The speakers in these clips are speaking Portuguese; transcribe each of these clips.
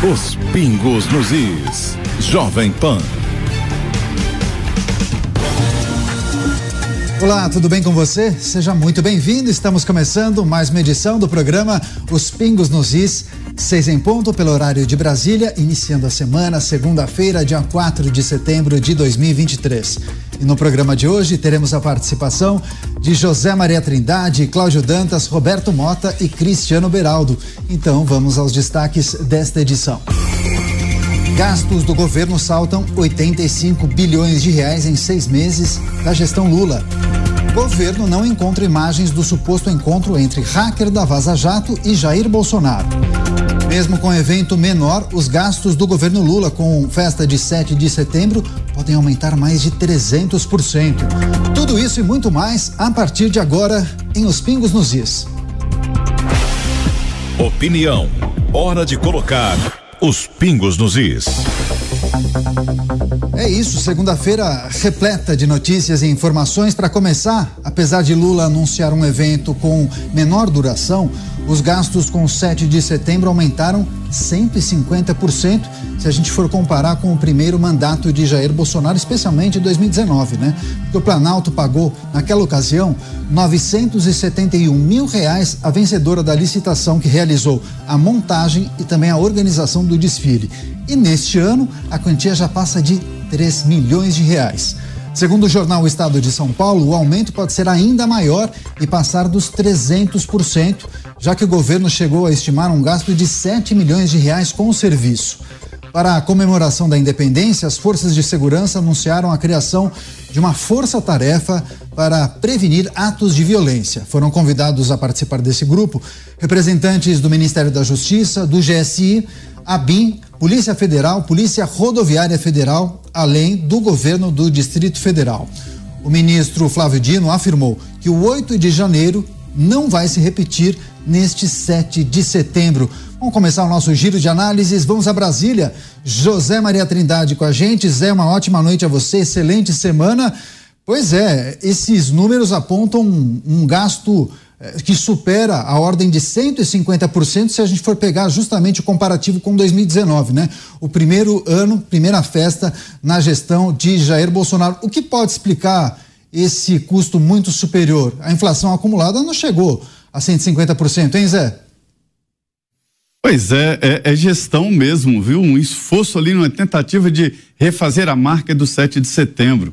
Os pingos nos is. Jovem Pan. Olá, tudo bem com você? Seja muito bem-vindo. Estamos começando mais uma edição do programa Os Pingos nos Is, seis em ponto pelo horário de Brasília, iniciando a semana, segunda-feira, dia 4 de setembro de 2023. E no programa de hoje teremos a participação de José Maria Trindade, Cláudio Dantas, Roberto Mota e Cristiano Beraldo. Então vamos aos destaques desta edição. Gastos do governo saltam 85 bilhões de reais em seis meses da gestão Lula. Governo não encontra imagens do suposto encontro entre hacker da Vaza Jato e Jair Bolsonaro. Mesmo com evento menor, os gastos do governo Lula com festa de 7 de setembro podem aumentar mais de 300%. Tudo isso e muito mais a partir de agora em Os Pingos nos Is. Opinião. Hora de colocar os pingos nos is. É isso, segunda-feira repleta de notícias e informações. Para começar, apesar de Lula anunciar um evento com menor duração, os gastos com 7 de setembro aumentaram 150% se a gente for comparar com o primeiro mandato de Jair Bolsonaro, especialmente em 2019, né? Porque o Planalto pagou, naquela ocasião, 971 mil reais a vencedora da licitação que realizou a montagem e também a organização do desfile. E neste ano, a quantia já passa de 3 milhões de reais. Segundo o jornal Estado de São Paulo, o aumento pode ser ainda maior e passar dos 300%, já que o governo chegou a estimar um gasto de 7 milhões de reais com o serviço. Para a comemoração da independência, as forças de segurança anunciaram a criação de uma força-tarefa para prevenir atos de violência. Foram convidados a participar desse grupo representantes do Ministério da Justiça, do GSI, ABIN, Polícia Federal, Polícia Rodoviária Federal, além do governo do Distrito Federal. O ministro Flávio Dino afirmou que o 8 de janeiro não vai se repetir neste 7 de setembro. Vamos começar o nosso giro de análises. Vamos a Brasília. José Maria Trindade com a gente. Zé, uma ótima noite a você, excelente semana. Pois é, esses números apontam um, um gasto que supera a ordem de 150% se a gente for pegar justamente o comparativo com 2019, né? O primeiro ano, primeira festa na gestão de Jair Bolsonaro. O que pode explicar esse custo muito superior? A inflação acumulada não chegou a 150%, hein, Zé? Pois é, é, é, gestão mesmo, viu? Um esforço ali numa tentativa de refazer a marca do 7 de setembro.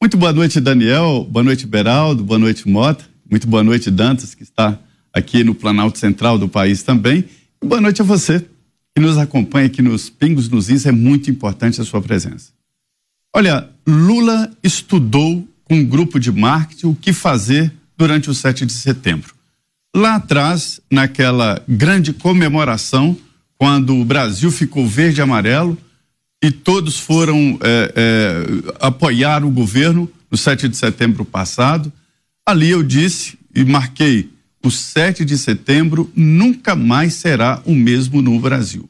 Muito boa noite, Daniel. Boa noite, Beraldo. Boa noite, Mota. Muito boa noite, Dantas, que está aqui no Planalto Central do país também. E boa noite a você que nos acompanha aqui nos Pingos nos Is. É muito importante a sua presença. Olha, Lula estudou com um grupo de marketing o que fazer durante o 7 de setembro. Lá atrás, naquela grande comemoração, quando o Brasil ficou verde e amarelo e todos foram é, é, apoiar o governo no 7 de setembro passado, ali eu disse e marquei: o 7 de setembro nunca mais será o mesmo no Brasil.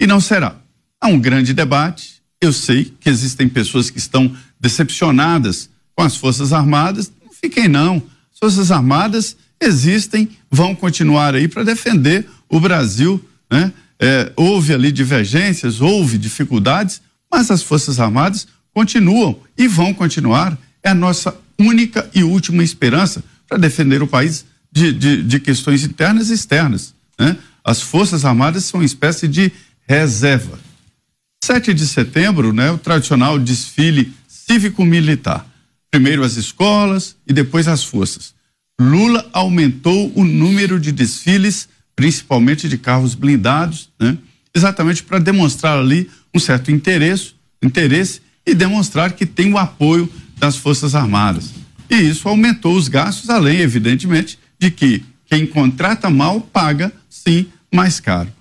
E não será. Há um grande debate. Eu sei que existem pessoas que estão decepcionadas com as Forças Armadas. Não fiquem, não. As Forças Armadas existem, vão continuar aí para defender o Brasil, né? É, houve ali divergências, houve dificuldades, mas as Forças Armadas continuam e vão continuar. É a nossa única e última esperança para defender o país de, de, de, questões internas e externas. Né? As Forças Armadas são uma espécie de reserva. 7 de setembro, né, o tradicional desfile cívico-militar. Primeiro as escolas e depois as forças. Lula aumentou o número de desfiles, principalmente de carros blindados, né? exatamente para demonstrar ali um certo interesse, interesse e demonstrar que tem o apoio das Forças Armadas. E isso aumentou os gastos, além, evidentemente, de que quem contrata mal paga, sim, mais caro.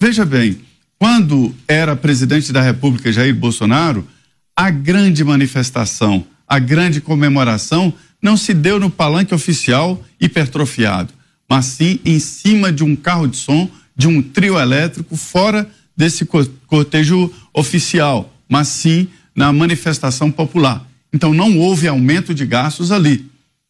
Veja bem, quando era presidente da República Jair Bolsonaro, a grande manifestação, a grande comemoração não se deu no palanque oficial hipertrofiado, mas sim em cima de um carro de som, de um trio elétrico, fora desse cortejo oficial, mas sim na manifestação popular. Então não houve aumento de gastos ali.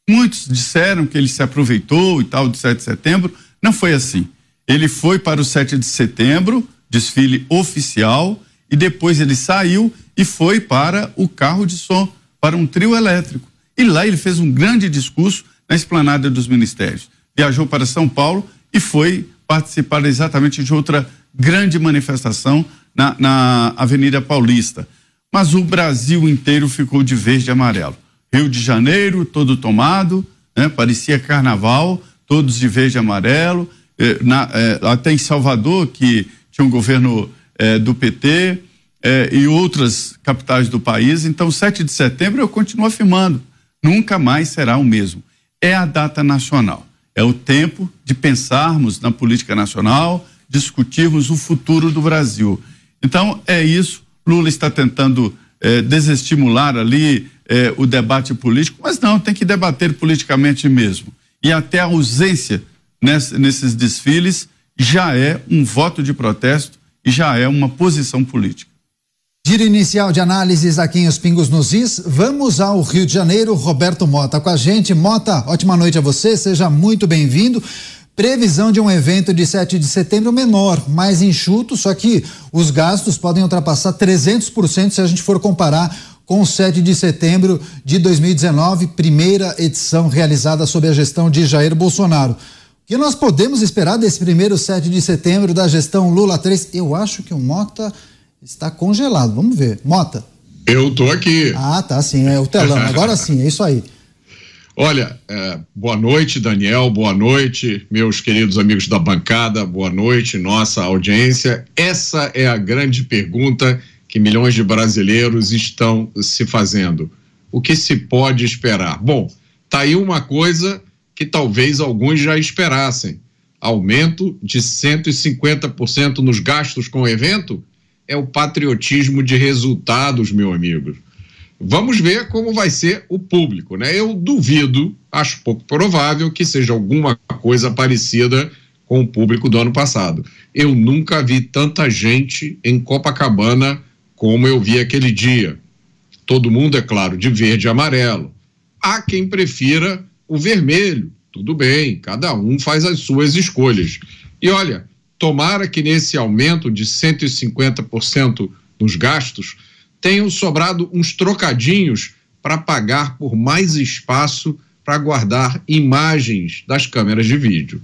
Muitos disseram que ele se aproveitou e tal do 7 de setembro. Não foi assim. Ele foi para o 7 de setembro, desfile oficial e depois ele saiu e foi para o carro de som, para um trio elétrico. E lá ele fez um grande discurso na esplanada dos ministérios. Viajou para São Paulo e foi participar exatamente de outra grande manifestação na, na Avenida Paulista. Mas o Brasil inteiro ficou de verde e amarelo. Rio de Janeiro, todo tomado, né? parecia carnaval, todos de verde e amarelo. Eh, na, eh, até em Salvador, que tinha um governo eh, do PT, eh, e outras capitais do país. Então, 7 de setembro, eu continuo afirmando, nunca mais será o mesmo. É a data nacional. É o tempo de pensarmos na política nacional, discutirmos o futuro do Brasil. Então, é isso. Lula está tentando eh, desestimular ali eh, o debate político, mas não, tem que debater politicamente mesmo. E até a ausência nesse, nesses desfiles já é um voto de protesto e já é uma posição política. Giro inicial de análises aqui em Os Pingos nos Is. Vamos ao Rio de Janeiro. Roberto Mota com a gente. Mota, ótima noite a você, seja muito bem-vindo. Previsão de um evento de 7 de setembro menor, mais enxuto, só que os gastos podem ultrapassar 300% se a gente for comparar com o 7 de setembro de 2019, primeira edição realizada sob a gestão de Jair Bolsonaro. O que nós podemos esperar desse primeiro 7 de setembro da gestão Lula 3? Eu acho que o Mota Está congelado. Vamos ver. Mota. Eu tô aqui. Ah, tá, sim. É o telão. Agora sim, é isso aí. Olha, é, boa noite, Daniel. Boa noite, meus queridos amigos da bancada. Boa noite, nossa audiência. Essa é a grande pergunta que milhões de brasileiros estão se fazendo. O que se pode esperar? Bom, tá aí uma coisa que talvez alguns já esperassem: aumento de 150% nos gastos com o evento é o patriotismo de resultados, meu amigo. Vamos ver como vai ser o público, né? Eu duvido, acho pouco provável que seja alguma coisa parecida com o público do ano passado. Eu nunca vi tanta gente em Copacabana como eu vi aquele dia. Todo mundo, é claro, de verde e amarelo. Há quem prefira o vermelho. Tudo bem, cada um faz as suas escolhas. E olha, tomara que nesse aumento de 150% nos gastos tenham sobrado uns trocadinhos para pagar por mais espaço para guardar imagens das câmeras de vídeo.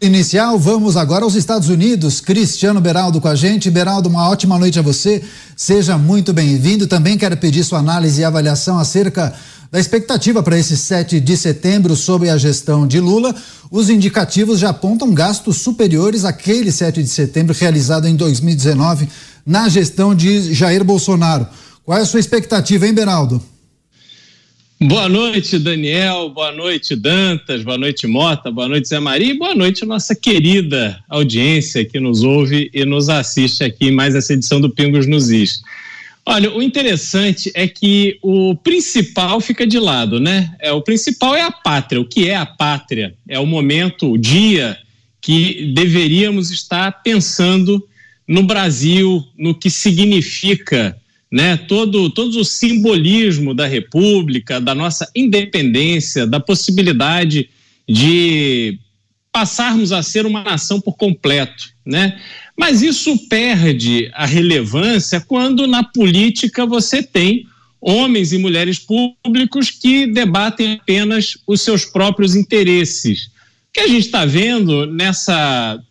Inicial, vamos agora aos Estados Unidos. Cristiano Beraldo com a gente. Beraldo, uma ótima noite a você. Seja muito bem-vindo. Também quero pedir sua análise e avaliação acerca da expectativa para esse 7 de setembro sob a gestão de Lula, os indicativos já apontam gastos superiores àquele 7 de setembro realizado em 2019 na gestão de Jair Bolsonaro. Qual é a sua expectativa, hein, Beraldo? Boa noite, Daniel. Boa noite, Dantas. Boa noite, Mota. Boa noite, Zé Maria. E boa noite, nossa querida audiência que nos ouve e nos assiste aqui em mais essa edição do Pingos nos Is. Olha, o interessante é que o principal fica de lado, né? É, o principal é a pátria. O que é a pátria? É o momento, o dia que deveríamos estar pensando no Brasil, no que significa né, todo, todo o simbolismo da República, da nossa independência, da possibilidade de passarmos a ser uma nação por completo, né? Mas isso perde a relevância quando na política você tem homens e mulheres públicos que debatem apenas os seus próprios interesses. O que a gente está vendo nessa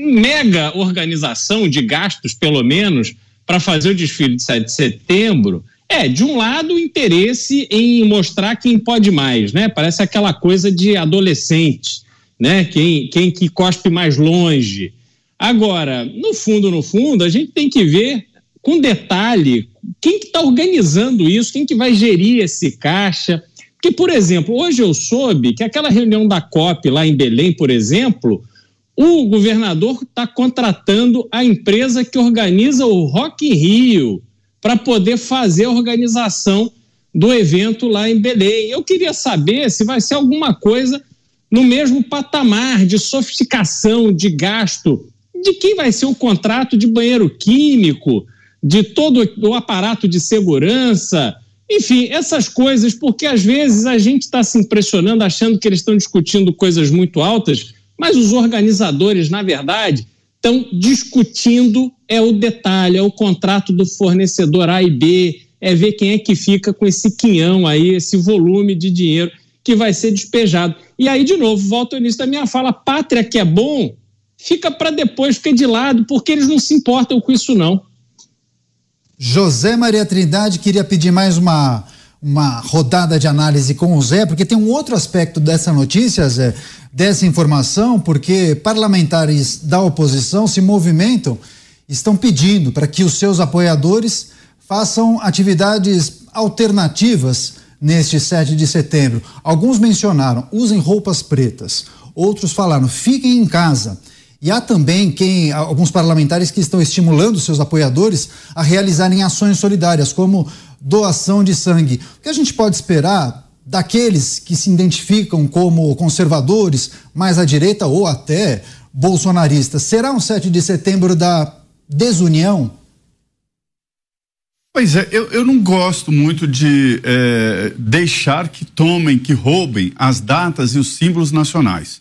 mega organização de gastos, pelo menos, para fazer o desfile de 7 de setembro, é, de um lado, o interesse em mostrar quem pode mais, né? Parece aquela coisa de adolescente, né? Quem, quem que cospe mais longe. Agora, no fundo, no fundo, a gente tem que ver com detalhe quem que está organizando isso, quem que vai gerir esse caixa. Porque, por exemplo, hoje eu soube que aquela reunião da COP lá em Belém, por exemplo, o governador está contratando a empresa que organiza o Rock Rio para poder fazer a organização do evento lá em Belém. Eu queria saber se vai ser alguma coisa no mesmo patamar de sofisticação, de gasto de quem vai ser o contrato de banheiro químico, de todo o aparato de segurança, enfim, essas coisas, porque às vezes a gente está se impressionando achando que eles estão discutindo coisas muito altas, mas os organizadores, na verdade, estão discutindo é o detalhe, é o contrato do fornecedor A e B, é ver quem é que fica com esse quinhão aí, esse volume de dinheiro que vai ser despejado. E aí, de novo, volto início da minha fala: pátria que é bom, fica para depois, fica de lado, porque eles não se importam com isso, não. José Maria Trindade queria pedir mais uma, uma rodada de análise com o Zé, porque tem um outro aspecto dessa notícia, Zé, dessa informação, porque parlamentares da oposição se movimentam, estão pedindo para que os seus apoiadores façam atividades alternativas neste 7 de setembro. Alguns mencionaram: usem roupas pretas. Outros falaram: fiquem em casa. E há também quem, alguns parlamentares que estão estimulando seus apoiadores a realizarem ações solidárias, como doação de sangue. O que a gente pode esperar daqueles que se identificam como conservadores, mais à direita ou até bolsonaristas? Será um 7 de setembro da desunião? Pois é, eu, eu não gosto muito de é, deixar que tomem, que roubem as datas e os símbolos nacionais.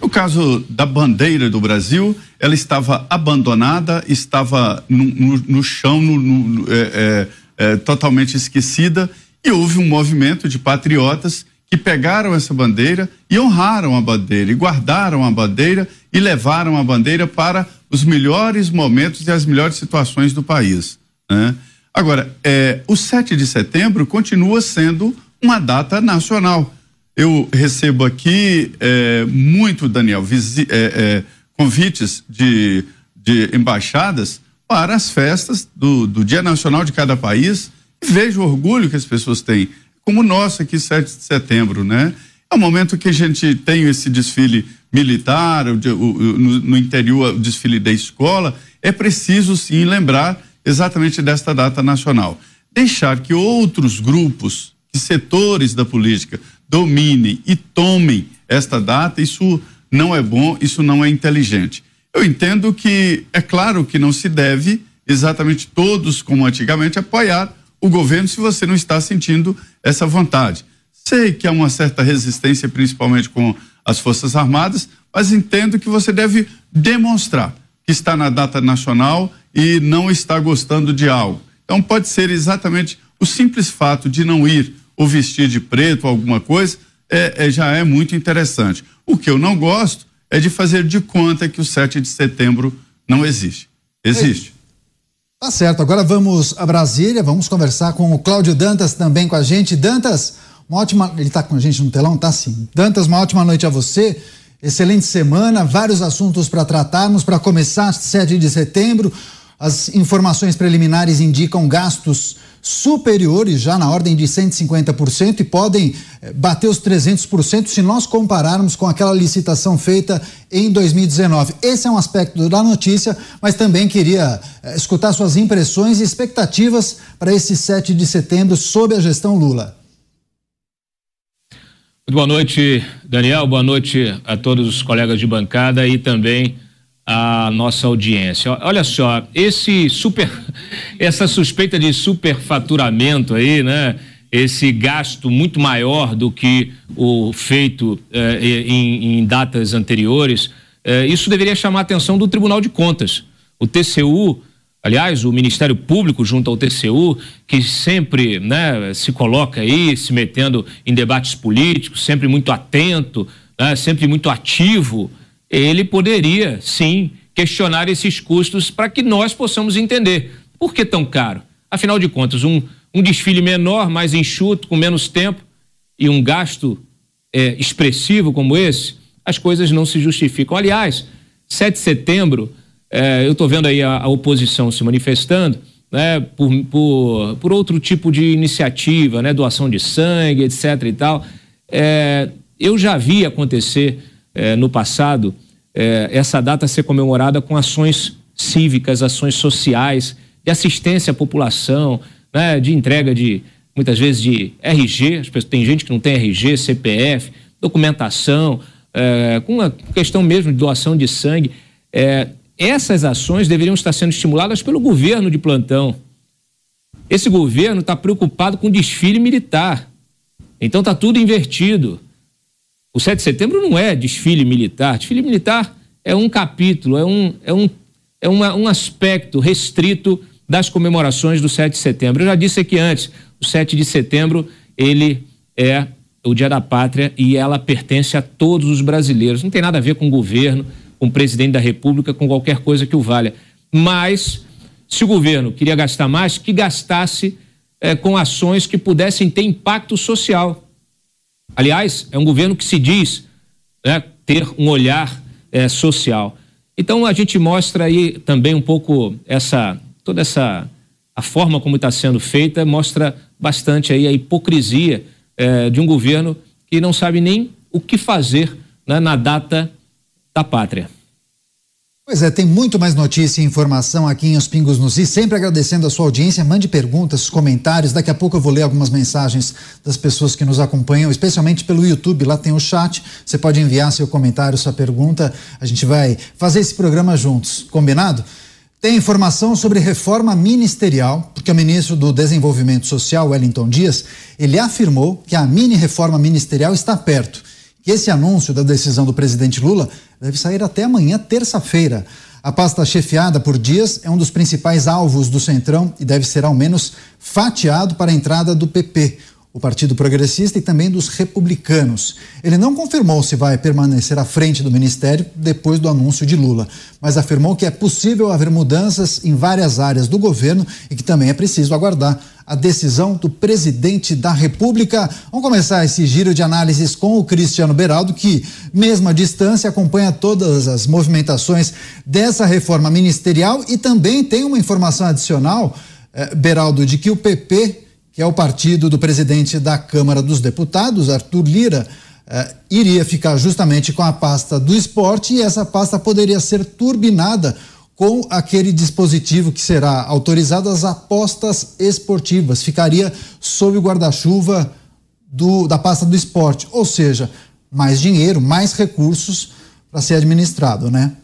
No caso da bandeira do Brasil, ela estava abandonada, estava no, no, no chão, no, é, é, totalmente esquecida, e houve um movimento de patriotas que pegaram essa bandeira e honraram a bandeira, e guardaram a bandeira e levaram a bandeira para os melhores momentos e as melhores situações do país. Né? Agora, é, o 7 de setembro continua sendo uma data nacional. Eu recebo aqui é, muito, Daniel, é, é, convites de, de embaixadas para as festas do, do Dia Nacional de cada país e vejo o orgulho que as pessoas têm, como o nosso aqui, 7 de setembro, né? É o momento que a gente tem esse desfile militar, o, o, no, no interior, o desfile da escola, é preciso sim lembrar exatamente desta data nacional. Deixar que outros grupos, que setores da política dominem e tomem esta data, isso não é bom, isso não é inteligente. Eu entendo que é claro que não se deve exatamente todos como antigamente apoiar o governo se você não está sentindo essa vontade. Sei que há uma certa resistência, principalmente com as Forças Armadas, mas entendo que você deve demonstrar que está na data nacional e não está gostando de algo. Então pode ser exatamente o simples fato de não ir ou vestir de preto alguma coisa é, é, já é muito interessante. O que eu não gosto é de fazer de conta que o 7 de setembro não existe. Existe. Tá certo. Agora vamos a Brasília, vamos conversar com o Cláudio Dantas também com a gente. Dantas, uma ótima. Ele está com a gente no telão? Tá sim. Dantas, uma ótima noite a você. Excelente semana, vários assuntos para tratarmos. Para começar, 7 de setembro, as informações preliminares indicam gastos superiores, já na ordem de 150%, e podem eh, bater os 300% se nós compararmos com aquela licitação feita em 2019. Esse é um aspecto da notícia, mas também queria eh, escutar suas impressões e expectativas para esse 7 de setembro sob a gestão Lula. Boa noite, Daniel. Boa noite a todos os colegas de bancada e também a nossa audiência. Olha só, esse super, essa suspeita de superfaturamento aí, né? Esse gasto muito maior do que o feito eh, em, em, datas anteriores, eh, isso deveria chamar a atenção do Tribunal de Contas. O TCU, aliás, o Ministério Público junto ao TCU, que sempre né, se coloca aí, se metendo em debates políticos, sempre muito atento, né, sempre muito ativo ele poderia, sim, questionar esses custos para que nós possamos entender por que tão caro. Afinal de contas, um, um desfile menor, mais enxuto, com menos tempo e um gasto é, expressivo como esse, as coisas não se justificam. Aliás, 7 de setembro, é, eu estou vendo aí a, a, oposição se manifestando né, por, por, por outro tipo de iniciativa, né, doação de sangue, etc. e tal. É, eu já vi acontecer é, no passado, é, essa data ser comemorada com ações cívicas, ações sociais, de assistência à população, né, de entrega de, muitas vezes, de RG, tem gente que não tem RG, CPF, documentação, é, com a questão mesmo de doação de sangue. Essas ações deveriam estar sendo estimuladas pelo governo de plantão. Esse governo está preocupado com desfile militar. Então está tudo invertido. O 7 de setembro não é desfile militar. Desfile militar é um capítulo, é um, é um, é uma, um aspecto restrito das comemorações do 7 de setembro. Eu já disse aqui antes, o 7 de setembro, ele é o Dia da Pátria e ela pertence a todos os brasileiros. Não tem nada a ver com o governo, com o presidente da República, com qualquer coisa que o valha. Mas, se o governo queria gastar mais, que gastasse é, com ações que pudessem ter impacto social. Aliás, é um governo que se diz né, ter um olhar é, social. Então a gente mostra aí também um pouco essa toda essa a forma como está sendo feita mostra bastante aí a hipocrisia é, de um governo que não sabe nem o que fazer né, na data da pátria. Pois é, tem muito mais notícia e informação aqui em Os Pingos nos Is. Sempre agradecendo a sua audiência. Mande perguntas, comentários. Daqui a pouco eu vou ler algumas mensagens das pessoas que nos acompanham, especialmente pelo YouTube. Lá tem o chat. Você pode enviar seu comentário, sua pergunta. A gente vai fazer esse programa juntos. Combinado? Tem informação sobre reforma ministerial, porque o ministro do Desenvolvimento Social, Wellington Dias, ele afirmou que a mini reforma ministerial está perto que esse anúncio da decisão do presidente Lula deve sair até amanhã, terça-feira. A pasta chefiada por Dias é um dos principais alvos do Centrão e deve ser ao menos fatiado para a entrada do PP, o Partido Progressista e também dos republicanos. Ele não confirmou se vai permanecer à frente do ministério depois do anúncio de Lula, mas afirmou que é possível haver mudanças em várias áreas do governo e que também é preciso aguardar a decisão do presidente da República. Vamos começar esse giro de análises com o Cristiano Beraldo, que, mesmo à distância, acompanha todas as movimentações dessa reforma ministerial e também tem uma informação adicional, eh, Beraldo, de que o PP, que é o partido do presidente da Câmara dos Deputados, Arthur Lira, eh, iria ficar justamente com a pasta do esporte e essa pasta poderia ser turbinada com aquele dispositivo que será autorizado as apostas esportivas. Ficaria sob o guarda-chuva da pasta do esporte, ou seja, mais dinheiro, mais recursos para ser administrado, né?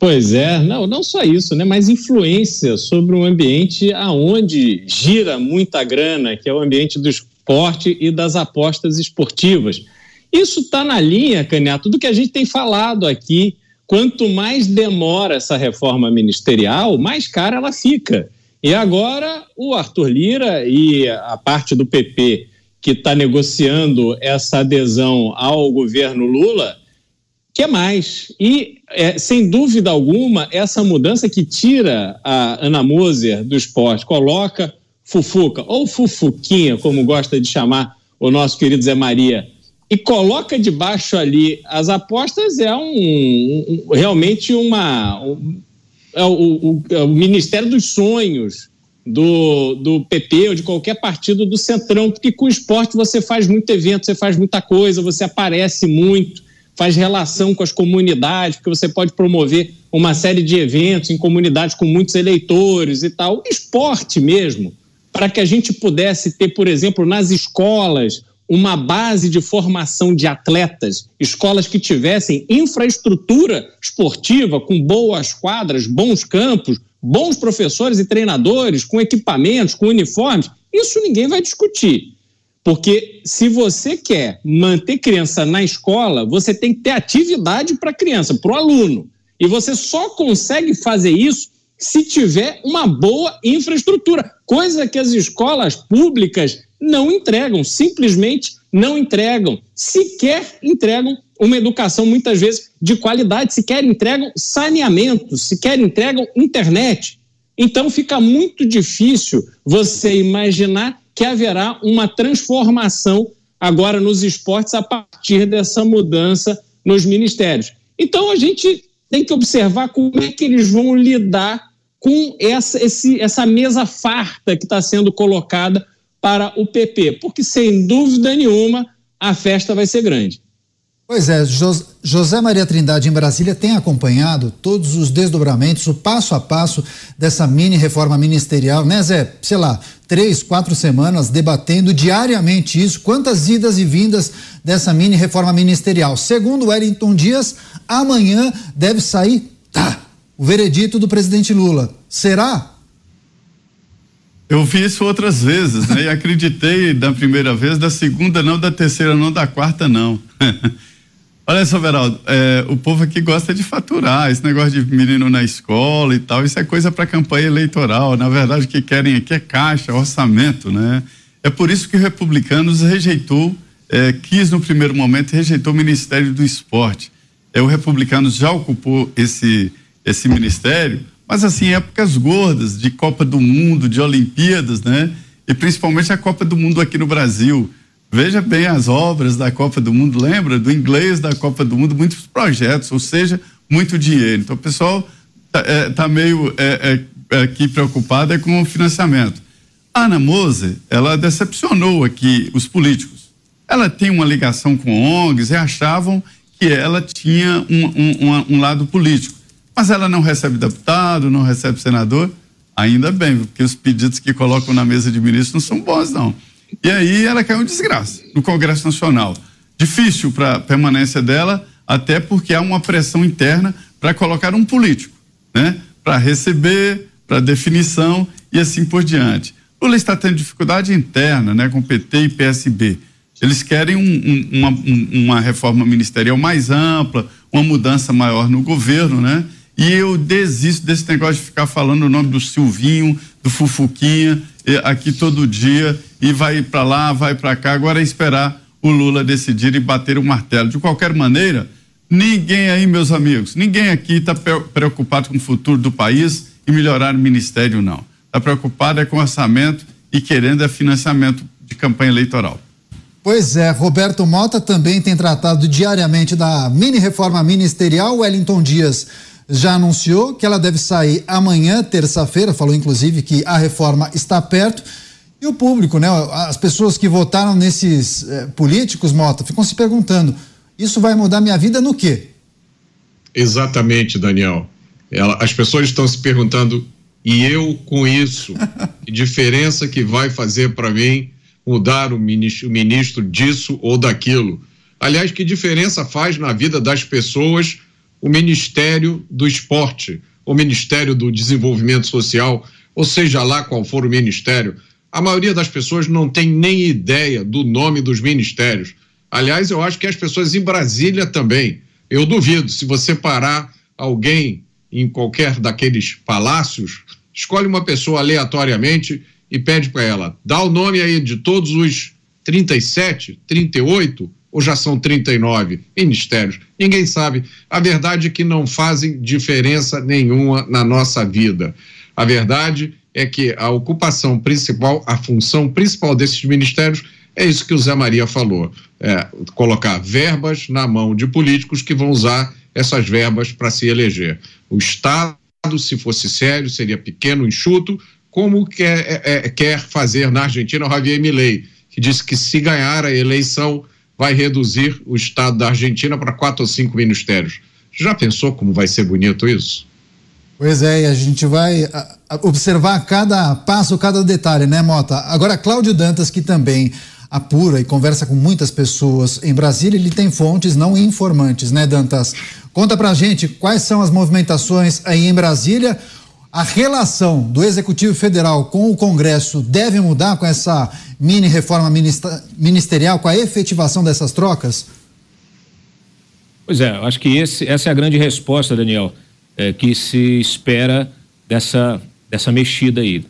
Pois é, não, não só isso, né? Mais influência sobre um ambiente aonde gira muita grana, que é o ambiente do esporte e das apostas esportivas. Isso está na linha, Caniato, do que a gente tem falado aqui quanto mais demora essa reforma ministerial, mais cara ela fica. E agora o Arthur Lira e a parte do PP que está negociando essa adesão ao governo Lula quer mais. E, é, sem dúvida alguma, essa mudança que tira a Ana Moser do esporte, coloca Fufuca, ou Fufuquinha, como gosta de chamar o nosso querido Zé Maria, e coloca debaixo ali as apostas é um, um realmente uma um, é o, o, é o, Ministério dos Sonhos do, do PP ou de qualquer partido do Centrão, porque com o esporte você faz muito evento, você faz muita coisa, você aparece muito, faz relação com as comunidades, porque você pode promover uma série de eventos em comunidades com muitos eleitores e tal. Esporte mesmo, para que a gente pudesse ter, por exemplo, nas escolas, uma base de formação de atletas, escolas que tivessem infraestrutura esportiva, com boas quadras, bons campos, bons professores e treinadores, com equipamentos, com uniformes, isso ninguém vai discutir. Porque se você quer manter criança na escola, você tem que ter atividade para a criança, para o aluno. E você só consegue fazer isso se tiver uma boa infraestrutura, coisa que as escolas públicas não entregam, simplesmente não entregam, sequer entregam uma educação muitas vezes de qualidade, sequer entregam saneamento, sequer entregam internet. Então fica muito difícil você imaginar que haverá uma transformação agora nos esportes a partir dessa mudança nos ministérios. Então a gente tem que observar como é que eles vão lidar com essa, esse, essa mesa farta que está sendo colocada para o PP, porque sem dúvida nenhuma a festa vai ser grande. Pois é, José Maria Trindade em Brasília tem acompanhado todos os desdobramentos, o passo a passo dessa mini reforma ministerial, né, Zé? Sei lá, três, quatro semanas debatendo diariamente isso. Quantas idas e vindas dessa mini reforma ministerial? Segundo Wellington Dias, amanhã deve sair, tá, o veredito do presidente Lula. Será? Eu vi isso outras vezes, né? E acreditei da primeira vez, da segunda não, da terceira não, da quarta não. Olha só, Veraldo, é, o povo aqui gosta de faturar, esse negócio de menino na escola e tal, isso é coisa para campanha eleitoral. Na verdade, o que querem aqui é caixa, orçamento, né? É por isso que o Republicanos rejeitou, é, quis no primeiro momento, rejeitou o Ministério do Esporte. É, o Republicanos já ocupou esse, esse ministério, mas assim, épocas gordas de Copa do Mundo, de Olimpíadas, né? E principalmente a Copa do Mundo aqui no Brasil. Veja bem as obras da Copa do Mundo, lembra? Do inglês da Copa do Mundo, muitos projetos, ou seja, muito dinheiro. Então o pessoal está é, tá meio é, é, aqui preocupado é com o financiamento. A Ana Mose, ela decepcionou aqui os políticos. Ela tem uma ligação com ONGs e achavam que ela tinha um, um, um, lado político. Mas ela não recebe deputado, não recebe senador. Ainda bem, porque os pedidos que colocam na mesa de ministros não são bons, não. E aí ela caiu em desgraça no Congresso Nacional. Difícil para a permanência dela, até porque há uma pressão interna para colocar um político, né? Para receber, para definição e assim por diante. Lula está tendo dificuldade interna, né, com PT e PSB. Eles querem um, um, uma, um, uma reforma ministerial mais ampla, uma mudança maior no governo, né? E eu desisto desse negócio de ficar falando o nome do Silvinho, do Fufuquinha, aqui todo dia e vai para lá, vai para cá. Agora é esperar o Lula decidir e bater o martelo. De qualquer maneira, ninguém aí, meus amigos, ninguém aqui está preocupado com o futuro do país e melhorar o ministério, não. Está preocupado é com orçamento e querendo é financiamento de campanha eleitoral. Pois é, Roberto Mota também tem tratado diariamente da mini reforma ministerial. Wellington Dias já anunciou que ela deve sair amanhã, terça-feira, falou inclusive que a reforma está perto. E o público, né? As pessoas que votaram nesses eh, políticos, Mota, ficam se perguntando: isso vai mudar minha vida no quê? Exatamente, Daniel. Ela, as pessoas estão se perguntando: e eu com isso? que diferença que vai fazer para mim mudar o ministro, o ministro disso ou daquilo? Aliás, que diferença faz na vida das pessoas o Ministério do Esporte, o Ministério do Desenvolvimento Social, ou seja lá qual for o ministério? A maioria das pessoas não tem nem ideia do nome dos ministérios. Aliás, eu acho que as pessoas em Brasília também. Eu duvido, se você parar alguém em qualquer daqueles palácios, escolhe uma pessoa aleatoriamente e pede para ela, dá o nome aí de todos os 37, 38 ou já são 39 ministérios? Ninguém sabe. A verdade é que não fazem diferença nenhuma na nossa vida. A verdade é que a ocupação principal, a função principal desses ministérios é isso que o Zé Maria falou: é, colocar verbas na mão de políticos que vão usar essas verbas para se eleger. O Estado, se fosse sério, seria pequeno, enxuto, como quer, é, é, quer fazer na Argentina o Javier Milei, que disse que se ganhar a eleição vai reduzir o Estado da Argentina para quatro ou cinco ministérios. Já pensou como vai ser bonito isso? Pois é, e a gente vai observar cada passo, cada detalhe, né, Mota? Agora, Cláudio Dantas, que também apura e conversa com muitas pessoas em Brasília, ele tem fontes não informantes, né, Dantas? Conta pra gente quais são as movimentações aí em Brasília. A relação do Executivo Federal com o Congresso deve mudar com essa mini reforma ministerial, com a efetivação dessas trocas? Pois é, acho que esse, essa é a grande resposta, Daniel é, que se espera dessa, dessa mexida aí.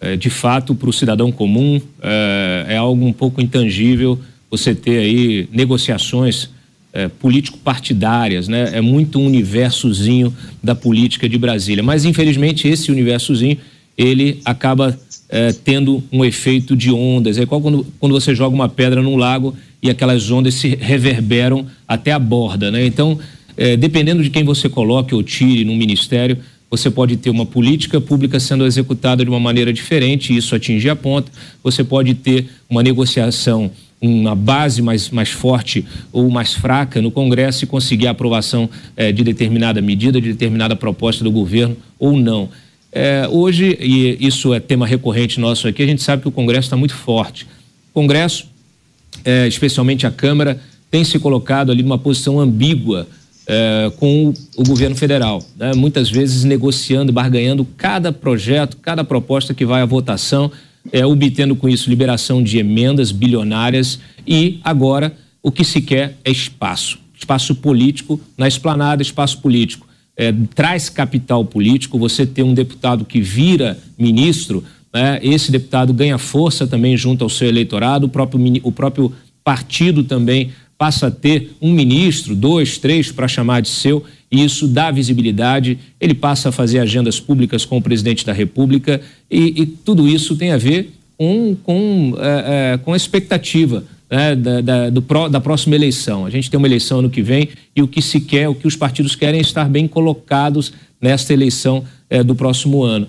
É, de fato, para o cidadão comum, é, é, algo um pouco intangível você ter aí negociações é, político-partidárias, né? É muito um universozinho da política de Brasília. Mas, infelizmente, esse universozinho, ele acaba é, tendo um efeito de ondas. É igual quando, quando você joga uma pedra num lago e aquelas ondas se reverberam até a borda, né? Então, é, dependendo de quem você coloque ou tire no ministério, você pode ter uma política pública sendo executada de uma maneira diferente, e isso atingir a ponta. Você pode ter uma negociação, uma base mais, mais forte ou mais fraca no Congresso e conseguir a aprovação é, de determinada medida, de determinada proposta do governo ou não. É, hoje, e isso é tema recorrente nosso aqui, a gente sabe que o Congresso está muito forte. O Congresso, é, especialmente a Câmara, tem se colocado ali numa posição ambígua é, com o, governo federal, né? muitas vezes negociando, barganhando cada projeto, cada proposta que vai à votação, é, obtendo com isso liberação de emendas bilionárias e agora o que se quer é espaço espaço político na esplanada, espaço político. É, traz capital político, você ter um deputado que vira ministro, né, esse deputado ganha força também junto ao seu eleitorado, o próprio, o próprio partido também passa a ter um ministro, dois, três para chamar de seu, e isso dá visibilidade, ele passa a fazer agendas públicas com o presidente da República, e, e tudo isso tem a ver com, com, é, é, com a expectativa né, da, da, do, da próxima eleição. A gente tem uma eleição ano que vem e o que se quer, o que os partidos querem é estar bem colocados nesta eleição é, do próximo ano.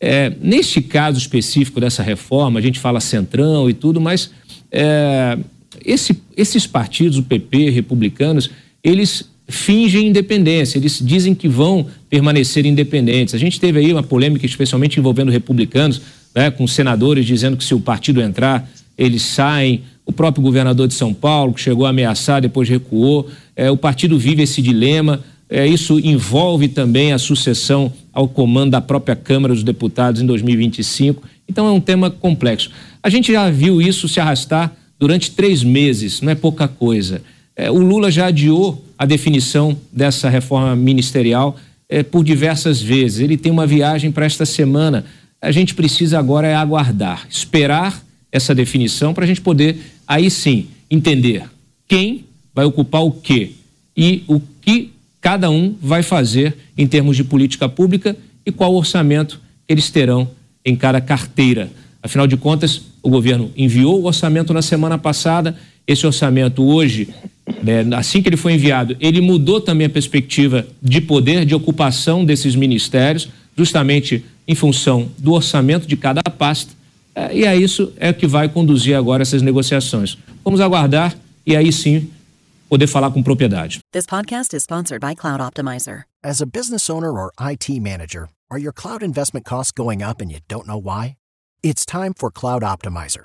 É, neste caso específico dessa reforma, a gente fala centrão e tudo, mas é, esse, esses partidos, o PP, republicanos, eles fingem independência, eles dizem que vão permanecer independentes. A gente teve aí uma polêmica, especialmente envolvendo republicanos, né, com senadores dizendo que se o partido entrar, eles saem. O próprio governador de São Paulo, que chegou a ameaçar, depois recuou. É, o partido vive esse dilema. É, isso envolve também a sucessão ao comando da própria Câmara dos Deputados em 2025. Então é um tema complexo. A gente já viu isso se arrastar durante três meses, não é pouca coisa. É, o Lula já adiou a definição dessa reforma ministerial é, por diversas vezes. Ele tem uma viagem para esta semana. A gente precisa agora é aguardar, esperar essa definição para a gente poder, aí sim, entender quem vai ocupar o quê e o que cada um vai fazer em termos de política pública e qual orçamento eles terão em cada carteira. Afinal de contas, o governo enviou o orçamento na semana passada. Esse orçamento hoje, né, assim que ele foi enviado, ele mudou também a perspectiva de poder, de ocupação desses ministérios, justamente em função do orçamento de cada pasta é, e é isso é que vai conduzir agora essas negociações. Vamos aguardar e aí sim poder falar com propriedade. This podcast is sponsored by Cloud Optimizer. As a business owner or IT manager, are your cloud investment costs going up and you don't know why? It's time for Cloud Optimizer.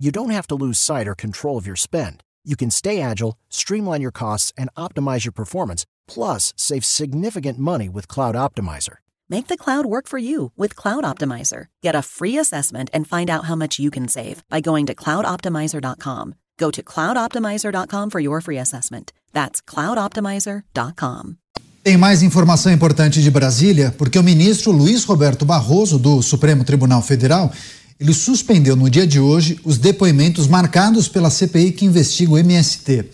you don't have to lose sight or control of your spend. You can stay agile, streamline your costs, and optimize your performance, plus save significant money with Cloud Optimizer. Make the cloud work for you with Cloud Optimizer. Get a free assessment and find out how much you can save by going to cloudoptimizer.com. Go to cloudoptimizer.com for your free assessment. That's cloudoptimizer.com. Tem mais informação importante de Brasília, porque o ministro Luiz Roberto Barroso, do Supremo Tribunal Federal, ele suspendeu no dia de hoje os depoimentos marcados pela CPI que investiga o MST.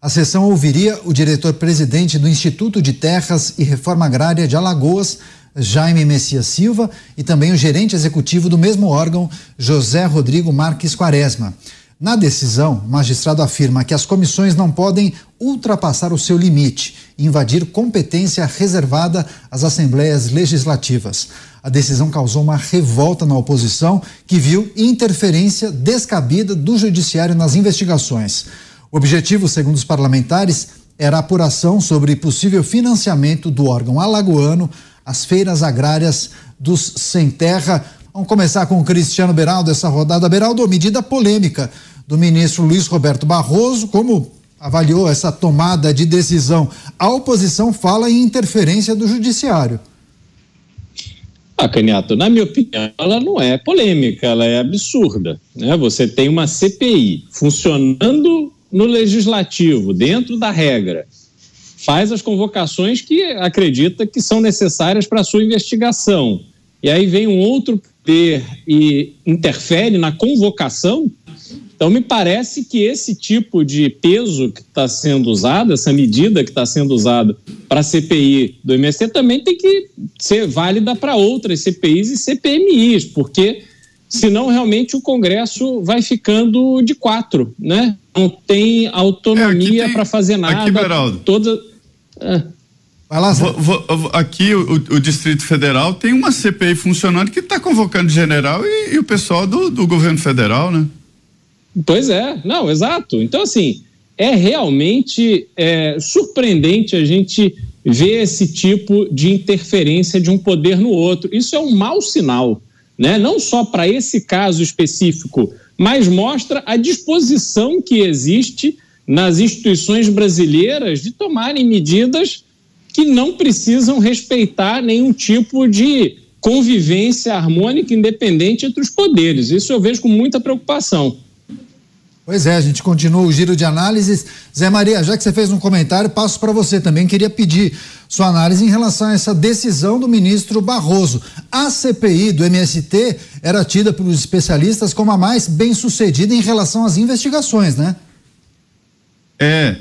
A sessão ouviria o diretor-presidente do Instituto de Terras e Reforma Agrária de Alagoas, Jaime Messias Silva, e também o gerente executivo do mesmo órgão, José Rodrigo Marques Quaresma. Na decisão, o magistrado afirma que as comissões não podem ultrapassar o seu limite e invadir competência reservada às assembleias legislativas. A decisão causou uma revolta na oposição, que viu interferência descabida do judiciário nas investigações. O objetivo, segundo os parlamentares, era apuração sobre possível financiamento do órgão alagoano as feiras agrárias dos Sem Terra. Vamos começar com o Cristiano Beraldo, essa rodada. Beraldo, medida polêmica do ministro Luiz Roberto Barroso, como avaliou essa tomada de decisão? A oposição fala em interferência do judiciário. Ah, Caniato, na minha opinião, ela não é polêmica, ela é absurda. Né? Você tem uma CPI funcionando no legislativo, dentro da regra, faz as convocações que acredita que são necessárias para a sua investigação. E aí vem um outro poder e interfere na convocação. Então, me parece que esse tipo de peso que está sendo usado, essa medida que está sendo usada para a CPI do MST, também tem que ser válida para outras CPIs e CPMIs, porque senão realmente o Congresso vai ficando de quatro, né? Não tem autonomia é, para fazer nada. Aqui, Beraldo. Toda, é. Vai lá, vou, vou, aqui o, o, Distrito Federal tem uma CPI funcionando que está convocando general e, e o pessoal do, do, governo federal, né? Pois é, não, exato. Então, assim, é realmente é, surpreendente a gente ver esse tipo de interferência de um poder no outro. Isso é um mau sinal, né? não só para esse caso específico, mas mostra a disposição que existe nas instituições brasileiras de tomarem medidas que não precisam respeitar nenhum tipo de convivência harmônica independente entre os poderes. Isso eu vejo com muita preocupação. Pois é, a gente continua o giro de análises. Zé Maria, já que você fez um comentário, passo para você também. Queria pedir sua análise em relação a essa decisão do ministro Barroso. A CPI do MST era tida pelos especialistas como a mais bem sucedida em relação às investigações, né? É.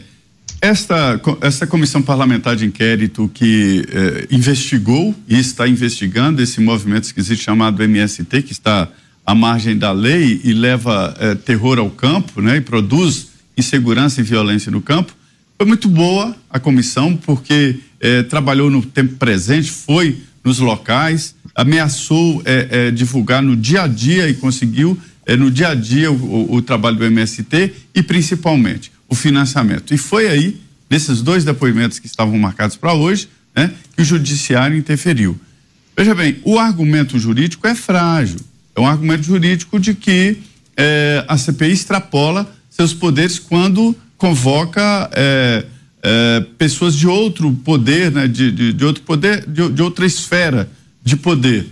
Esta, essa comissão parlamentar de inquérito que eh, investigou e está investigando esse movimento esquisito chamado MST, que está à margem da lei e leva eh, terror ao campo, né, e produz insegurança e violência no campo. Foi muito boa a comissão porque eh, trabalhou no tempo presente, foi nos locais, ameaçou eh, divulgar no dia a dia e conseguiu no dia a dia o, o, o trabalho do MST e principalmente o financiamento. E foi aí, nesses dois depoimentos que estavam marcados para hoje, né, que o judiciário interferiu. Veja bem, o argumento jurídico é frágil. É um argumento jurídico de que é, a CPI extrapola seus poderes quando convoca é, é, pessoas de outro poder, né, de, de, de outro poder, de, de, outra esfera de poder.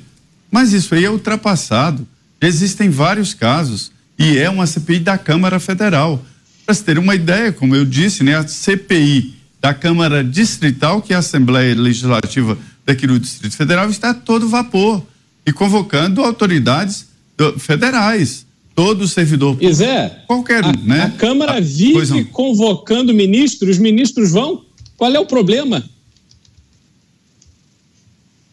Mas isso aí é ultrapassado. Existem vários casos e é uma CPI da Câmara Federal. Para se ter uma ideia, como eu disse, né, a CPI da Câmara Distrital, que é a Assembleia Legislativa daqui do Distrito Federal, está todo vapor e convocando autoridades federais. Todo servidor público. Zé, qualquer um, a, né? A Câmara a, vive convocando ministros, os ministros vão. Qual é o problema?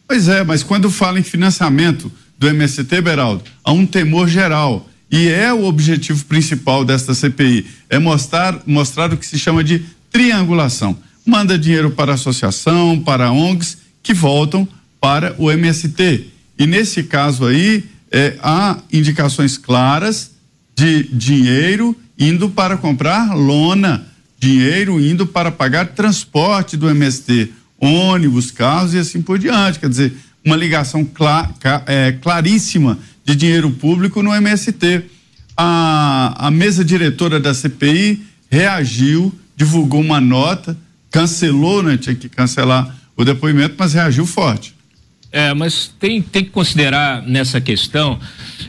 Pois é, mas quando fala em financiamento do MST, Beraldo, há um temor geral. E é o objetivo principal desta CPI, é mostrar, mostrar o que se chama de triangulação. Manda dinheiro para a associação, para ONGs, que voltam para o MST. E nesse caso aí, é, há indicações claras de dinheiro indo para comprar lona, dinheiro indo para pagar transporte do MST, ônibus, carros e assim por diante. Quer dizer, uma ligação clar, é, claríssima de dinheiro público no MST. A, a mesa diretora da CPI reagiu, divulgou uma nota, cancelou, né? Tinha que cancelar o depoimento, mas reagiu forte. É, mas tem, tem que considerar nessa questão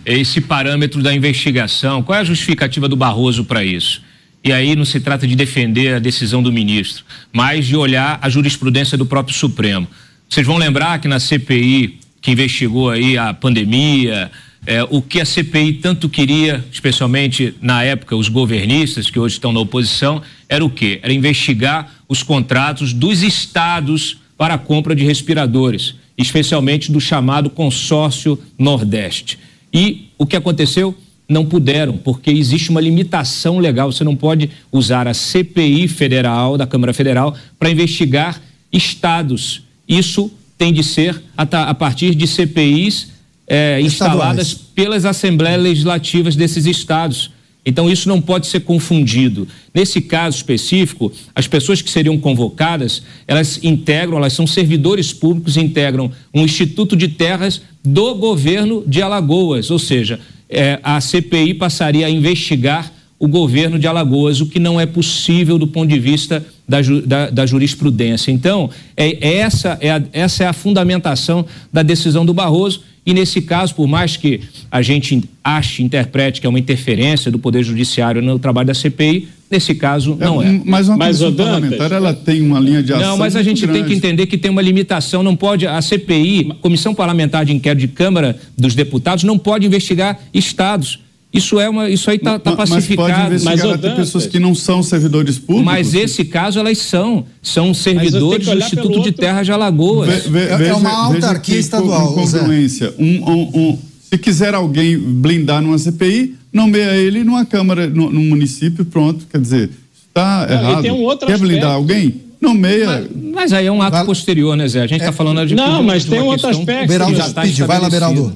esse parâmetro da investigação. Qual é a justificativa do Barroso para isso? E aí não se trata de defender a decisão do ministro, mas de olhar a jurisprudência do próprio Supremo. Vocês vão lembrar que na CPI que investigou aí a pandemia, é, o que a CPI tanto queria, especialmente na época os governistas que hoje estão na oposição, era o quê? Era investigar os contratos dos estados para a compra de respiradores especialmente do chamado consórcio Nordeste. E o que aconteceu? Não puderam, porque existe uma limitação legal. Você não pode usar a CPI federal, da Câmara Federal, para investigar estados. Isso tem de ser a, partir de CPIs é, instaladas pelas assembleias legislativas desses estados. Então, isso não pode ser confundido. Nesse caso específico, as pessoas que seriam convocadas, elas integram, elas são servidores públicos, integram um Instituto de Terras do governo de Alagoas, ou seja, é, a CPI passaria a investigar o governo de Alagoas, o que não é possível do ponto de vista da, da, da jurisprudência. Então, é, é essa, é a, essa é a fundamentação da decisão do Barroso e nesse caso, por mais que a gente ache, interprete que é uma interferência do Poder Judiciário no trabalho da CPI, nesse caso não é. é. Mas uma mas, comissão parlamentar, ela tem uma linha de ação Não, mas a gente grande. tem que entender que tem uma limitação, não pode, a CPI, Comissão Parlamentar de Inquérito de Câmara dos Deputados, não pode investigar estados isso é uma, isso aí está tá pacificado. Mas pode investigar mas, até pessoas que não são servidores públicos. Mas esse caso elas são, são servidores do Instituto de Terra de Alagoas. Ve, ve, é, veja, uma autarquia estadual. Incongruência. Um, um, um, se quiser alguém blindar numa CPI, nomeia ele numa câmara, no, num município, pronto. Quer dizer, está errado. Um Quer aspecto. blindar alguém? Nomeia. Mas, mas, aí é um ato posterior, né, Zé? A gente está é, falando de. Não, mas tem um outro aspecto. Beraldo, já tá vai lá, Beraldo.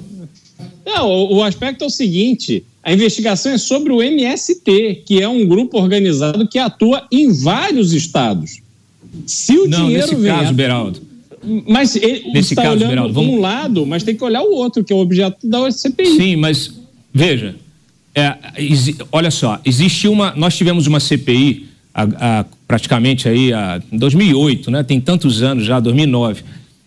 Não, o, o aspecto é o seguinte: A investigação é sobre o MST, que é um grupo organizado que atua em vários estados. Se o Não, dinheiro nesse vem. caso, Beraldo. Mas ele Nesse está caso, olhando Beraldo, vamos... um lado, mas tem que olhar o outro, que é o objeto da CPI. Sim, mas veja, é, olha só, existe uma, nós tivemos uma CPI há- há praticamente aí a, em 2008, né? Tem tantos anos já, 2009,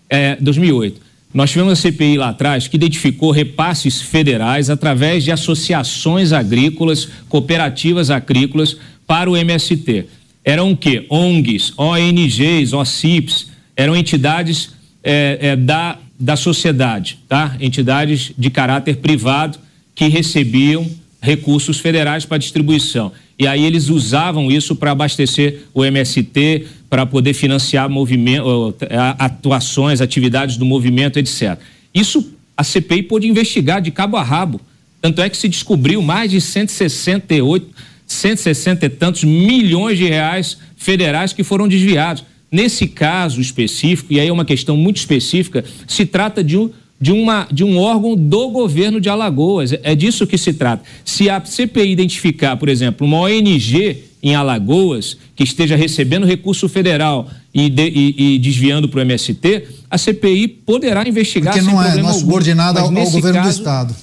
é, 2008. Nós tivemos uma CPI lá atrás que identificou repasses federais através de associações agrícolas, cooperativas agrícolas para o MST. Eram o quê? ONGs, ONGs, OCIPs, eram entidades é, é, da, da sociedade, tá? Entidades de caráter privado que recebiam recursos federais para distribuição. E aí eles usavam isso para abastecer o MST, para poder financiar movimento, atuações, atividades do movimento, etc. Isso a CPI pôde investigar de cabo a rabo. Tanto é que se descobriu mais de 168, 160 e tantos milhões de reais federais que foram desviados. Nesse caso específico, e aí é uma questão muito específica, se trata de um, de uma, de um órgão do governo de Alagoas. É disso que se trata. Se a CPI identificar, por exemplo, uma ONG em Alagoas que esteja recebendo recurso federal e, de- e- e desviando para o MST, a CPI poderá investigar Porque sem não é, problema não é subordinada ao, ao governo do caso- Estado.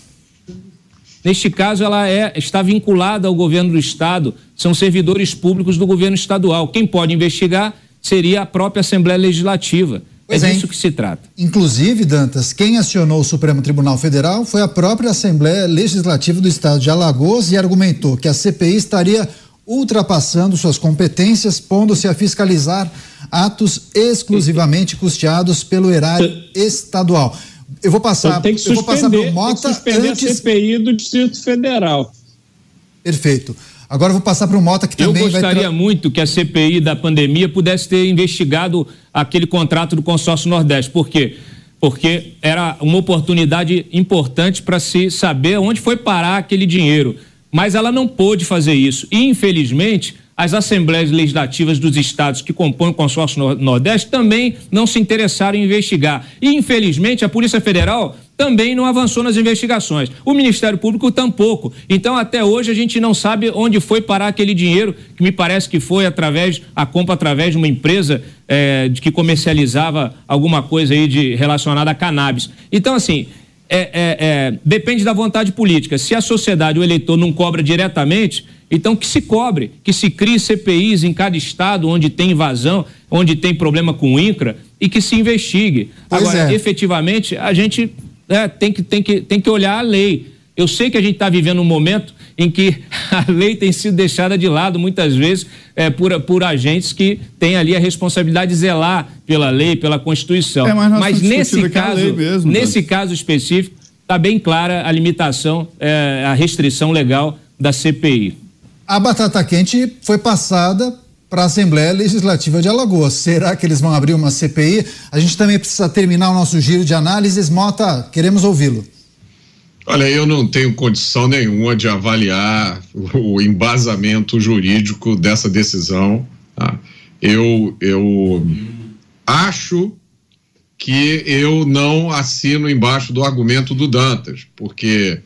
Neste caso, ela é, está vinculada ao governo do Estado, são servidores públicos do governo estadual. Quem pode investigar seria a própria Assembleia Legislativa. Pois é é, disso que se trata. Inclusive, Dantas, quem acionou o Supremo Tribunal Federal foi a própria Assembleia Legislativa do Estado de Alagoas e argumentou que a CPI estaria ultrapassando suas competências, pondo-se a fiscalizar atos exclusivamente custeados pelo erário estadual. Eu vou passar, Então tem que eu vou passar para suspender, o tem que Mota suspender a antes. CPI do Distrito Federal. Perfeito. Agora eu vou passar para o Mota que Eu também vai gostaria tra- muito que a CPI da pandemia pudesse ter investigado aquele contrato do consórcio Nordeste. Por quê? Porque era uma oportunidade importante para se saber onde foi parar aquele dinheiro. Mas ela não pôde fazer isso. E, infelizmente, as assembleias legislativas dos estados que compõem o consórcio Nor- Nordeste também não se interessaram em investigar. E, infelizmente, a Polícia Federal também não avançou nas investigações. O Ministério Público tampouco. Então, até hoje, a gente não sabe onde foi parar aquele dinheiro, que me parece que foi através, a compra através de uma empresa eh, de que comercializava alguma coisa aí de, relacionada a cannabis. Então, assim, é, é, é, depende da vontade política. Se a sociedade, o eleitor, não cobra diretamente, então que se cobre, que se crie CPIs em cada estado onde tem invasão, onde tem problema com o INCRA e que se investigue. Pois Agora, é. efetivamente, a gente é, tem, que, tem, que, tem que olhar a lei. Eu sei que a gente está vivendo um momento em que a lei tem sido deixada de lado muitas vezes é, por, por agentes que têm ali a responsabilidade de zelar pela lei, pela Constituição. É, mas nós estamos nesse discutindo aqui a caso, mesmo, nesse caso específico, está bem clara a limitação, é, a restrição legal da CPI. A batata quente foi passada para a Assembleia Legislativa de Alagoas. Será que eles vão abrir uma CPI? A gente também precisa terminar o nosso giro de análises. Mota, queremos ouvi-lo. Olha, eu não tenho condição nenhuma de avaliar o embasamento jurídico dessa decisão. tá? Eu, eu acho que eu não assino embaixo do argumento do Dantas, porque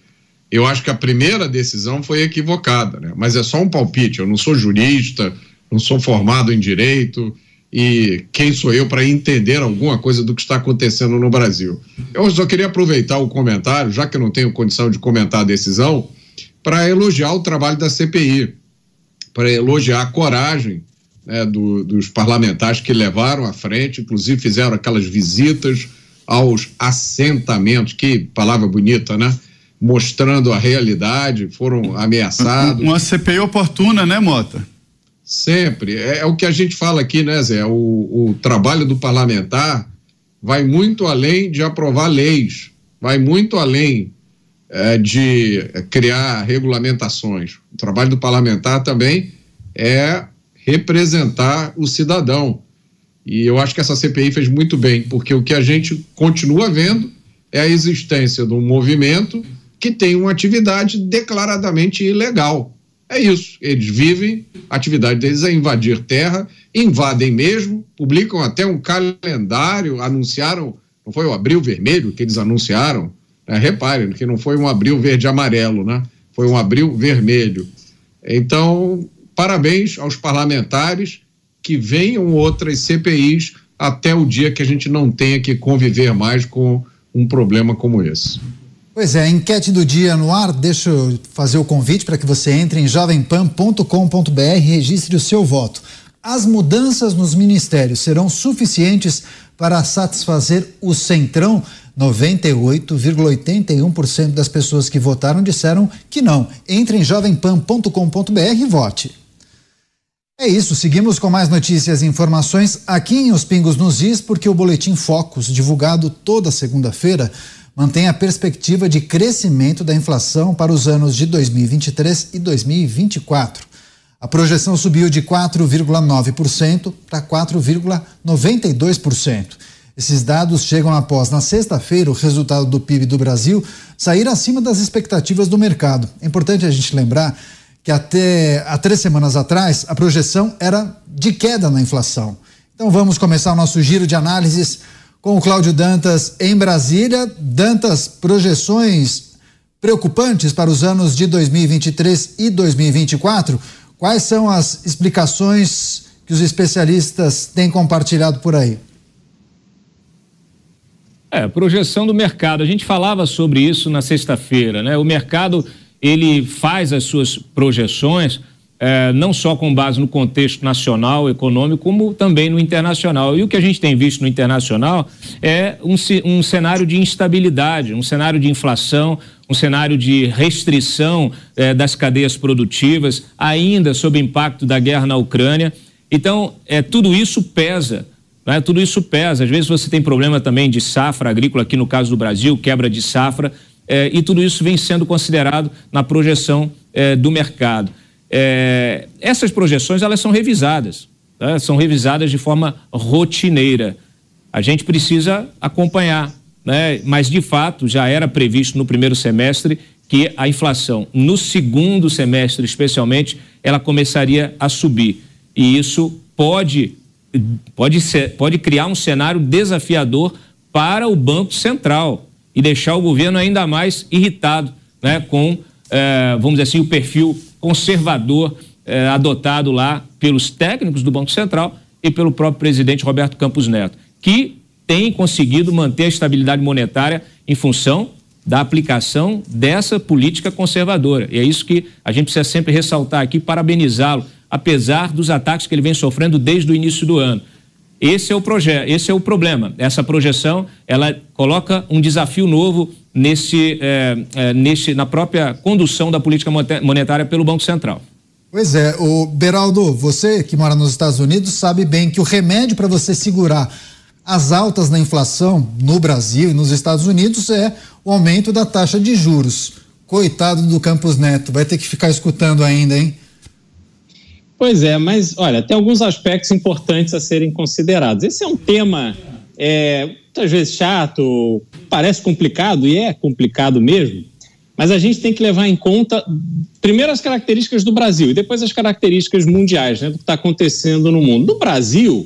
eu acho que a primeira decisão foi equivocada, né? mas é só um palpite. Eu não sou jurista, não sou formado em direito e quem sou eu para entender alguma coisa do que está acontecendo no Brasil? Eu só queria aproveitar o comentário, já que eu não tenho condição de comentar a decisão, para elogiar o trabalho da CPI, para elogiar a coragem né, do- dos parlamentares que levaram à frente, inclusive fizeram aquelas visitas aos assentamentos, que palavra bonita, né? Mostrando a realidade, foram ameaçados. Uma CPI oportuna, né, Mota? Sempre. É, é o que a gente fala aqui, né, Zé? O, o trabalho do parlamentar vai muito além de aprovar leis, vai muito além é, de criar regulamentações. O trabalho do parlamentar também é representar o cidadão. E eu acho que essa CPI fez muito bem, porque o que a gente continua vendo é a existência de um movimento que tem uma atividade declaradamente ilegal. É isso. Eles vivem, a atividade deles é invadir terra, invadem mesmo, publicam até um calendário, anunciaram, não foi o Abril Vermelho que eles anunciaram? né? reparem que não foi um Abril Verde Amarelo, né? foi um abril vermelho. Então, parabéns aos parlamentares que venham outras CPIs até o dia que a gente não tenha que conviver mais com um problema como esse. Pois é, enquete do dia no ar, deixa eu fazer o convite para que você entre em jovempan.com.br e registre o seu voto. As mudanças nos ministérios serão suficientes para satisfazer o Centrão? 98,81% das pessoas que votaram disseram que não. Entre em jovempan.com.br e vote. É isso, seguimos com mais notícias e informações aqui em Os Pingos nos Is, porque o Boletim Focus, divulgado toda segunda-feira, mantém a perspectiva de crescimento da inflação para os anos de 2023 e 2024. A projeção subiu de 4,9% para 4,92%. Esses dados chegam após, na sexta-feira, o resultado do PIB do Brasil sair acima das expectativas do mercado. É importante a gente lembrar que até há três semanas atrás a projeção era de queda na inflação. Então vamos começar o nosso giro de análises com o Cláudio Dantas em Brasília. Dantas, projeções preocupantes para os anos de 2023 e 2024. Quais são as explicações que os especialistas têm compartilhado por aí? É, projeção do mercado. A gente falava sobre isso na sexta-feira, né? O mercado ele faz as suas projeções é, não só com base no contexto nacional, econômico, como também no internacional. E o que a gente tem visto no internacional é um, um cenário de instabilidade, um cenário de inflação, um cenário de restrição é, das cadeias produtivas, ainda sob impacto da guerra na Ucrânia. Então, é, tudo isso pesa. Né? Tudo isso pesa. Às vezes você tem problema também de safra agrícola, aqui no caso do Brasil, quebra de safra é, e tudo isso vem sendo considerado na projeção do mercado. É, essas projeções elas são revisadas, tá? são revisadas de forma rotineira. A gente precisa acompanhar, né? mas de fato já era previsto no primeiro semestre que a inflação no segundo semestre, especialmente, ela começaria a subir e isso pode pode ser, pode criar um cenário desafiador para o Banco Central e deixar o governo ainda mais irritado né, com, eh, vamos dizer assim, o perfil conservador eh, adotado lá pelos técnicos do Banco Central e pelo próprio presidente Roberto Campos Neto, que tem conseguido manter a estabilidade monetária em função da aplicação dessa política conservadora. E é isso que a gente precisa sempre ressaltar aqui, parabenizá-lo, apesar dos ataques que ele vem sofrendo desde o início do ano. Esse é o projeto, esse é o problema. Essa projeção, ela coloca um desafio novo nesse, é, é, nesse, na própria condução da política monetária pelo Banco Central. Pois é, o Beraldo, você que mora nos Estados Unidos sabe bem que o remédio para você segurar as altas na inflação no Brasil e nos Estados Unidos é o aumento da taxa de juros. Coitado do Campos Neto, vai ter que ficar escutando ainda, hein? Pois é, mas olha, tem alguns aspectos importantes a serem considerados. Esse é um tema é, muitas vezes chato, parece complicado e é complicado mesmo, mas a gente tem que levar em conta primeiro as características do Brasil e depois as características mundiais, né, do que está acontecendo no mundo. No Brasil,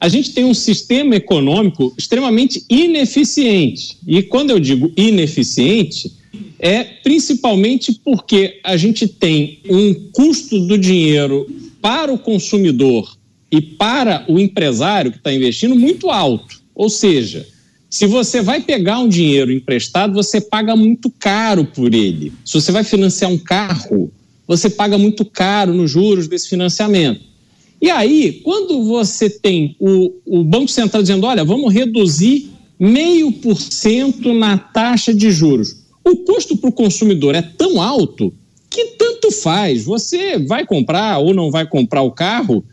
a gente tem um sistema econômico extremamente ineficiente. E quando eu digo ineficiente, é principalmente porque a gente tem um custo do dinheiro para o consumidor e para o empresário que está investindo muito alto. Ou seja, se você vai pegar um dinheiro emprestado, você paga muito caro por ele. Se você vai financiar um carro, você paga muito caro nos juros desse financiamento. E aí, quando você tem o, o Banco Central dizendo, olha, vamos reduzir meio por cento na taxa de juros, o custo para o consumidor é tão alto que tanto faz. Você vai comprar ou não vai comprar o carro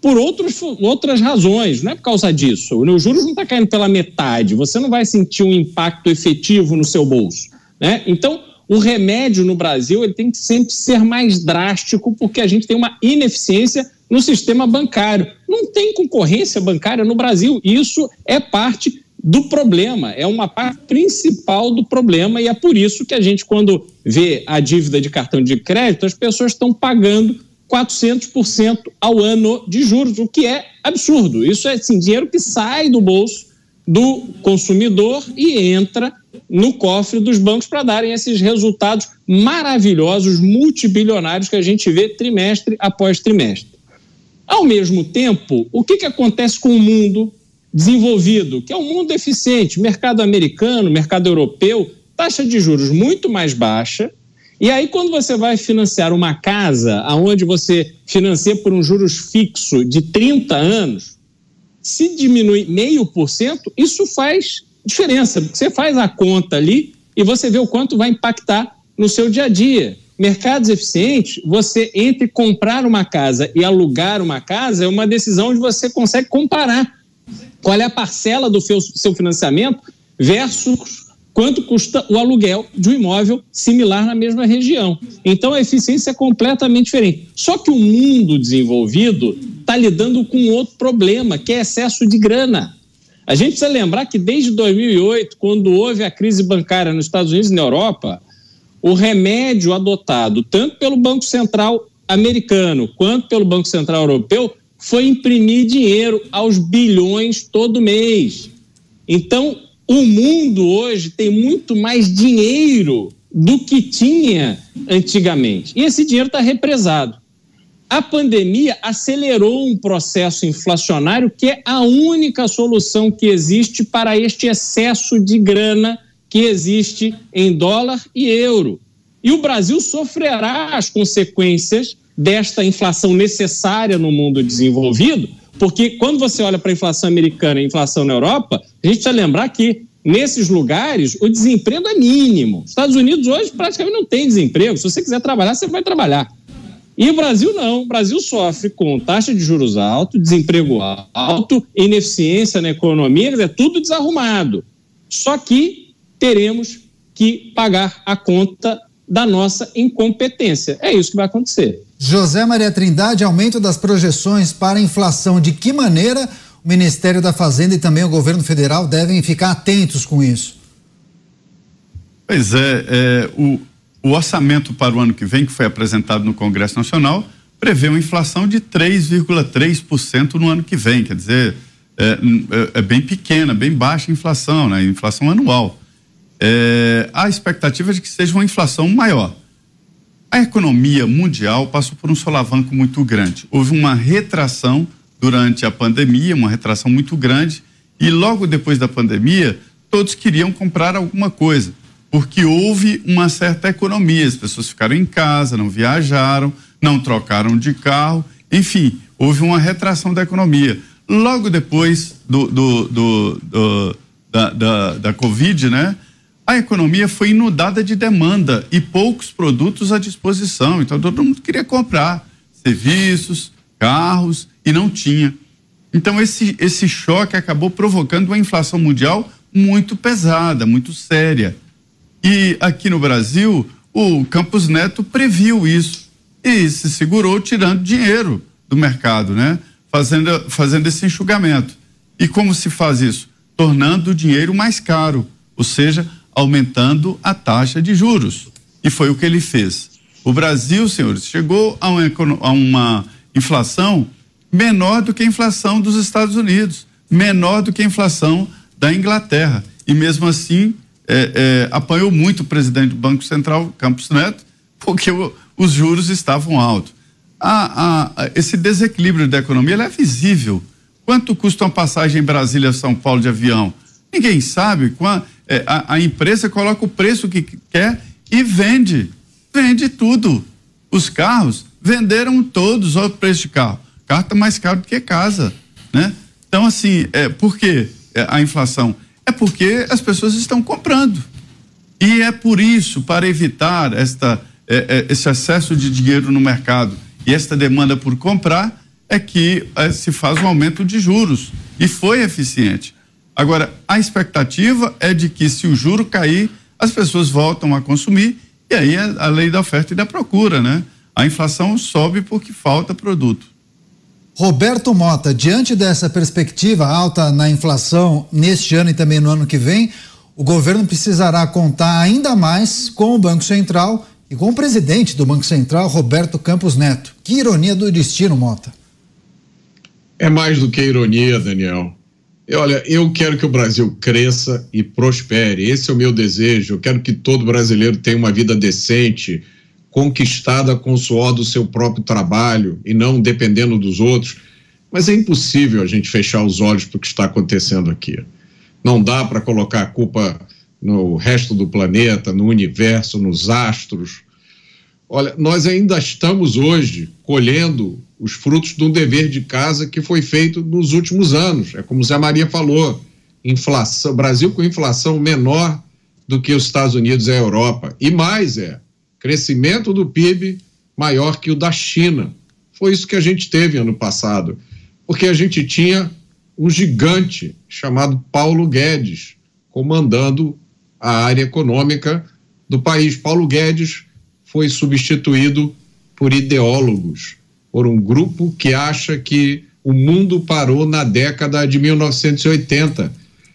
por outros, outras razões, não é por causa disso. Os juros não está caindo pela metade, você não vai sentir um impacto efetivo no seu bolso. Né? Então, o remédio no Brasil ele tem que sempre ser mais drástico, porque a gente tem uma ineficiência no sistema bancário. Não tem concorrência bancária no Brasil. Isso é parte do problema, é uma parte principal do problema, e é por isso que a gente, quando vê a dívida de cartão de crédito, as pessoas estão pagando 400% ao ano de juros, o que é absurdo. Isso é assim, dinheiro que sai do bolso do consumidor e entra no cofre dos bancos para darem esses resultados maravilhosos, multibilionários que a gente vê trimestre após trimestre. Ao mesmo tempo, o que, que acontece com o mundo desenvolvido, que é um mundo eficiente, mercado americano, mercado europeu, taxa de juros muito mais baixa. E aí, quando você vai financiar uma casa, aonde você financia por um juros fixo de 30 anos, se diminui meio por cento, isso faz diferença. Você faz a conta ali e você vê o quanto vai impactar no seu dia a dia. Mercados eficientes, você entre comprar uma casa e alugar uma casa é uma decisão onde você consegue comparar qual é a parcela do seu financiamento versus quanto custa o aluguel de um imóvel similar na mesma região. Então a eficiência é completamente diferente. Só que o mundo desenvolvido está lidando com outro problema, que é excesso de grana. A gente precisa lembrar que desde 2008, quando houve a crise bancária nos Estados Unidos e na Europa, o remédio adotado tanto pelo Banco Central americano quanto pelo Banco Central europeu foi imprimir dinheiro aos bilhões todo mês. Então, o mundo hoje tem muito mais dinheiro do que tinha antigamente. E esse dinheiro está represado. A pandemia acelerou um processo inflacionário que é a única solução que existe para este excesso de grana que existe em dólar e euro. E o Brasil sofrerá as consequências desta inflação necessária no mundo desenvolvido, porque quando você olha para a inflação americana e a inflação na Europa, a gente precisa lembrar que nesses lugares o desemprego é mínimo. Estados Unidos hoje praticamente não tem desemprego. Se você quiser trabalhar, você vai trabalhar. E o Brasil não. O Brasil sofre com taxa de juros alto, desemprego alto, ineficiência na economia, é tudo desarrumado. Só que teremos que pagar a conta da nossa incompetência. É isso que vai acontecer. José Maria Trindade, aumento das projeções para a inflação. De que maneira o Ministério da Fazenda e também o governo federal devem ficar atentos com isso? Pois é, é o, o orçamento para o ano que vem, que foi apresentado no Congresso Nacional, prevê uma inflação de 3,3% no ano que vem. Quer dizer, é, é, é, bem pequena, bem baixa a inflação, né? Inflação anual. É, a expectativa é de que seja uma inflação maior. A economia mundial passou por um solavanco muito grande. Houve uma retração durante a pandemia, uma retração muito grande, e logo depois da pandemia, todos queriam comprar alguma coisa porque houve uma certa economia. As pessoas ficaram em casa, não viajaram, não trocaram de carro, enfim, houve uma retração da economia. Logo depois do, do, do, do da, da, da Covid, né? A economia foi inundada de demanda e poucos produtos à disposição. Então todo mundo queria comprar serviços, carros e não tinha. Então esse, esse choque acabou provocando uma inflação mundial muito pesada, muito séria. E aqui no Brasil, o Campos Neto previu isso e se segurou tirando dinheiro do mercado, né? Fazendo, fazendo esse enxugamento. E como se faz isso? Tornando o dinheiro mais caro, ou seja, aumentando a taxa de juros. E foi o que ele fez. O Brasil, senhores, chegou a uma, a uma inflação menor do que a inflação dos Estados Unidos, menor do que a inflação da Inglaterra. E mesmo assim, é, é, apanhou muito o presidente do Banco Central, Campos Neto, porque o, os juros estavam altos. A, a, esse desequilíbrio da economia é visível. Quanto custa uma passagem em Brasília-São Paulo de avião? Ninguém sabe. É, a, a empresa coloca o preço que quer e vende. Vende tudo. Os carros venderam todos, o preço de carro. Carro está mais caro do que casa. Né? Então, assim, é, por que é, a inflação? É porque as pessoas estão comprando. E é por isso, para evitar esta, é, é, esse excesso de dinheiro no mercado e esta demanda por comprar, é que é, se faz um aumento de juros. E foi eficiente. Agora, a expectativa é de que, se o juro cair, as pessoas voltam a consumir, e aí é a lei da oferta e da procura, né? A inflação sobe porque falta produto. Roberto Mota, diante dessa perspectiva alta na inflação neste ano e também no ano que vem, o governo precisará contar ainda mais com o Banco Central e com o presidente do Banco Central, Roberto Campos Neto. Que ironia do destino, Mota. É mais do que ironia, Daniel. Olha, eu quero que o Brasil cresça e prospere. Esse é o meu desejo. Eu quero que todo brasileiro tenha uma vida decente, conquistada com o suor do seu próprio trabalho e não dependendo dos outros. Mas é impossível a gente fechar os olhos para o que está acontecendo aqui. Não dá para colocar a culpa no resto do planeta, no universo, nos astros. Olha, nós ainda estamos hoje colhendo os frutos de um dever de casa que foi feito nos últimos anos. É como Zé Maria falou, inflação, Brasil com inflação menor do que os Estados Unidos e a Europa. E mais é, crescimento do PIB maior que o da China. Foi isso que a gente teve ano passado, porque a gente tinha um gigante chamado Paulo Guedes comandando a área econômica do país. Paulo Guedes foi substituído por ideólogos, por um grupo que acha que o mundo parou na década de 1980.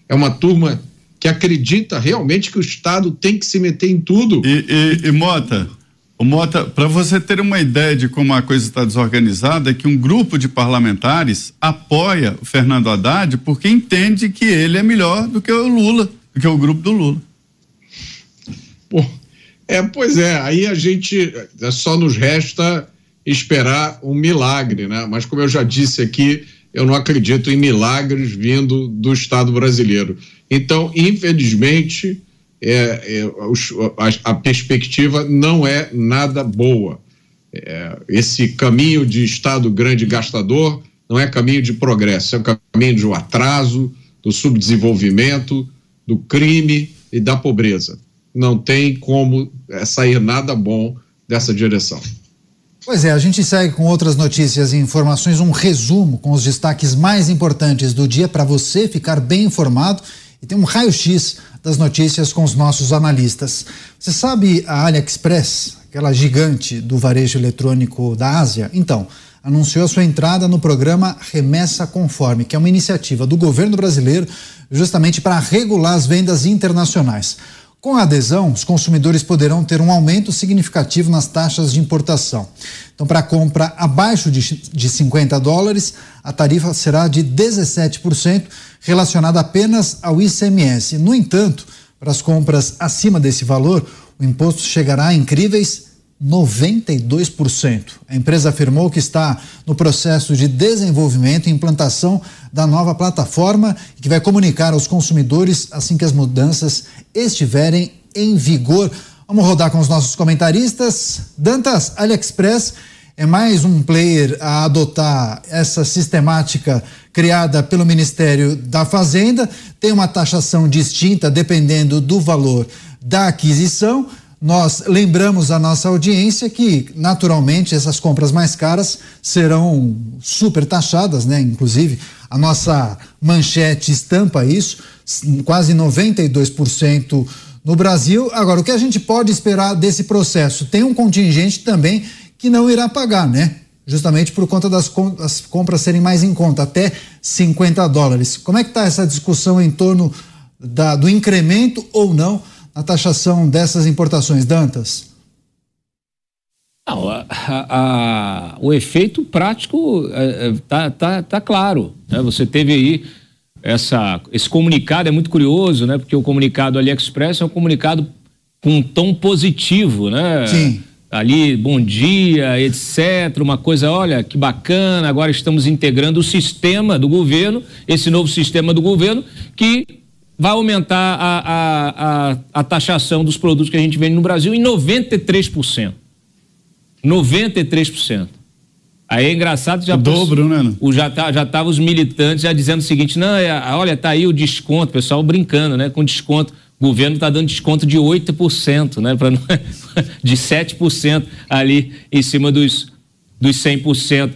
É uma turma que acredita realmente que o Estado tem que se meter em tudo. E, e, e Mota, o Mota, para você ter uma ideia de como a coisa está desorganizada, é que um grupo de parlamentares apoia o Fernando Haddad porque entende que ele é melhor do que o Lula, do que o grupo do Lula. Bom, é, pois é, aí a gente só nos resta esperar um milagre, né? Mas como eu já disse aqui, eu não acredito em milagres vindo do Estado brasileiro. Então, infelizmente, é, é, a, a, perspectiva não é nada boa. É, esse caminho de Estado grande gastador não é caminho de progresso, é um caminho de um atraso, do subdesenvolvimento, do crime e da pobreza. Não tem como é, sair nada bom dessa direção. Pois é, a gente segue com outras notícias e informações, um resumo com os destaques mais importantes do dia para você ficar bem informado e tem um raio-x das notícias com os nossos analistas. Você sabe a AliExpress, aquela gigante do varejo eletrônico da Ásia? Então, anunciou sua entrada no programa Remessa Conforme, que é uma iniciativa do governo brasileiro justamente para regular as vendas internacionais. Com a adesão, os consumidores poderão ter um aumento significativo nas taxas de importação. Então, para compra abaixo de, de 50 dólares, a tarifa será de 17%, relacionada apenas ao ICMS. No entanto, para as compras acima desse valor, o imposto chegará a incríveis 92%. A empresa afirmou que está no processo de desenvolvimento e implantação da nova plataforma que vai comunicar aos consumidores assim que as mudanças estiverem em vigor. Vamos rodar com os nossos comentaristas. Dantas, AliExpress é mais um player a adotar essa sistemática criada pelo Ministério da Fazenda. Tem uma taxação distinta dependendo do valor da aquisição nós lembramos a nossa audiência que, naturalmente, essas compras mais caras serão super taxadas, né? Inclusive, a nossa manchete estampa isso, quase 92% no Brasil. Agora, o que a gente pode esperar desse processo? Tem um contingente também que não irá pagar, né? Justamente por conta das, compras serem mais em conta, até 50 dólares. Como é que está essa discussão em torno da, do incremento ou não? A taxação dessas importações, Dantas? Não, a, a, o efeito prático está é, é, tá, tá, tá claro. Né? Você teve aí essa, esse comunicado, é muito curioso, né? porque o comunicado AliExpress é um comunicado com um tom positivo, né? Sim. Ali, bom dia, etc. Uma coisa, olha, que bacana, agora estamos integrando o sistema do governo, esse novo sistema do governo, que vai aumentar a, a, a, a, taxação dos produtos que a gente vende no Brasil em 93%. 93%. Aí é engraçado já o dobro, né? O já tá, já tava os militantes já dizendo o seguinte: "Não, é, olha, tá aí o desconto, pessoal brincando, né, com desconto. O governo está dando desconto de 8%, né, para de 7% ali em cima dos dos 100%.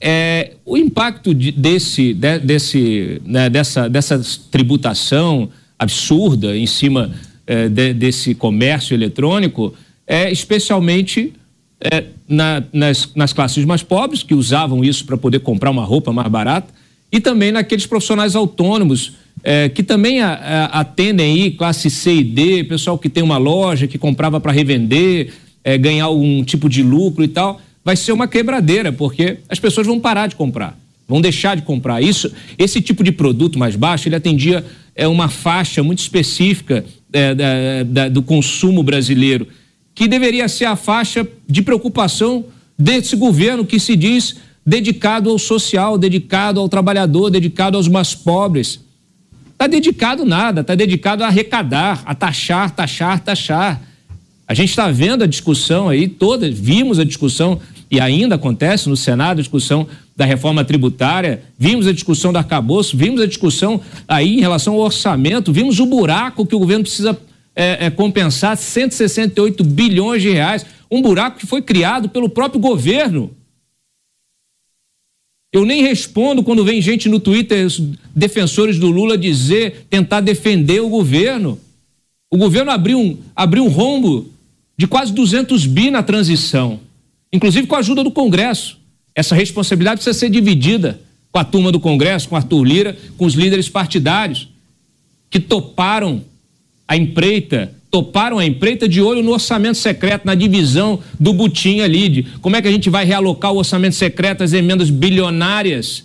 É, o impacto de, desse, de, desse, né, dessa, dessa tributação absurda em cima é, de, desse comércio eletrônico é especialmente é, na, nas, nas classes mais pobres, que usavam isso para poder comprar uma roupa mais barata, e também naqueles profissionais autônomos é, que também a, a, atendem aí, classe C e D, pessoal que tem uma loja, que comprava para revender, é, ganhar algum tipo de lucro e tal vai ser uma quebradeira, porque as pessoas vão parar de comprar. vão deixar de comprar. Isso, esse tipo de produto mais baixo, ele atendia é, uma faixa muito específica é, da, da, do consumo brasileiro, que deveria ser a faixa de preocupação desse governo que se diz dedicado ao social, dedicado ao trabalhador, dedicado aos mais pobres. Está dedicado nada, está dedicado a arrecadar, a taxar, taxar, taxar. A gente está vendo a discussão aí toda, vimos a discussão e ainda acontece no Senado a discussão da reforma tributária, vimos a discussão do arcabouço, vimos a discussão aí em relação ao orçamento, vimos o buraco que o governo precisa é, é, compensar 168 bilhões de reais, um buraco que foi criado pelo próprio governo. Eu nem respondo quando vem gente no Twitter, defensores do Lula, dizer, tentar defender o governo. O governo abriu um, abriu um rombo de quase 200 bi na transição, inclusive com a ajuda do Congresso. Essa responsabilidade precisa ser dividida com a turma do Congresso, com Arthur Lira, com os líderes partidários que toparam a empreita, toparam a empreita de olho no orçamento secreto, na divisão do butim ali, de como é que a gente vai realocar o orçamento secreto, as emendas bilionárias.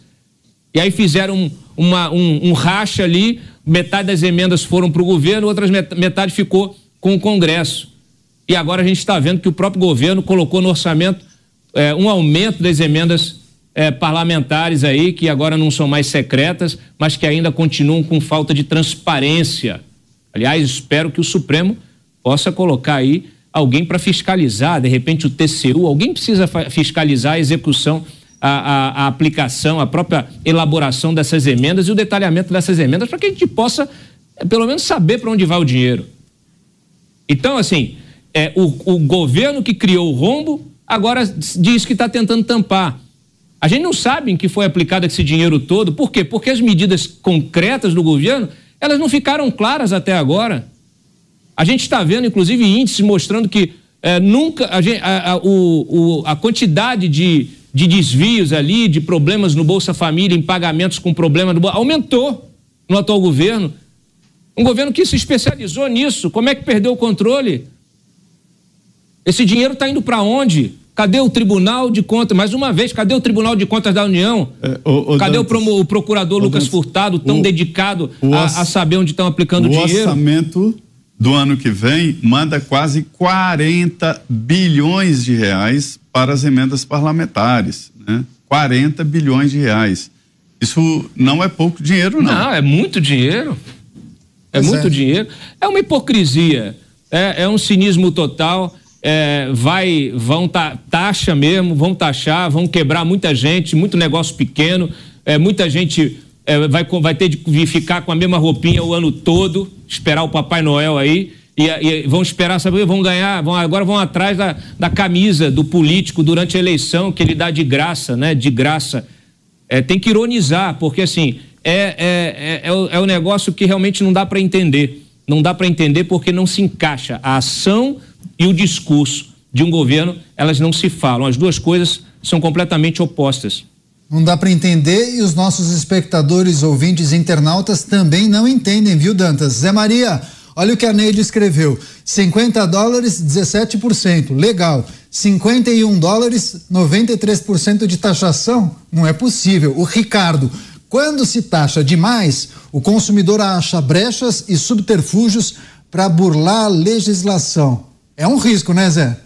E aí fizeram uma, um, um racha ali, metade das emendas foram para o governo, outras metade ficou com o Congresso. E agora a gente está vendo que o próprio governo colocou no orçamento é, um aumento das emendas é, parlamentares aí, que agora não são mais secretas, mas que ainda continuam com falta de transparência. Aliás, espero que o Supremo possa colocar aí alguém para fiscalizar, de repente o TCU, alguém precisa fiscalizar a execução, a, a, a, aplicação, a própria elaboração dessas emendas e o detalhamento dessas emendas para que a gente possa, é, pelo menos, saber para onde vai o dinheiro. Então, assim, é, o, o governo que criou o rombo agora diz que está tentando tampar. A gente não sabe em que foi aplicado esse dinheiro todo. Por quê? Porque as medidas concretas do governo, elas não ficaram claras até agora. A gente está vendo, inclusive, índices mostrando que é, nunca a, gente, a, a, o, o, a quantidade de, de desvios ali, de problemas no Bolsa Família, em pagamentos com problema no aumentou no atual governo. Um governo que se especializou nisso. Como é que perdeu o controle? Esse dinheiro está indo para onde? Cadê o Tribunal de Contas? Mais uma vez, cadê o Tribunal de Contas da União? É, o, o cadê Dantas, o, o, procurador Lucas Dantas, Furtado, tão dedicado a, a, saber onde estão aplicando o dinheiro? O orçamento do ano que vem manda quase 40 bilhões de reais para as emendas parlamentares. Né? 40 bilhões de reais. Isso não é pouco dinheiro, não. Não, é muito dinheiro. É muito é. dinheiro. É uma hipocrisia. É, é um cinismo total é, vai, vão ta, taxa mesmo, vão taxar, vão quebrar muita gente, muito negócio pequeno, é, muita gente é, vai, vai ter de ficar com a mesma roupinha o ano todo, esperar o Papai Noel aí. E, e, vão esperar, saber, vão ganhar, vão, agora vão atrás da, da camisa do político durante a eleição, que ele dá de graça, né? De graça. É, tem que ironizar, porque assim, é, é, é, é, o, é o negócio que realmente não dá para entender. Não dá para entender porque não se encaixa a ação e o discurso de um governo, elas não se falam. As duas coisas são completamente opostas. Não dá para entender e os nossos espectadores, ouvintes, internautas também não entendem, viu, Dantas? Zé Maria, olha o que a Neide escreveu: 50 dólares, 17%. Legal. 51 dólares, 93% de taxação? Não é possível. O Ricardo, quando se taxa demais, o consumidor acha brechas e subterfúgios para burlar a legislação. É um risco, né, Zé?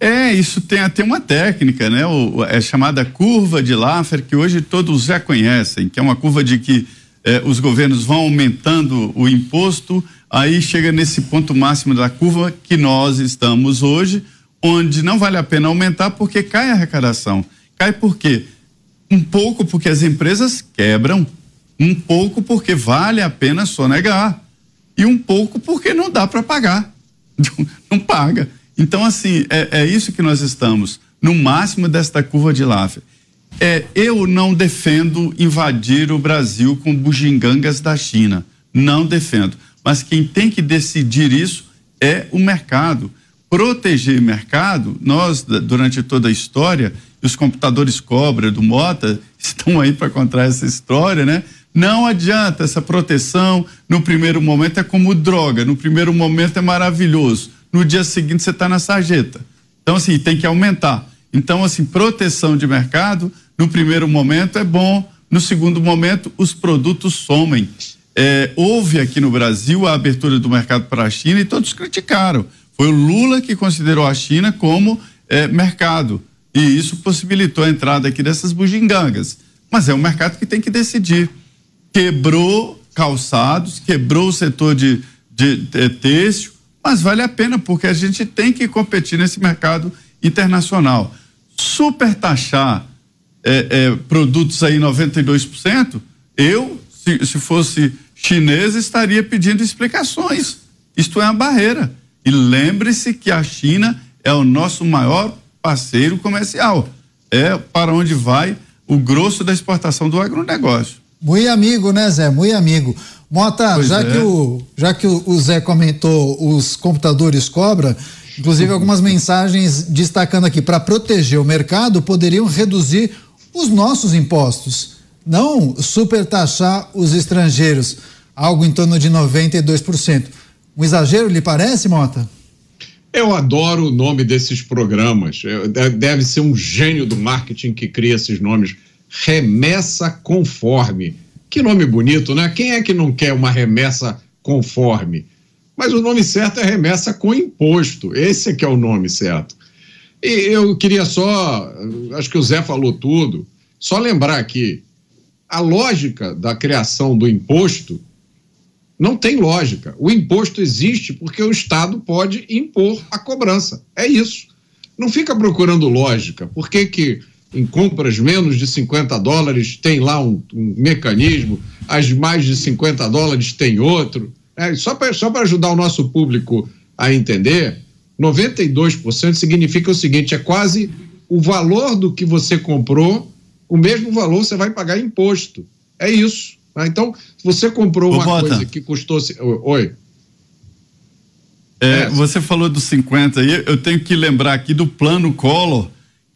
É, isso tem até uma técnica, né? O, é chamada curva de Laffer, que hoje todos já conhecem, que é uma curva de que é, os governos vão aumentando o imposto, aí chega nesse ponto máximo da curva que nós estamos hoje, onde não vale a pena aumentar porque cai a arrecadação. Cai por quê? Um pouco porque as empresas quebram, um pouco porque vale a pena sonegar e um pouco porque não dá para pagar. não paga. Então, assim, é, é, isso que nós estamos, no máximo desta curva de Laffer. É, eu não defendo invadir o Brasil com bugigangas da China. Não defendo. Mas quem tem que decidir isso é o mercado. Proteger o mercado, nós, durante toda a história, os computadores Cobra do Mota estão aí para contar essa história, né? Não adianta essa proteção. No primeiro momento é como droga. No primeiro momento é maravilhoso. No dia seguinte você está na sarjeta. Então, assim, tem que aumentar. Então, assim, proteção de mercado No primeiro momento é bom, no segundo momento os produtos somem. É, houve aqui no Brasil a abertura do mercado para a China e todos criticaram. Foi o Lula que considerou a China como é, mercado. E isso possibilitou a entrada aqui dessas bugigangas. Mas é um mercado que tem que decidir. Quebrou calçados, quebrou o setor de, de, de têxtil, mas vale a pena porque a gente tem que competir nesse mercado internacional. Super taxar é, é, produtos aí 92%, eu, se, se fosse chinês, estaria pedindo explicações. Isto é uma barreira. E lembre-se que a China é o nosso maior parceiro comercial. É para onde vai o grosso da exportação do agronegócio. Muito amigo, né, Zé? Muito amigo. Mota, já, é. que o, já que o Zé comentou os computadores cobra, inclusive algumas mensagens destacando aqui, para proteger o mercado, poderiam reduzir os nossos impostos, não supertaxar os estrangeiros, algo em torno de 92%. Um exagero, lhe parece, Mota? Eu adoro o nome desses programas. Deve ser um gênio do marketing que cria esses nomes. Remessa conforme. Que nome bonito, né? Quem é que não quer uma remessa conforme? Mas o nome certo é remessa com imposto. Esse é que é o nome certo. E eu queria só, acho que o Zé falou tudo, só lembrar que a lógica da criação do imposto não tem lógica. O imposto existe porque o Estado pode impor a cobrança. É isso. Não fica procurando lógica. Por que, que em compras menos de 50 dólares tem lá um, um mecanismo, as mais de 50 dólares tem outro? É, só para só ajudar o nosso público a entender, 92% significa o seguinte: é quase o valor do que você comprou, o mesmo valor você vai pagar imposto. É isso. Tá? Então, se você comprou uma Bota. coisa que custou. Oi. É, é. Você falou dos 50 aí, eu tenho que lembrar aqui do plano Collor,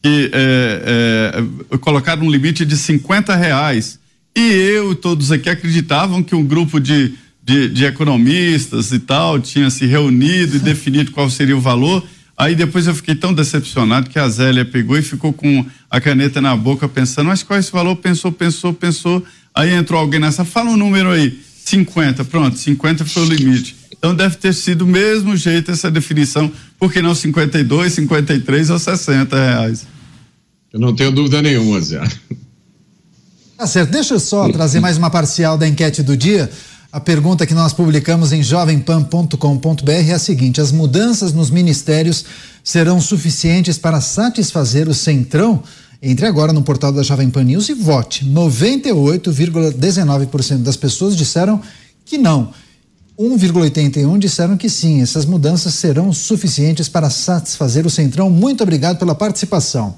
que é, é, colocaram um limite de 50 reais. E eu e todos aqui acreditavam que um grupo de, de, de economistas e tal tinha se reunido e definido qual seria o valor. Aí depois eu fiquei tão decepcionado que a Zélia pegou e ficou com a caneta na boca pensando, mas qual é esse valor? Pensou, pensou, pensou. Aí entrou alguém nessa, fala um número aí, 50, pronto, 50 foi o limite. Então deve ter sido o mesmo jeito essa definição, por que não 52, 53 ou 60 reais? Eu não tenho dúvida nenhuma, Zé. Tá certo, deixa eu só trazer mais uma parcial da enquete do dia. A pergunta que nós publicamos em jovempan.com.br é a seguinte: as mudanças nos ministérios serão suficientes para satisfazer o centrão? Entre agora no portal da Jovem Pan News e vote. 98,19% das pessoas disseram que não. 1,81 disseram que sim. Essas mudanças serão suficientes para satisfazer o Centrão. Muito obrigado pela participação.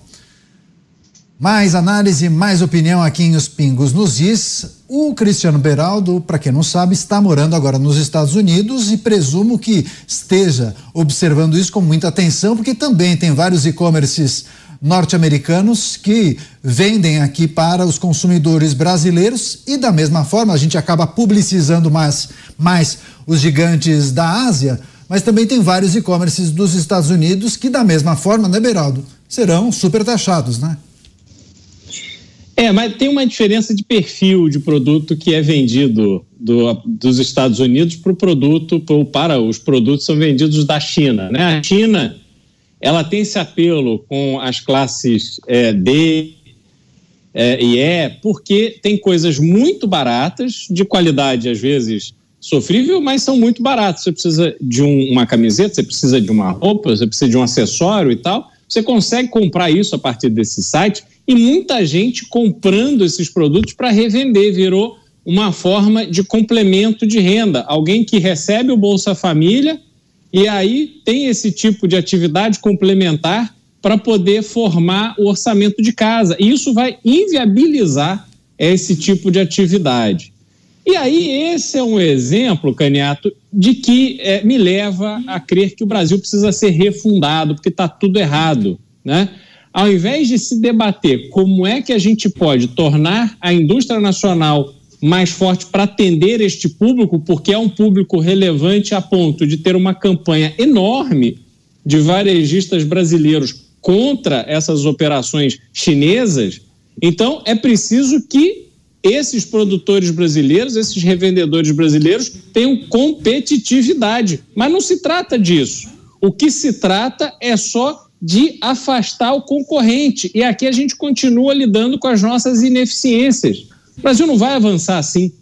Mais análise, mais opinião aqui em Os Pingos nos Is. O Cristiano Beraldo, para quem não sabe, está morando agora nos Estados Unidos e presumo que esteja observando isso com muita atenção, porque também tem vários e-commerces norte-americanos que vendem aqui para os consumidores brasileiros e da mesma forma a gente acaba publicizando mais, mais os gigantes da Ásia, mas também tem vários e-commerces dos Estados Unidos que da mesma forma, né, Beraldo, serão super taxados, né? É, mas tem uma diferença de perfil de produto que é vendido do, dos Estados Unidos para o produto, para os produtos são vendidos da China. Né? A China ela tem esse apelo com as classes é, D é, e E, porque tem coisas muito baratas, de qualidade às vezes sofrível, mas são muito baratas. Você precisa de um, uma camiseta, você precisa de uma roupa, você precisa de um acessório e tal. Você consegue comprar isso a partir desse site e muita gente comprando esses produtos para revender virou uma forma de complemento de renda. Alguém que recebe o Bolsa Família e aí tem esse tipo de atividade complementar para poder formar o orçamento de casa. E isso vai inviabilizar esse tipo de atividade. E aí, esse é um exemplo, Caniato, de que é, me leva a crer que o Brasil precisa ser refundado, porque está tudo errado. Né? Ao invés de se debater como é que a gente pode tornar a indústria nacional mais forte para atender este público, porque é um público relevante a ponto de ter uma campanha enorme de varejistas brasileiros contra essas operações chinesas, Então, é preciso que esses produtores brasileiros, esses revendedores brasileiros tenham competitividade. Mas não se trata disso. O que se trata é só de afastar o concorrente. E aqui a gente continua lidando com as nossas ineficiências. O Brasil não vai avançar assim.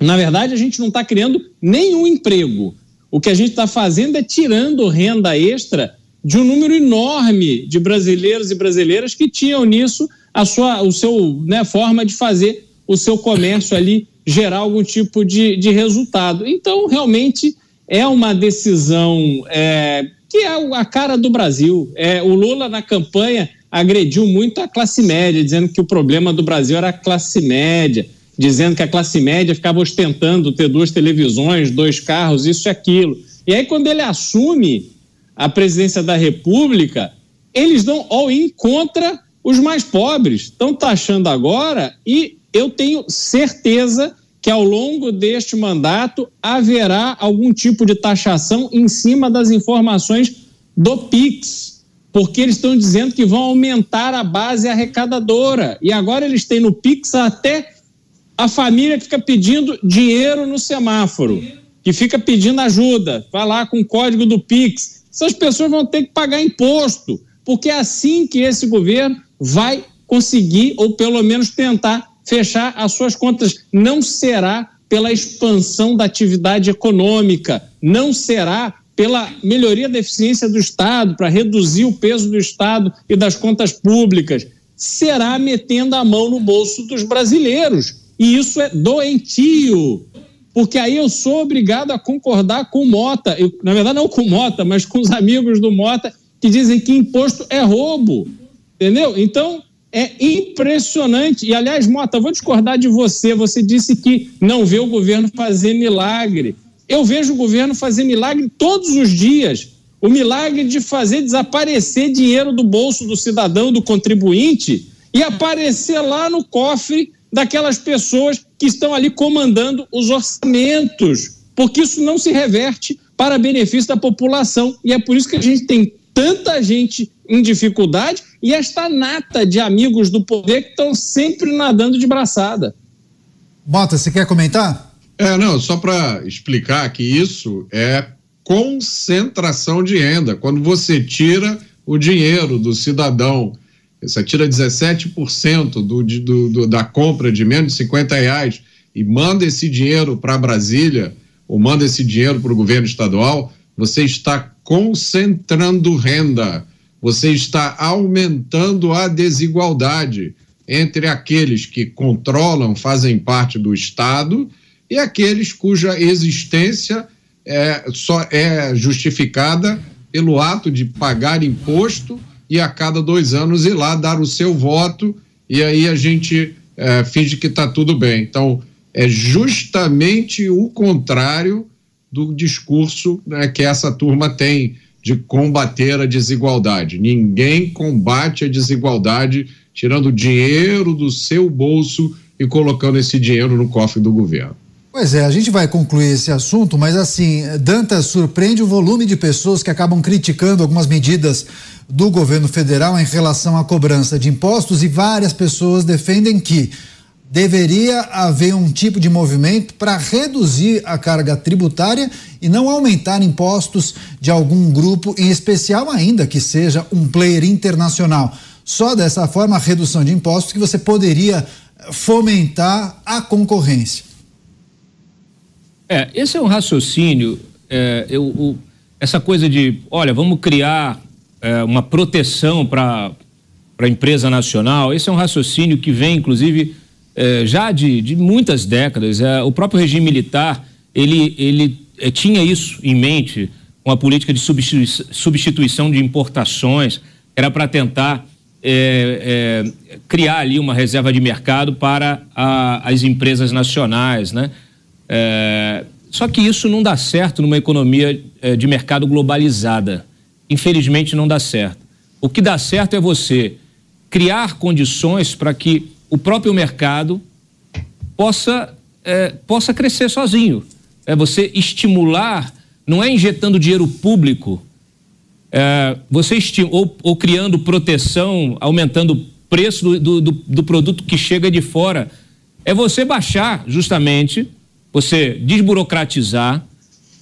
Na verdade, a gente não está criando nenhum emprego. O que a gente está fazendo é tirando renda extra de um número enorme de brasileiros e brasileiras que tinham nisso a sua o seu né, forma de fazer o seu comércio ali gerar algum tipo de, de resultado. Então, realmente é uma decisão é, que é a cara do Brasil. É, o Lula, na campanha, agrediu muito a classe média, dizendo que o problema do Brasil era a classe média, dizendo que a classe média ficava ostentando ter duas televisões, dois carros, isso e aquilo. E aí, quando ele assume a presidência da República, eles dão all-in contra os mais pobres. Estão taxando agora e eu tenho certeza que ao longo deste mandato haverá algum tipo de taxação em cima das informações do PIX, porque eles estão dizendo que vão aumentar a base arrecadadora. E agora eles têm no PIX até a família que fica pedindo dinheiro no semáforo, que fica pedindo ajuda, vai lá com o código do PIX. Essas pessoas vão ter que pagar imposto, porque é assim que esse governo vai conseguir, ou pelo menos tentar, fechar as suas contas. Não será pela expansão da atividade econômica, não será pela melhoria da eficiência do Estado, para reduzir o peso do Estado e das contas públicas, será metendo a mão no bolso dos brasileiros. E isso é doentio, porque aí eu sou obrigado a concordar com o Mota, eu, na verdade não com o Mota, mas com os amigos do Mota, que dizem que imposto é roubo, entendeu? Então, é impressionante. E, aliás, Mota, vou discordar de você. Você disse que não vê o governo fazer milagre. Eu vejo o governo fazer milagre todos os dias. O milagre de fazer desaparecer dinheiro do bolso do cidadão, do contribuinte, e aparecer lá no cofre daquelas pessoas que estão ali comandando os orçamentos, porque isso não se reverte para benefício da população. E é por isso que a gente tem tanta gente em dificuldade e esta nata de amigos do poder que estão sempre nadando de braçada. Bota, você quer comentar? É, não, só para explicar que isso é concentração de renda. Quando você tira o dinheiro do cidadão, você tira 17% do, do, do, da compra de menos de 50 reais e manda esse dinheiro para Brasília, ou manda esse dinheiro para o governo estadual, você está concentrando renda, você está aumentando a desigualdade entre aqueles que controlam, fazem parte do Estado e aqueles cuja existência é, só é justificada pelo ato de pagar imposto e a cada dois anos ir lá dar o seu voto e aí a gente é, finge que está tudo bem. Então, é justamente o contrário do discurso né, que essa turma tem de combater a desigualdade. Ninguém combate a desigualdade tirando dinheiro do seu bolso e colocando esse dinheiro no cofre do governo. Pois é, a gente vai concluir esse assunto, mas assim, Dantas surpreende o volume de pessoas que acabam criticando algumas medidas do governo federal em relação à cobrança de impostos e várias pessoas defendem que deveria haver um tipo de movimento para reduzir a carga tributária e não aumentar impostos de algum grupo, em especial ainda que seja um player internacional. Só dessa forma a redução de impostos que você poderia fomentar a concorrência. É, esse é um raciocínio, é, eu, o, essa coisa de, olha, vamos criar é, uma proteção para a empresa nacional, esse é um raciocínio que vem, inclusive, é, já de, de, muitas décadas. É, o próprio regime militar ele, ele é, tinha isso em mente, uma política de substitui substituição de importações, era para tentar é, criar ali uma reserva de mercado para a, as empresas nacionais, né? É, só que isso não dá certo numa economia de mercado globalizada. Infelizmente não dá certo. O que dá certo é você criar condições para que o próprio mercado possa, é, possa crescer sozinho. É você estimular, não é injetando dinheiro público, é, você ou, ou criando proteção, aumentando preço do, do, do produto que chega de fora. É você baixar, justamente, você desburocratizar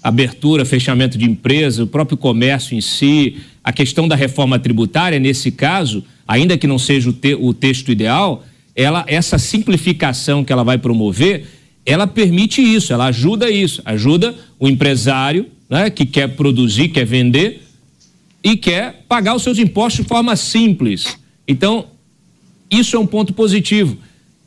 abertura, fechamento de empresa, o próprio comércio em si, a questão da reforma tributária, nesse caso, ainda que não seja o, te, o texto ideal, ela, essa simplificação que ela vai promover, ela permite isso, ela ajuda isso, ajuda o empresário né, que quer produzir, quer vender e quer pagar os seus impostos de forma simples. Então, isso é um ponto positivo.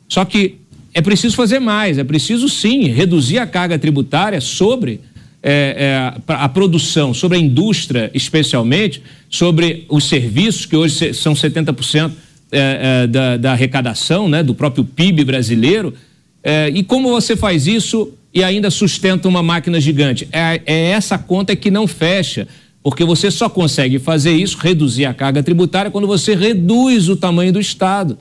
Só que é preciso fazer mais, é preciso sim reduzir a carga tributária sobre é, é, a produção, sobre a indústria, especialmente, sobre os serviços, que hoje são 70% é, é, da, da, arrecadação né, do próprio PIB brasileiro. É, e como você faz isso e ainda sustenta uma máquina gigante? É, é essa conta que não fecha, porque você só consegue fazer isso, reduzir a carga tributária, quando você reduz o tamanho do Estado.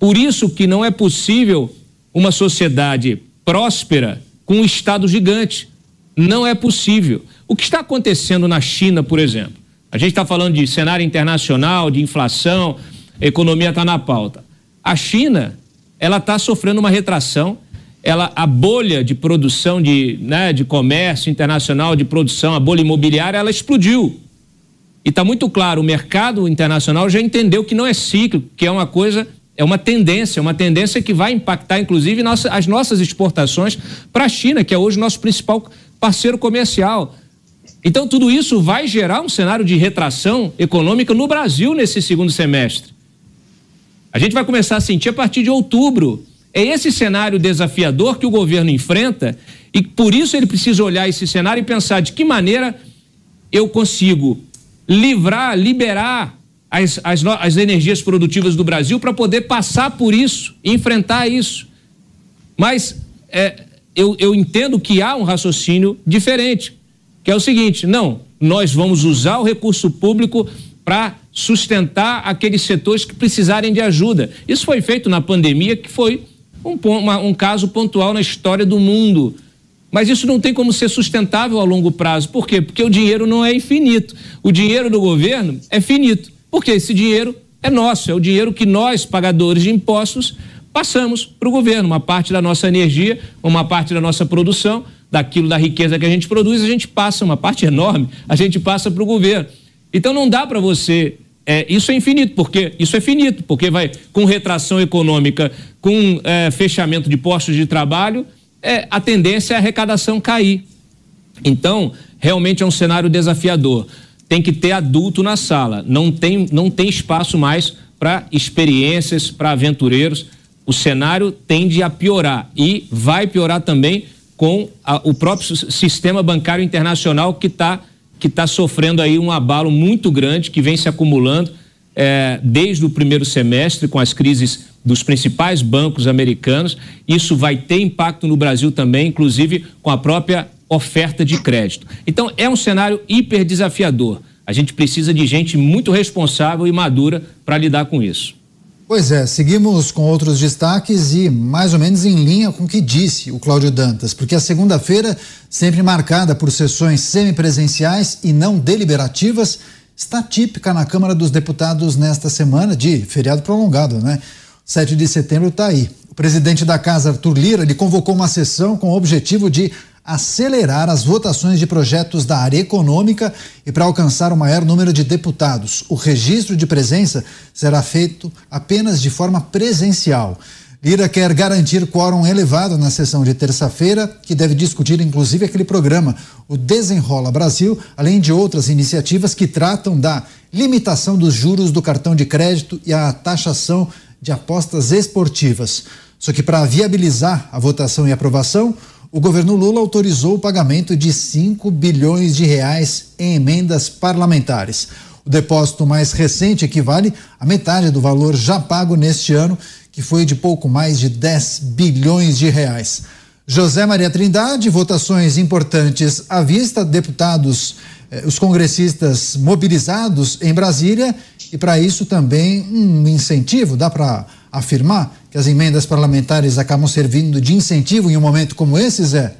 Por isso que não é possível uma sociedade próspera com um Estado gigante. Não é possível. O que está acontecendo na China, por exemplo? A gente está falando de cenário internacional, de inflação, a economia está na pauta. A China, ela está sofrendo uma retração. Ela, a bolha de produção de, né, de comércio internacional, de produção, a bolha imobiliária, ela explodiu. E está muito claro, o mercado internacional já entendeu que não é cíclico, que é uma coisa, é uma tendência, uma tendência que vai impactar, inclusive, nossa, as nossas exportações para a China, que é hoje o nosso principal parceiro comercial. Então, tudo isso vai gerar um cenário de retração econômica no Brasil nesse segundo semestre. A gente vai começar a sentir a partir de outubro. É esse cenário desafiador que o governo enfrenta e por isso ele precisa olhar esse cenário e pensar de que maneira eu consigo livrar, liberar as, as, as energias produtivas do Brasil para poder passar por isso, enfrentar isso. Mas é, eu, eu entendo que há um raciocínio diferente, que é o seguinte: não, nós vamos usar o recurso público para sustentar aqueles setores que precisarem de ajuda. Isso foi feito na pandemia, que foi um, uma, um caso pontual na história do mundo. Mas isso não tem como ser sustentável a longo prazo. Por quê? Porque o dinheiro não é infinito. O dinheiro do governo é finito. Porque esse dinheiro é nosso, é o dinheiro que nós, pagadores de impostos, passamos para o governo. Uma parte da nossa energia, uma parte da nossa produção, daquilo da riqueza que a gente produz, a gente passa, uma parte enorme, a gente passa para o governo. Então não dá para você. É, isso é infinito, porque isso é finito, porque vai com retração econômica, com é, fechamento de postos de trabalho, é, a tendência é a arrecadação cair. Então, realmente é um cenário desafiador. Tem que ter adulto na sala, não tem, não tem espaço mais para experiências, para aventureiros o cenário tende a piorar e vai piorar também com a, o próprio sistema bancário internacional que está que tá sofrendo aí um abalo muito grande que vem se acumulando é, desde o primeiro semestre com as crises dos principais bancos americanos. Isso vai ter impacto no Brasil também, inclusive com a própria oferta de crédito. Então é um cenário hiper desafiador. A gente precisa de gente muito responsável e madura para lidar com isso. Pois é, seguimos com outros destaques e mais ou menos em linha com o que disse o Cláudio Dantas, porque a segunda-feira, sempre marcada por sessões semipresenciais e não deliberativas, está típica na Câmara dos Deputados nesta semana de feriado prolongado, né? 7 de setembro está aí. O presidente da Casa, Arthur Lira, ele convocou uma sessão com o objetivo de acelerar as votações de projetos da área econômica e para alcançar o maior número de deputados. O registro de presença será feito apenas de forma presencial. Lira quer garantir quórum elevado na sessão de terça-feira, que deve discutir inclusive aquele programa, o Desenrola Brasil, além de outras iniciativas que tratam da limitação dos juros do cartão de crédito e a taxação de apostas esportivas. Só que para viabilizar a votação e aprovação, o governo Lula autorizou o pagamento de 5 bilhões de reais em emendas parlamentares. O depósito mais recente equivale a metade do valor já pago neste ano, que foi de pouco mais de 10 bilhões de reais. José Maria Trindade, votações importantes à vista, deputados, eh, os congressistas mobilizados em Brasília, e para isso também um incentivo, dá para afirmar que as emendas parlamentares acabam servindo de incentivo em um momento como esse, Zé?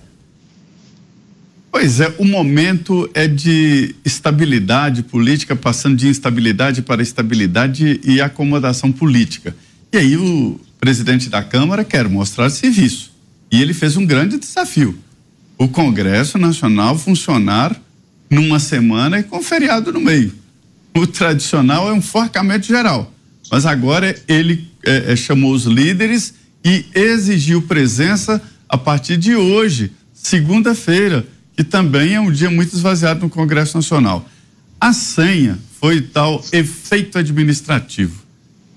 Pois é, o momento é de estabilidade política, passando de instabilidade para estabilidade e acomodação política. E aí o presidente da Câmara quer mostrar serviço. E ele fez um grande desafio. O Congresso Nacional funcionar numa semana e com feriado no meio. O tradicional é um forcamento geral. Mas agora ele é, é, chamou os líderes e exigiu presença a partir de hoje, segunda-feira que também é um dia muito esvaziado no Congresso Nacional. A senha foi tal efeito administrativo.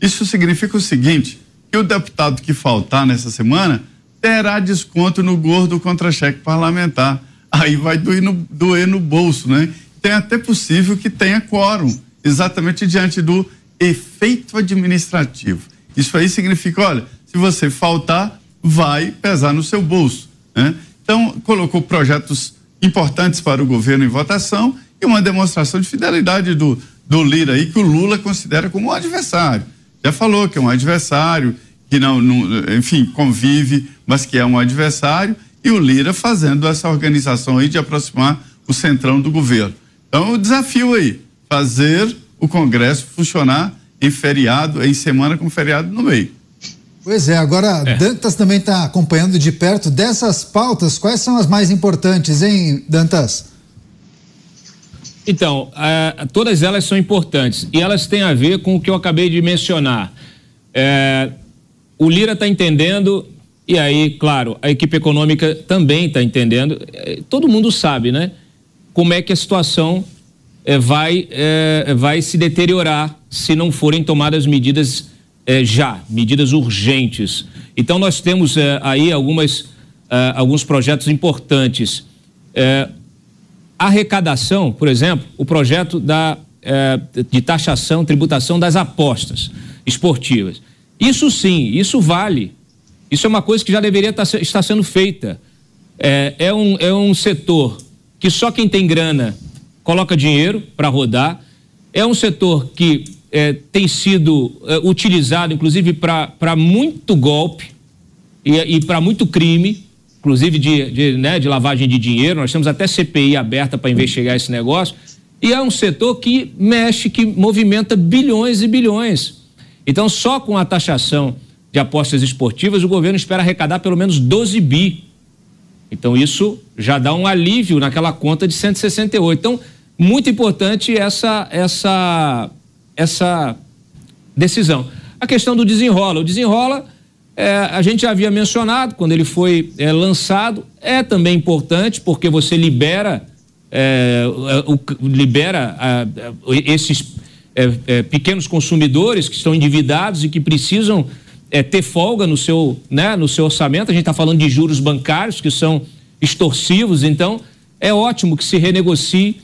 Isso significa o seguinte: que o deputado que faltar nessa semana terá desconto no gordo contra-cheque parlamentar. Aí vai doer no, doer no bolso, né? Tem até possível que tenha quórum, exatamente diante do efeito administrativo. Isso aí significa, olha, se você faltar, vai pesar no seu bolso, né? Então, colocou projetos importantes para o governo em votação e uma demonstração de fidelidade do, do Lira aí, que o Lula considera como um adversário. Já falou que é um adversário, que não, não, enfim, convive, mas que é um adversário, e o Lira fazendo essa organização aí de aproximar o centrão do governo. Então, o desafio aí, fazer o Congresso funcionar em feriado, em semana com feriado no meio. Pois é, agora é. Dantas também está acompanhando de perto dessas pautas. Quais são as mais importantes, hein, Dantas? Então, uh, todas elas são importantes e elas têm a ver com o que eu acabei de mencionar. É, o Lira está entendendo, e aí, claro, a equipe econômica também está entendendo. É, todo mundo sabe, né? Como é que a situação é, vai, é, vai se deteriorar se não forem tomadas medidas é, já, medidas urgentes. Então, nós temos aí algumas, alguns projetos importantes. Arrecadação, por exemplo, o projeto da, de taxação, tributação das apostas esportivas. Isso sim, isso vale. Isso é uma coisa que já deveria estar, tá estar sendo feita. É, é, um, é um setor que só quem tem grana coloca dinheiro para rodar. É um setor que é, tem sido é, utilizado, inclusive, para muito golpe e, e para muito crime, inclusive de, de, né, de lavagem de dinheiro. Nós temos até CPI aberta para investigar esse negócio. E é um setor que mexe, que movimenta bilhões e bilhões. Então, só com a taxação de apostas esportivas, o governo espera arrecadar pelo menos 12 bi. Então, isso já dá um alívio naquela conta de 168. Então, muito importante essa, essa essa decisão. A questão do desenrola. O desenrola, é, a gente já havia mencionado, quando ele foi é, lançado, é também importante porque você libera, é, o, libera a, esses é, é, pequenos consumidores que estão endividados e que precisam é, ter folga no seu, né, no seu orçamento. A gente está falando de juros bancários que são extorsivos, então é ótimo que se renegocie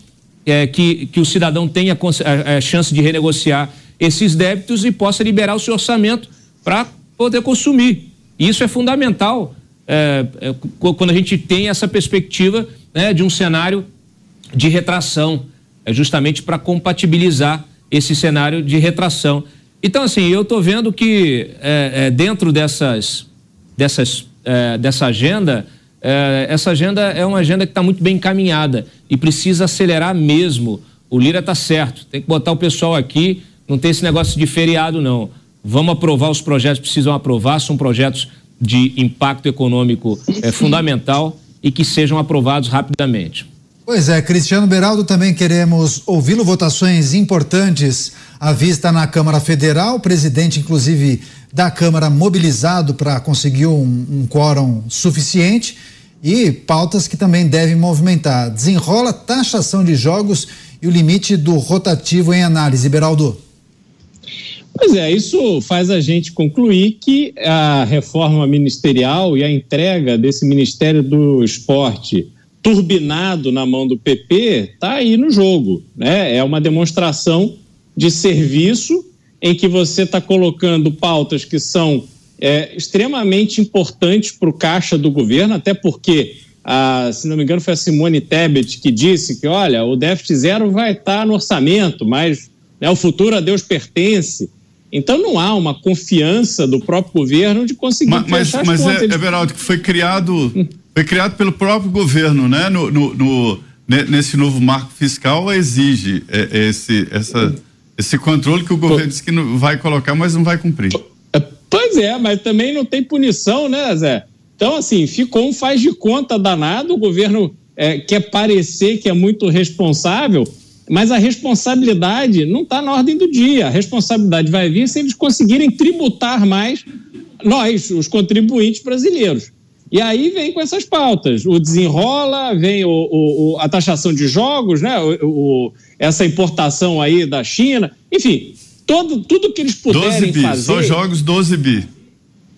é, que, que o cidadão tenha a, a chance de renegociar esses débitos e possa liberar o seu orçamento para poder consumir. Isso é fundamental é, é, quando a gente tem essa perspectiva né, de um cenário de retração, é justamente para compatibilizar esse cenário de retração. Então, assim, eu estou vendo que é, é, dentro dessas, dessas, é, dessa agenda, é, essa agenda é uma agenda que está muito bem encaminhada e precisa acelerar mesmo. O Lira está certo, tem que botar o pessoal aqui, não tem esse negócio de feriado, não. Vamos aprovar os projetos, precisam aprovar, são projetos de impacto econômico é, fundamental e que sejam aprovados rapidamente. Pois é, Cristiano Beraldo, também queremos ouvi-lo. Votações importantes à vista na Câmara Federal, presidente, inclusive, da Câmara mobilizado para conseguir um, um quórum suficiente e pautas que também devem movimentar. Desenrola taxação de jogos e o limite do rotativo em análise. Beraldo. Pois é, isso faz a gente concluir que a reforma ministerial e a entrega desse Ministério do Esporte turbinado na mão do PP está aí no jogo. Né? É uma demonstração de serviço em que você está colocando pautas que são é, extremamente importantes para o caixa do governo, até porque, a, se não me engano, foi a Simone Tebet que disse que, olha, o déficit zero vai estar tá no orçamento, mas né, o futuro a Deus pertence. Então não há uma confiança do próprio governo de conseguir mas, mas, mas é, Everaldo, que foi criado foi criado pelo próprio governo, né? No, no, no nesse novo marco fiscal exige é, esse, essa, esse controle que o governo disse que não vai colocar, mas não vai cumprir. Pois é, mas também não tem punição, né, Zé? Então, assim, ficou um faz de conta danado, o governo é, quer parecer que é muito responsável, mas a responsabilidade não está na ordem do dia. A responsabilidade vai vir se eles conseguirem tributar mais nós, os contribuintes brasileiros. E aí vem com essas pautas. O desenrola, vem o, o, a taxação de jogos, né? O, essa importação aí da China. Enfim, todo, tudo que eles puderem 12 bi, fazer. Só jogos 12 bi.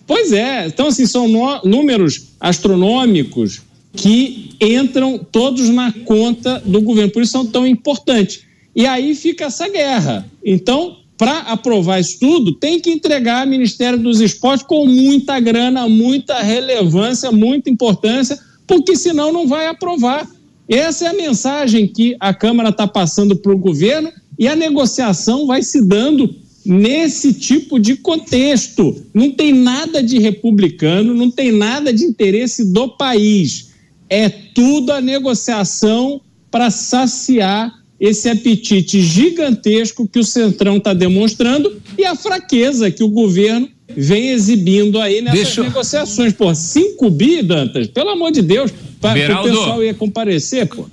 Pois é. Então, assim, são números astronômicos que entram todos na conta do governo. Por isso são tão importantes. E aí fica essa guerra. Então, para aprovar isso tudo, tem que entregar ao Ministério dos Esportes com muita grana, muita relevância, muita importância, porque senão não vai aprovar. Essa é a mensagem que a Câmara está passando para o governo e a negociação vai se dando nesse tipo de contexto. Não tem nada de republicano, não tem nada de interesse do país. É tudo a negociação para saciar esse apetite gigantesco que o Centrão está demonstrando e a fraqueza que o governo vem exibindo aí nessas Deixa... negociações. Pô, 5 bi, Dantas, pelo amor de Deus, para o pessoal ia comparecer, pô.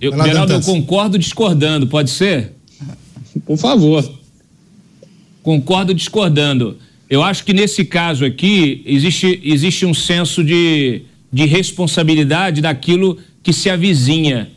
Eu, Beraldo, eu concordo discordando, pode ser? Por favor. Concordo discordando. Eu acho que nesse caso aqui existe, existe um senso de, de responsabilidade daquilo que se avizinha.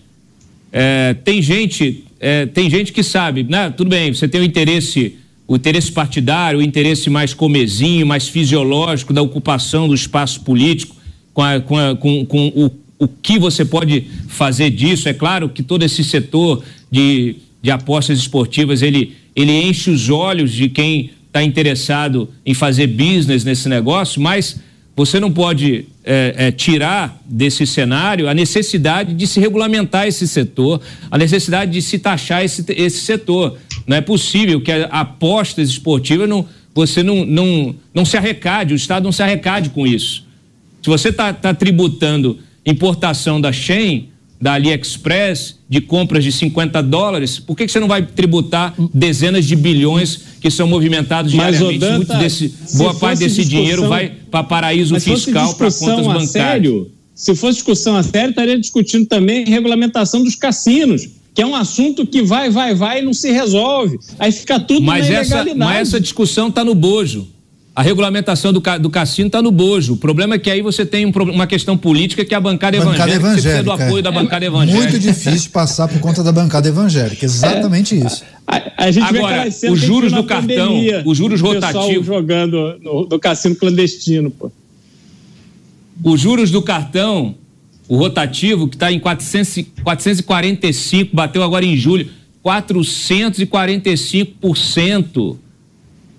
É, tem gente é, tem gente que sabe, né? Tudo bem, você tem o interesse o interesse partidário, o interesse mais comezinho, mais fisiológico da ocupação do espaço político, com, a, com, a, com, com o, o que você pode fazer disso. É claro que todo esse setor de, de apostas esportivas ele, ele enche os olhos de quem está interessado em fazer business nesse negócio, mas você não pode é, é, tirar desse cenário a necessidade de se regulamentar esse setor, a necessidade de se taxar esse, esse setor. Não é possível que apostas esportivas não, você não, não, não se arrecade, o Estado não se arrecade com isso. Se você está tá tributando importação da Shen, da AliExpress, de compras de 50 dólares, por que, que você não vai tributar dezenas de bilhões que são movimentados diariamente? Mas, Muito desse, boa parte desse dinheiro vai para paraíso fiscal, para contas bancárias. Sério, se fosse discussão a sério, estaria discutindo também regulamentação dos cassinos que é um assunto que vai, vai, vai e não se resolve. Aí fica tudo mas na essa, Mas essa discussão está no bojo. A regulamentação do, do cassino está no bojo. O problema é que aí você tem um, uma questão política que é a bancada, bancada evangélica, evangélica precisa do apoio é. da bancada é evangélica. Muito difícil passar por conta da bancada evangélica. Exatamente é. isso. A, a gente Agora, os juros do cartão, os juros rotativos. jogando no, no cassino clandestino, pô. Os juros do cartão, o rotativo, que está em 400, 445, bateu agora em julho, 445%.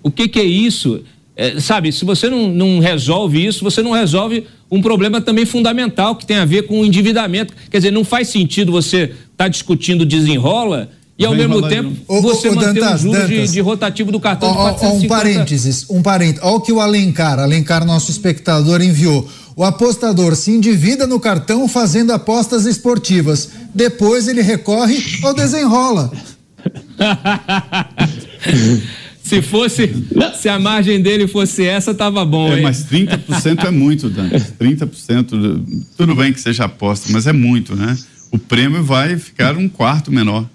O que, que é isso? É, sabe, se você não, não resolve isso, você não resolve um problema também fundamental que tem a ver com o endividamento. Quer dizer, não faz sentido você estar tá discutindo desenrola e ao mesmo tempo você manter Dantas, um juros de, de, rotativo do cartão ó, de 450. Um parênteses, um parênteses. Olha o que o Alencar, Alencar, nosso espectador, enviou. O apostador se endivida no cartão fazendo apostas esportivas. Depois ele recorre ao desenrola. Se fosse, se a margem dele fosse essa, tava bom. É, hein? mas 30% é muito, Dan. 30%, tudo bem que seja aposta, mas é muito, né? O prêmio vai ficar um quarto menor.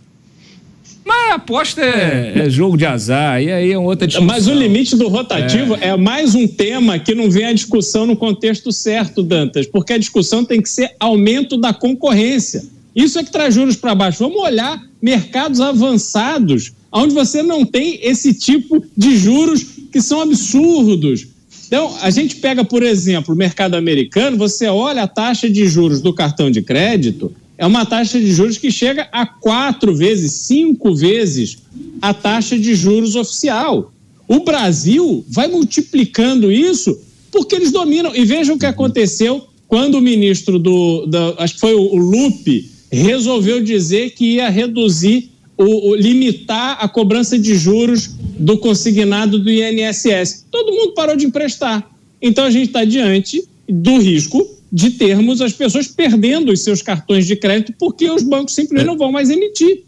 Mas a aposta é, é, jogo de azar, e aí é outra discussão. Mas o limite do rotativo é. é. mais um tema que não vem a discussão no contexto certo, Dantas, porque a discussão tem que ser aumento da concorrência. Isso é que traz juros para baixo. Vamos olhar mercados avançados onde você não tem esse tipo de juros que são absurdos. Então, a gente pega, por exemplo, o mercado americano, você olha a taxa de juros do cartão de crédito, é uma taxa de juros que chega a quatro vezes, cinco vezes a taxa de juros oficial. O Brasil vai multiplicando isso porque eles dominam. E vejam o que aconteceu quando o ministro do. acho que foi o, o Lupe resolveu dizer que ia reduzir o, o, limitar a cobrança de juros do consignado do INSS. Todo mundo parou de emprestar. Então a gente está diante do risco de termos as pessoas perdendo os seus cartões de crédito porque os bancos simplesmente é. não vão mais emitir.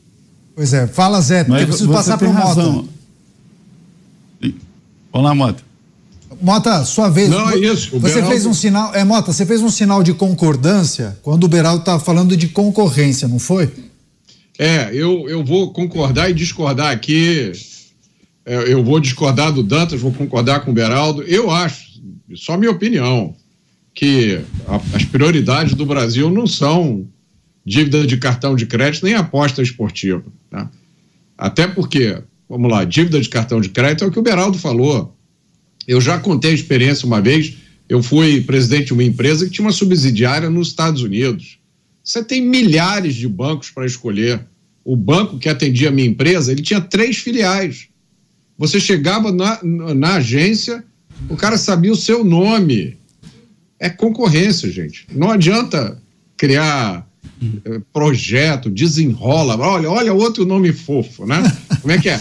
Pois é, fala Zé, porque eu preciso passar para o Mota. Vamos lá, Mota. Mota, sua vez. Não, é isso. você Beraldo... fez um sinal. É, Mota, você fez um sinal de concordância quando o Beraldo estava falando de concorrência, não foi? É, eu, eu vou concordar e discordar aqui. É, eu vou discordar do Dantas, vou concordar com o Beraldo. Eu acho, só minha opinião, que a, as prioridades do Brasil não são dívida de cartão de crédito nem aposta esportiva. Tá? Até porque, vamos lá, dívida de cartão de crédito é o que o Beraldo falou. Eu já contei a experiência uma vez. Eu fui presidente de uma empresa que tinha uma subsidiária nos Estados Unidos. Você tem milhares de bancos para escolher. O banco que atendia a minha empresa, ele tinha três filiais. Você chegava na, na agência, o cara sabia o seu nome. É concorrência, gente. Não adianta criar eh, projeto, desenrola. Olha, olha outro nome fofo, né? Como é que é?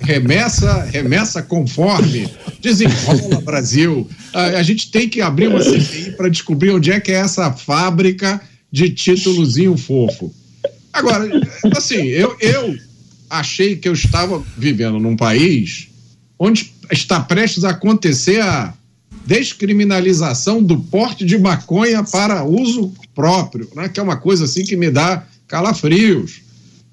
Remessa, remessa conforme, desenrola Brasil. A, a gente tem que abrir uma CPI para descobrir onde é que é essa fábrica de títulozinho fofo. Agora, assim, eu, eu achei que eu estava vivendo num país onde está prestes a acontecer a descriminalização do porte de maconha para uso próprio, né? que é uma coisa assim que me dá calafrios.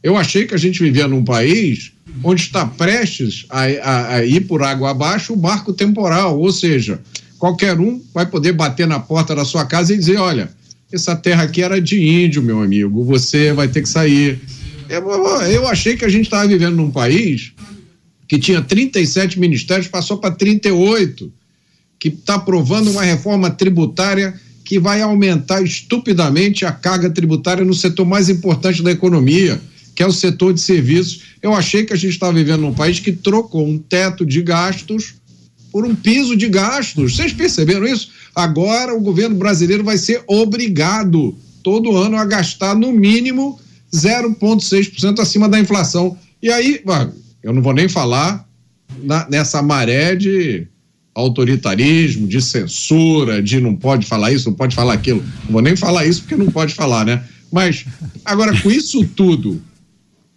Eu achei que a gente vivia num país onde está prestes a, a, a ir por água abaixo o barco temporal, ou seja, qualquer um vai poder bater na porta da sua casa e dizer: olha, essa terra aqui era de índio, meu amigo, você vai ter que sair. Eu, achei que a gente estava vivendo num país que tinha 37 ministérios, passou para 38 que está aprovando uma reforma tributária que vai aumentar estupidamente a carga tributária no setor mais importante da economia, que é o setor de serviços. Eu achei que a gente estava vivendo num país que trocou um teto de gastos por um piso de gastos. Vocês perceberam isso? Agora o governo brasileiro vai ser obrigado todo ano a gastar no mínimo 0,6% acima da inflação. E aí, eu não vou nem falar na, nessa maré de autoritarismo, de censura, de não pode falar isso, não pode falar aquilo. Não vou nem falar isso porque não pode falar, né? Mas, agora, com isso tudo,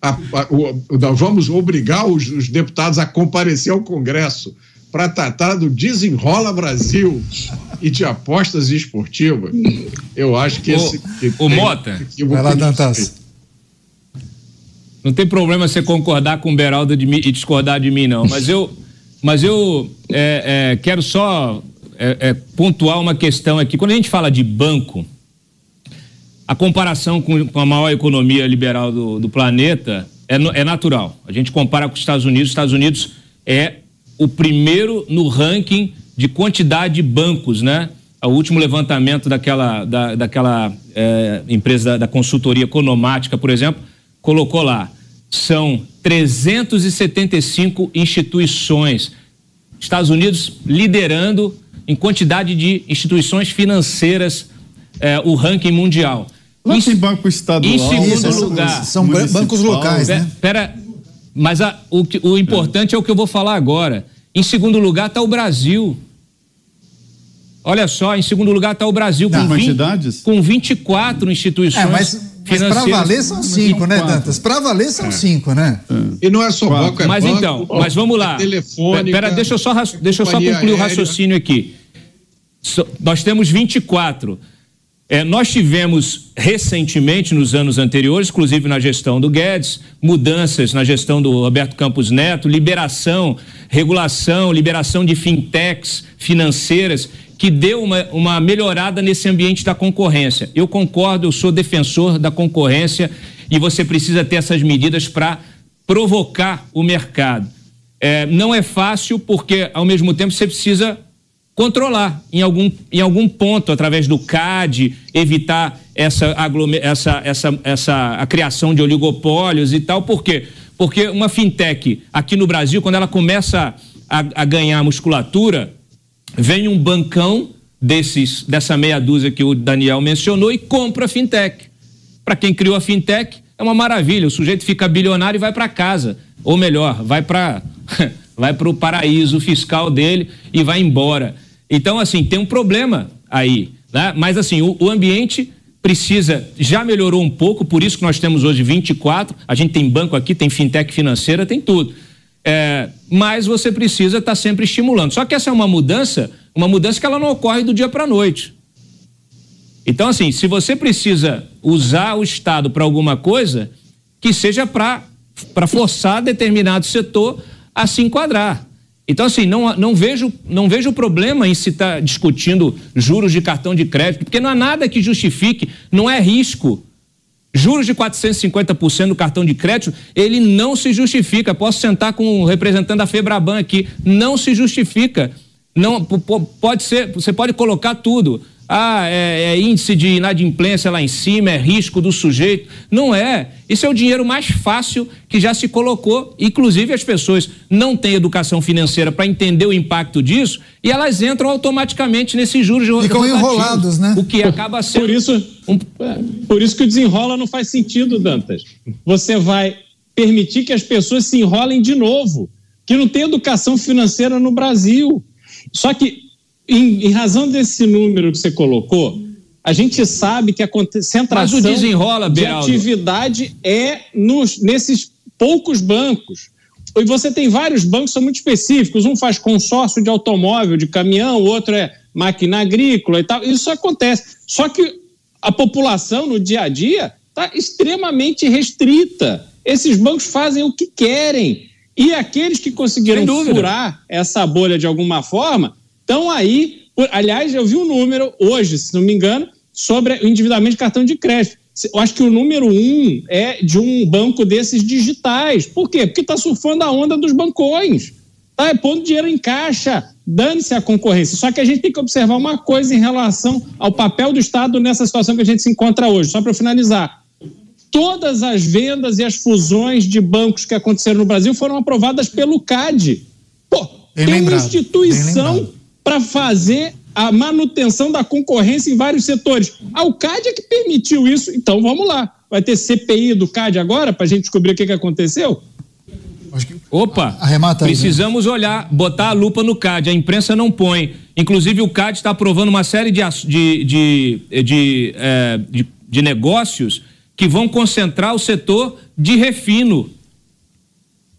a, a, o, nós vamos obrigar os, os, deputados a comparecer ao Congresso para tratar do Desenrola Brasil e de apostas esportivas. Eu acho que o, esse. Que o Mota. Vai lá, Dantas. Não tem problema você concordar com o Beraldo de mim, e discordar de mim, não. Mas eu, mas eu é, é, quero só é, é, pontuar uma questão aqui. Quando a gente fala de banco, a comparação com, com a maior economia liberal do, do planeta é, é, natural. A gente compara com os Estados Unidos. Os Estados Unidos é o primeiro no ranking de quantidade de bancos, né? O último levantamento daquela, da, daquela é, empresa da, da consultoria economática, por exemplo, colocou lá são 375 instituições. Estados Unidos liderando em quantidade de instituições financeiras eh, o ranking mundial. Lá em, tem banco estadual. Em segundo Isso, lugar. São bancos locais, né? Pera, mas a, o, o importante é. é o que eu vou falar agora. Em segundo lugar está o Brasil. Olha só, em segundo lugar está o Brasil com, 20, com 24 instituições. É, mas mas para valer são cinco, né, Dantas? Para valer são é. cinco, né? É. E não é só banco, é Mas banco, então, mas vamos lá. Telefônica, Pera, deixa eu só, deixa eu só concluir aérea. o raciocínio aqui. So, nós temos 24. É, nós tivemos recentemente, nos anos anteriores, inclusive na gestão do Guedes, mudanças na gestão do Roberto Campos Neto, liberação, regulação, liberação de fintechs financeiras que deu uma, uma melhorada nesse ambiente da concorrência. Eu concordo, eu sou defensor da concorrência e você precisa ter essas medidas para provocar o mercado. É, não é fácil porque, ao mesmo tempo, você precisa controlar em algum, em algum ponto, através do CAD, evitar essa, essa, essa, essa a criação de oligopólios e tal. Por quê? Porque uma fintech aqui no Brasil, quando ela começa a, a ganhar musculatura, vem um bancão desses, dessa meia dúzia que o Daniel mencionou e compra a fintech. Para quem criou a fintech, é uma maravilha. O sujeito fica bilionário e vai para casa. Ou melhor, vai para vai o paraíso fiscal dele e vai embora. Então, assim, tem um problema aí. Né? Mas assim, o, o ambiente precisa, já melhorou um pouco, por isso que nós temos hoje 24, a gente tem banco aqui, tem fintech financeira, tem tudo. É, mas você precisa estar tá sempre estimulando. Só que essa é uma mudança, uma mudança que ela não ocorre do dia para a noite. Então, assim, se você precisa usar o Estado para alguma coisa, que seja para forçar determinado setor a se enquadrar. Então, assim, não, não, vejo, não vejo problema em se estar tá discutindo juros de cartão de crédito, porque não há nada que justifique, não é risco. Juros de 450% no cartão de crédito, ele não se justifica. Posso sentar com o representante da Febraban aqui, não se justifica. Não pode ser, você pode colocar tudo ah, é, é, índice de inadimplência lá em cima, é risco do sujeito. Não é. Isso é o dinheiro mais fácil que já se colocou. Inclusive, as pessoas não têm educação financeira para entender o impacto disso e elas entram automaticamente nesses juros de Ficam enrolados, né? O que acaba sendo. Por isso, um... Por isso que o desenrola não faz sentido, Dantas. Você vai permitir que as pessoas se enrolem de novo, que não tem educação financeira no Brasil. Só que em, em, razão desse número que você colocou, a gente sabe que a concentração Mas o desenrola, de atividade é nos, nesses poucos bancos. E você tem vários bancos que são muito específicos. Um faz consórcio de automóvel, de caminhão, o outro é máquina agrícola e tal. Isso acontece. Só que a população no dia a dia está extremamente restrita. Esses bancos fazem o que querem. E aqueles que conseguiram furar essa bolha de alguma forma então aí, aliás, eu vi um número hoje, se não me engano, sobre o endividamento de cartão de crédito. Eu acho que o número um é de um banco desses digitais. Por quê? Porque está surfando a onda dos bancões. Tá? É pondo dinheiro em caixa. Dane-se a concorrência. Só que a gente tem que observar uma coisa em relação ao papel do Estado nessa situação que a gente se encontra hoje. Só para finalizar. Todas as vendas e as fusões de bancos que aconteceram no Brasil foram aprovadas pelo CAD. Pô, bem tem lembrado, uma instituição para fazer a manutenção da concorrência em vários setores. A CAD é que permitiu isso, então vamos lá. Vai ter CPI do CAD agora para a gente descobrir o que, que aconteceu? Opa, Arremata precisamos olhar, botar a lupa no CAD. A imprensa não põe. Inclusive, o CAD está aprovando uma série de, de, de, de, é, de, de negócios que vão concentrar o setor de refino.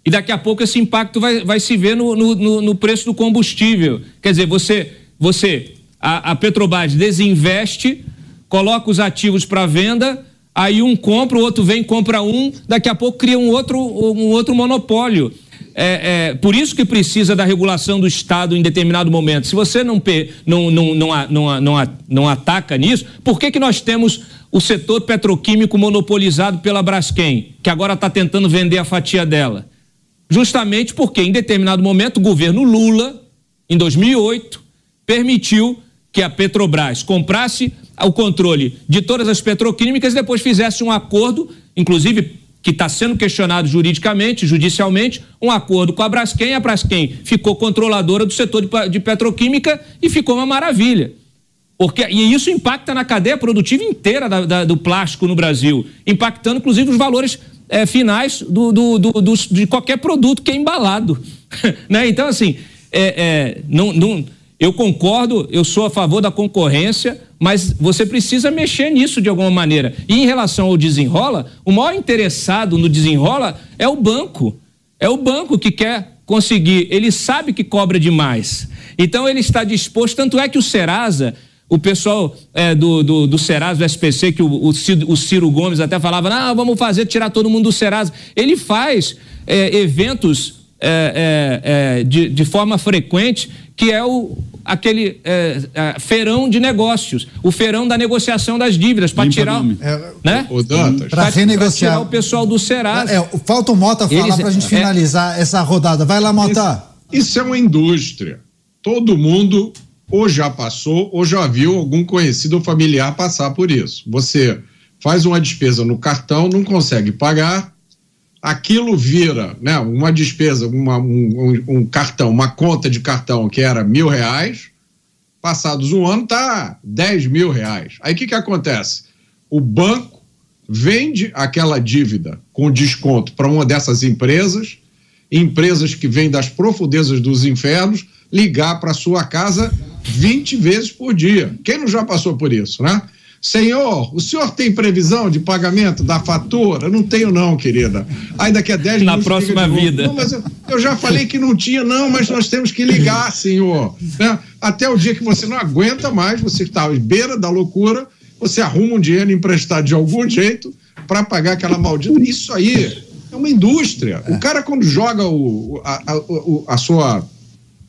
E daqui a pouco esse impacto vai, vai se ver no, no, no preço do combustível. Quer dizer, você, você a, a Petrobras desinveste, coloca os ativos para venda, aí um compra, o outro vem, compra um, daqui a pouco cria um outro, um outro monopólio. É, é, por isso que precisa da regulação do Estado em determinado momento. Se você não, não, não, não, não, não, ataca nisso, por que, que nós temos o setor petroquímico monopolizado pela Braskem, que agora está tentando vender a fatia dela? Justamente porque em determinado momento o governo Lula, em 2008, permitiu que a Petrobras comprasse o controle de todas as petroquímicas e depois fizesse um acordo, inclusive que está sendo questionado juridicamente, judicialmente, um acordo com a Braskem. A Braskem ficou controladora do setor de, petroquímica e ficou uma maravilha. Porque, e isso impacta na cadeia produtiva inteira da, da, do plástico no Brasil, impactando inclusive os valores é, finais do, do, do, de qualquer produto que é embalado. né? Então, assim, é, é, não, não, eu concordo, eu sou a favor da concorrência, mas você precisa mexer nisso de alguma maneira. E em relação ao desenrola, o maior interessado no desenrola é o banco. É o banco que quer conseguir, ele sabe que cobra demais. Então ele está disposto, tanto é que o Serasa o pessoal é, do, do, do Serasa, do SPC, que o, o, Ciro, o Ciro Gomes até falava, não, vamos fazer, tirar todo mundo do Serasa. Ele faz é, eventos é, é, é de, de forma frequente, que é o, aquele é, feirão de negócios, o feirão da negociação das dívidas, para tirar, né? Para renegociar. tirar o pessoal do Serasa. É, falta o Mota falar para a gente finalizar essa rodada. Vai lá, Mota. Isso, isso é uma indústria. Todo mundo ou já passou ou já viu algum conhecido ou familiar passar por isso. Você faz uma despesa no cartão, não consegue pagar, aquilo vira né, uma despesa, uma, um, um, cartão, uma conta de cartão que era mil reais, passados um ano está 10 mil reais. Aí o que, que acontece? O banco vende aquela dívida com desconto para uma dessas empresas, empresas que vêm das profundezas dos infernos, ligar para sua casa 20 vezes por dia. Quem não já passou por isso, né? Senhor, o senhor tem previsão de pagamento da fatura? Não tenho, não, querida. Aí daqui a 10 Na próxima vida. Não, mas eu, eu, já falei que não tinha, não, mas nós temos que ligar, senhor. Né? Até o dia que você não aguenta mais, você está à beira da loucura, você arruma um dinheiro emprestado de algum jeito para pagar aquela maldita. Isso aí é uma indústria. O cara, quando joga o, a, a, a sua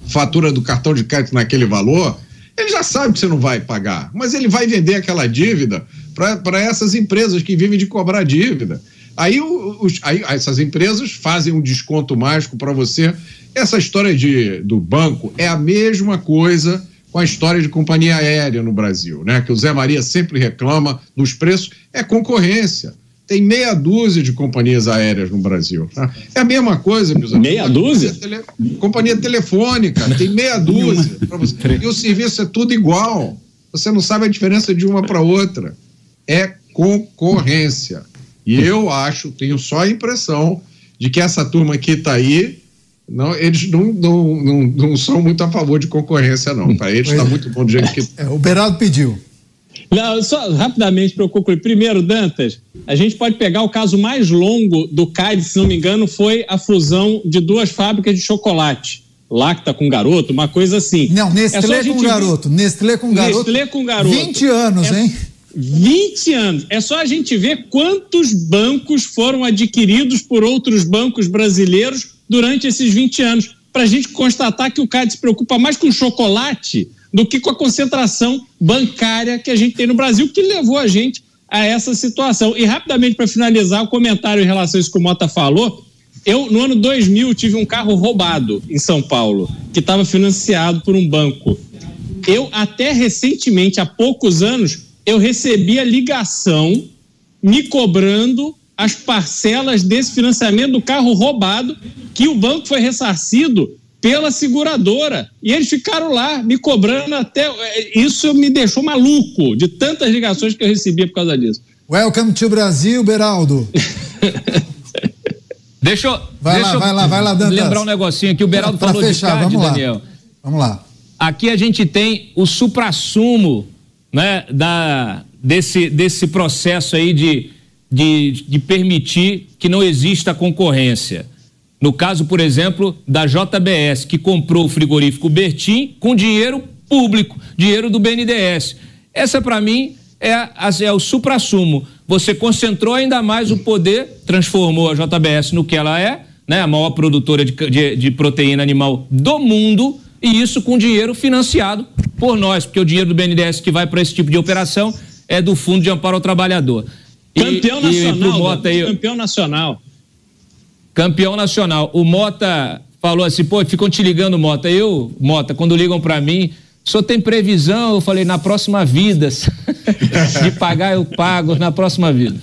fatura do cartão de crédito naquele valor ele já sabe que você não vai pagar, mas ele vai vender aquela dívida para essas empresas que vivem de cobrar dívida. Aí, os, aí essas empresas fazem um desconto mágico para você. Essa história de, do banco é a mesma coisa com a história de companhia aérea no Brasil, né? Que o Zé Maria sempre reclama dos preços, é concorrência tem meia dúzia de companhias aéreas no Brasil. Tá? É a mesma coisa, meus amigos. Meia dúzia? Tele, companhia telefônica, tem meia dúzia. e o serviço é tudo igual. Você não sabe a diferença de uma para outra. É concorrência. E eu acho, tenho só a impressão de que essa turma que está aí, não, eles não, não, não, não, são muito a favor de concorrência, não. Para eles está muito bom do jeito que. É, o Beraldo pediu. Não, só rapidamente para eu concluir. Primeiro, Dantas, a gente pode pegar o caso mais longo do CAID, se não me engano, foi a fusão de duas fábricas de chocolate. Lacta com garoto, uma coisa assim. Não, Nestlé é com garoto. Nestlé com garoto. Nestlé com garoto. 20 anos, é, hein? 20 anos. É só a gente ver quantos bancos foram adquiridos por outros bancos brasileiros durante esses 20 anos. Para a gente constatar que o CAD se preocupa mais com chocolate do que com a concentração bancária que a gente tem no Brasil, que levou a gente a essa situação. E rapidamente, para finalizar o comentário em relação a isso que o Mota falou, eu, no ano 2000, tive um carro roubado em São Paulo, que estava financiado por um banco. Eu, até recentemente, há poucos anos, eu recebia ligação me cobrando as parcelas desse financiamento do carro roubado, que o banco foi ressarcido pela seguradora. E eles ficaram lá me cobrando até. É, isso me deixou maluco de tantas ligações que eu recebia por causa disso. Welcome to Brasil, Beraldo. deixa eu. Vai deixa lá, vai lá, vai lá, Dantas. Lembrar um negocinho aqui. O Beraldo pra, pra falou fechar, de CAD, vamos Daniel. Lá. Vamos lá. Aqui a gente tem o suprassumo né, da, desse, desse processo aí de, de, de permitir que não exista concorrência. No caso, por exemplo, da JBS, que comprou o frigorífico Bertim com dinheiro público, dinheiro do BNDES. Essa, para mim, é, é o supra-sumo. Você concentrou ainda mais o poder, transformou a JBS no que ela é, né, a maior produtora de, de, de proteína animal do mundo, e isso com dinheiro financiado por nós, porque o dinheiro do BNDES que vai para esse tipo de operação é do Fundo de Amparo ao Trabalhador. Campeão e, nacional. E Mota aí, campeão nacional campeão nacional. O Mota falou assim, pô, ficam te ligando, Mota. Eu, Mota, quando ligam para mim, só tem previsão? Eu falei, na próxima vida. De pagar, eu pago na próxima vida.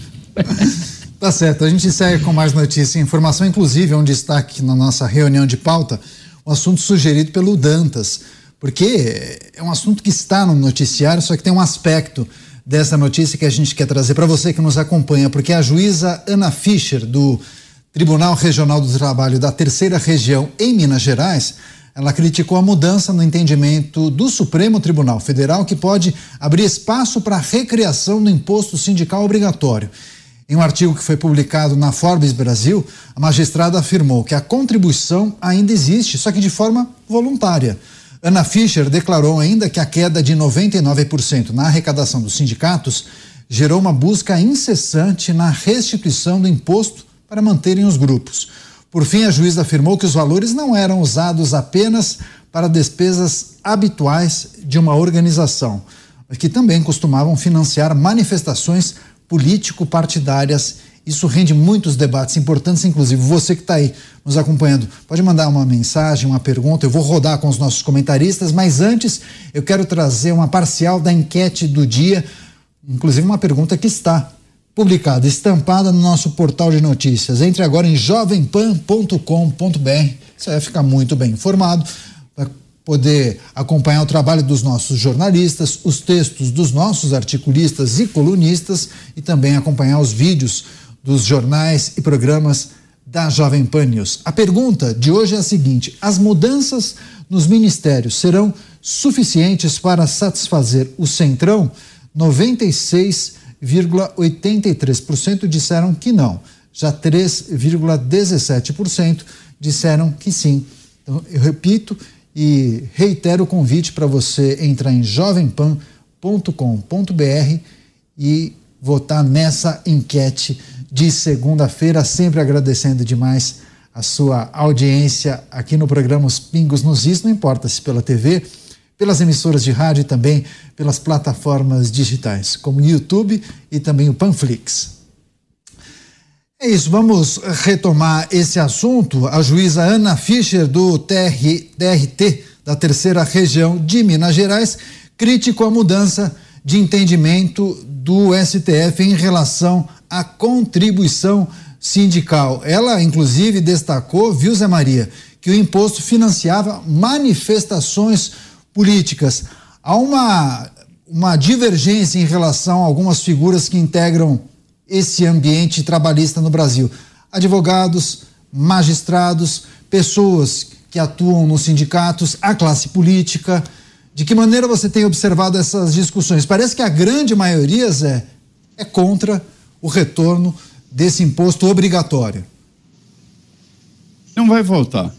Tá certo, a gente segue com mais notícias e informação, inclusive é um destaque na nossa reunião de pauta, um assunto sugerido pelo Dantas, porque é um assunto que está no noticiário, só que tem um aspecto dessa notícia que a gente quer trazer para você que nos acompanha, porque a juíza Ana Fischer, do Tribunal Regional do Trabalho da Terceira Região em Minas Gerais, ela criticou a mudança no entendimento do Supremo Tribunal Federal que pode abrir espaço para a recriação do imposto sindical obrigatório. Em um artigo que foi publicado na Forbes Brasil, a magistrada afirmou que a contribuição ainda existe, só que de forma voluntária. Ana Fischer declarou ainda que a queda de 99% na arrecadação dos sindicatos gerou uma busca incessante na restituição do imposto para manterem os grupos. Por fim, a juíza afirmou que os valores não eram usados apenas para despesas habituais de uma organização, que também costumavam financiar manifestações político-partidárias. Isso rende muitos debates importantes, inclusive você que está aí nos acompanhando. Pode mandar uma mensagem, uma pergunta, eu vou rodar com os nossos comentaristas, mas antes eu quero trazer uma parcial da enquete do dia, inclusive uma pergunta que está publicada, estampada no nosso portal de notícias. Entre agora em jovempan.com.br. Você vai ficar muito bem informado, vai poder acompanhar o trabalho dos nossos jornalistas, os textos dos nossos articulistas e colunistas e também acompanhar os vídeos dos jornais e programas da Jovem Pan News. A pergunta de hoje é a seguinte: as mudanças nos ministérios serão suficientes para satisfazer o Centrão? 96,83% disseram que não. Já 3,17% disseram que sim. Então, eu repito e reitero o convite para você entrar em jovempan.com.br e votar nessa enquete de segunda-feira, sempre agradecendo demais a sua audiência aqui no programa Os Pingos nos Is, não importa se pela TV, pelas emissoras de rádio e também pelas plataformas digitais, como o YouTube e também o Panflix. É isso, vamos retomar esse assunto. A juíza Ana Fischer, do TR, TRT, da terceira região de Minas Gerais, criticou a mudança de entendimento do STF em relação à contribuição sindical. Ela, inclusive, destacou, viu, Zé Maria, que o imposto financiava manifestações políticas. Há uma, uma divergência em relação a algumas figuras que integram esse ambiente trabalhista no Brasil. Advogados, magistrados, pessoas que atuam nos sindicatos, a classe política. De que maneira você tem observado essas discussões? Parece que a grande maioria, Zé, é contra o retorno desse imposto obrigatório. Não vai voltar.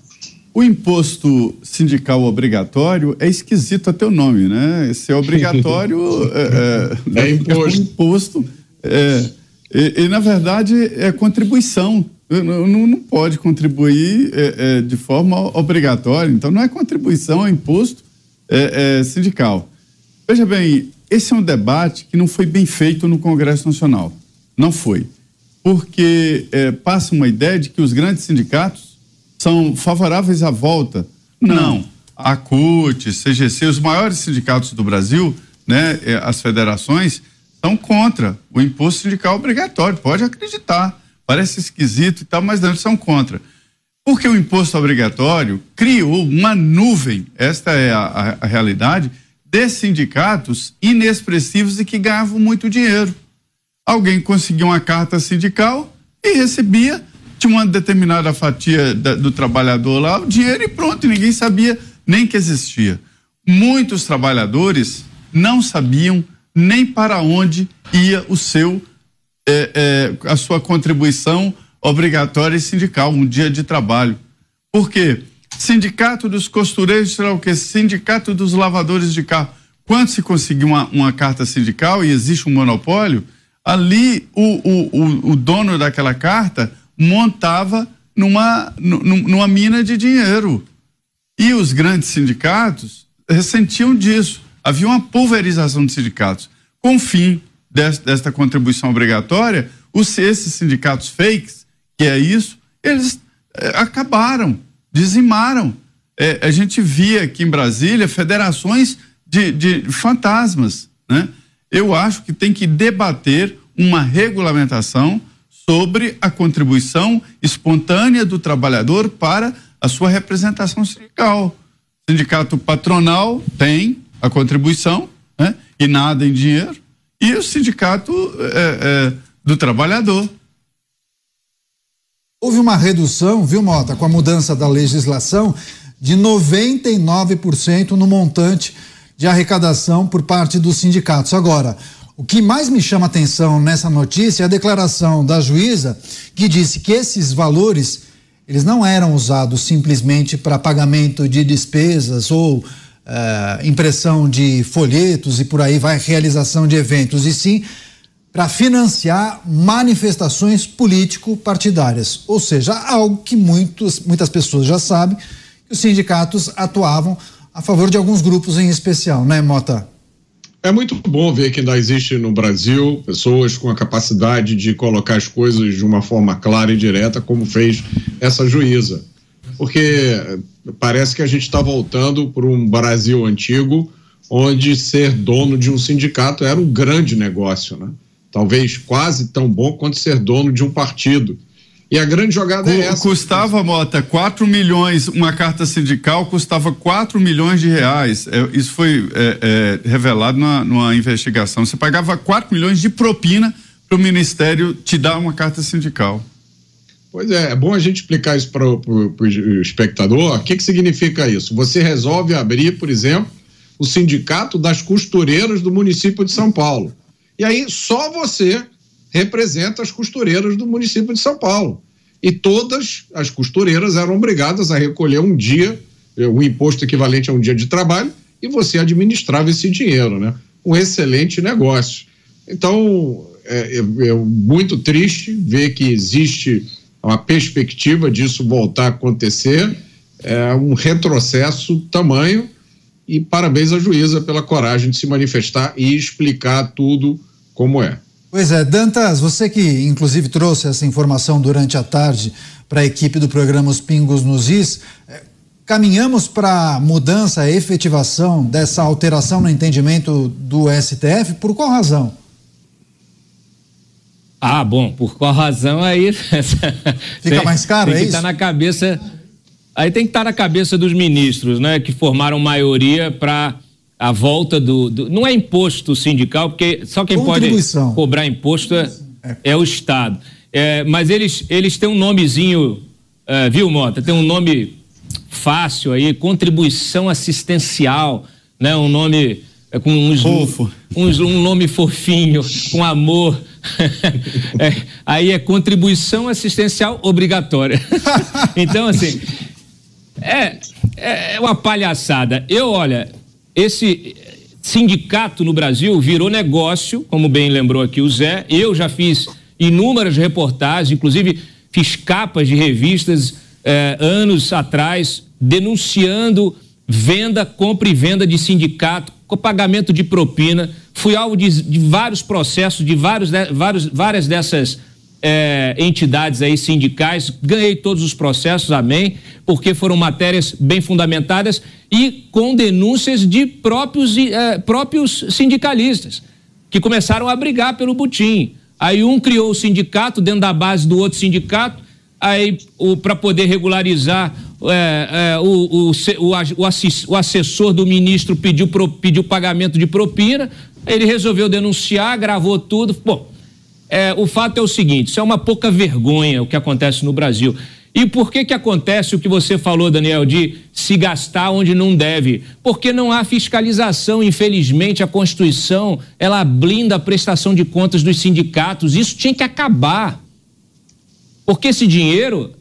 O imposto sindical obrigatório é esquisito até o nome, né? Esse é obrigatório é, é, é, imposto. É um imposto é, e, e, na verdade, é contribuição. Não, não pode contribuir é, é, de forma obrigatória. Então, não é contribuição, é imposto é, sindical. Veja bem, esse é um debate que não foi bem feito no Congresso Nacional. Não foi. Porque passa uma ideia de que os grandes sindicatos são favoráveis à volta. Não. A CUT, CGC, os maiores sindicatos do Brasil, né, é, as federações, são contra o imposto sindical obrigatório. Pode acreditar. Parece esquisito e tal, mas não, são contra. Porque o imposto obrigatório criou uma nuvem, esta é a, a, a realidade, de sindicatos inexpressivos e que ganhavam muito dinheiro. Alguém conseguia uma carta sindical e recebia, tinha uma determinada fatia da, do trabalhador lá, o dinheiro e pronto, ninguém sabia nem que existia. Muitos trabalhadores não sabiam nem para onde ia o seu é, é, a sua contribuição obrigatória e sindical, um dia de trabalho. Por quê? Sindicato dos costureiros, será o quê? Sindicato dos lavadores de carro. Quando se conseguiu uma, uma carta sindical e existe um monopólio, ali o, o, o, o dono daquela carta montava numa, numa mina de dinheiro. E os grandes sindicatos ressentiam disso havia uma pulverização de sindicatos. Com o fim desta, contribuição obrigatória, os, esses sindicatos fakes, que é isso, eles é, acabaram, dizimaram. É, a gente via aqui em Brasília federações de, de fantasmas. Né? Eu acho que tem que debater uma regulamentação sobre a contribuição espontânea do trabalhador para a sua representação sindical. Sindicato patronal tem, a contribuição né? e nada em dinheiro, e o sindicato é, é, do trabalhador. Houve uma redução, viu, Mota, com a mudança da legislação, de 99% no montante de arrecadação por parte dos sindicatos. Agora, o que mais me chama atenção nessa notícia é a declaração da juíza que disse que esses valores eles não eram usados simplesmente para pagamento de despesas ou uh, impressão de folhetos e por aí vai, realização de eventos, e sim para financiar manifestações político-partidárias. Ou seja, algo que muitos, muitas pessoas já sabem, que os sindicatos atuavam a favor de alguns grupos em especial, né, Mota? É muito bom ver que ainda existe no Brasil pessoas com a capacidade de colocar as coisas de uma forma clara e direta, como fez essa juíza. Porque parece que a gente está voltando para um Brasil antigo, onde ser dono de um sindicato era um grande negócio, né? Talvez quase tão bom quanto ser dono de um partido. E a grande jogada é essa. Custava, Mota, 4 milhões, uma carta sindical custava 4 milhões de reais. É, isso foi é, é, revelado numa, numa, investigação. Você pagava 4 milhões de propina para o Ministério te dar uma carta sindical. Pois é, é bom a gente explicar isso para o espectador. O que, que significa isso? Você resolve abrir, por exemplo, o sindicato das costureiras do município de São Paulo. E aí só você representa as costureiras do município de São Paulo. E todas as costureiras eram obrigadas a recolher um dia, o um imposto equivalente a um dia de trabalho, e você administrava esse dinheiro, né? Um excelente negócio. Então, é, é, é muito triste ver que existe uma perspectiva disso voltar a acontecer, é um retrocesso tamanho, e parabéns à juíza pela coragem de se manifestar e explicar tudo como é. Pois é, Dantas, você que inclusive trouxe essa informação durante a tarde para a equipe do programa Os Pingos nos Is, é, caminhamos para mudança, a efetivação dessa alteração no entendimento do STF, por qual razão? Ah, bom, por qual razão aí. Fica tem, mais caro, tem é que isso? Tá na cabeça. Aí tem que estar tá na cabeça dos ministros, né, que formaram maioria para a volta do, do, Não é imposto sindical, porque só quem pode cobrar imposto é, é o Estado. É, mas eles, eles têm um nomezinho, é, viu, Mota? Tem um nome fácil aí, contribuição assistencial, né? Um nome é, com uns, Fofo. Uns, um nome fofinho, com amor. é, aí é contribuição assistencial obrigatória. então, assim, é, é uma palhaçada. Eu, olha, esse sindicato no Brasil virou negócio, como bem lembrou aqui o Zé. Eu já fiz inúmeras reportagens, inclusive fiz capas de revistas eh, anos atrás, denunciando venda, compra e venda de sindicato, pagamento de propina. Fui alvo de, de vários processos, de vários, de, vários várias dessas é, entidades aí sindicais, ganhei todos os processos, amém, porque foram matérias bem fundamentadas e com denúncias de próprios, é, próprios sindicalistas, que começaram a brigar pelo butim. Aí um criou o sindicato dentro da base do outro sindicato, aí para poder regularizar é, é, o, o, o, o, assessor do ministro pediu, pro, pediu pagamento de propina, ele resolveu denunciar, gravou tudo. Bom, é, o fato é o seguinte: isso é uma pouca vergonha o que acontece no Brasil. E por que que acontece o que você falou, Daniel, de se gastar onde não deve? Porque não há fiscalização, infelizmente a Constituição, ela blinda a prestação de contas dos sindicatos, isso tinha que acabar. Porque esse dinheiro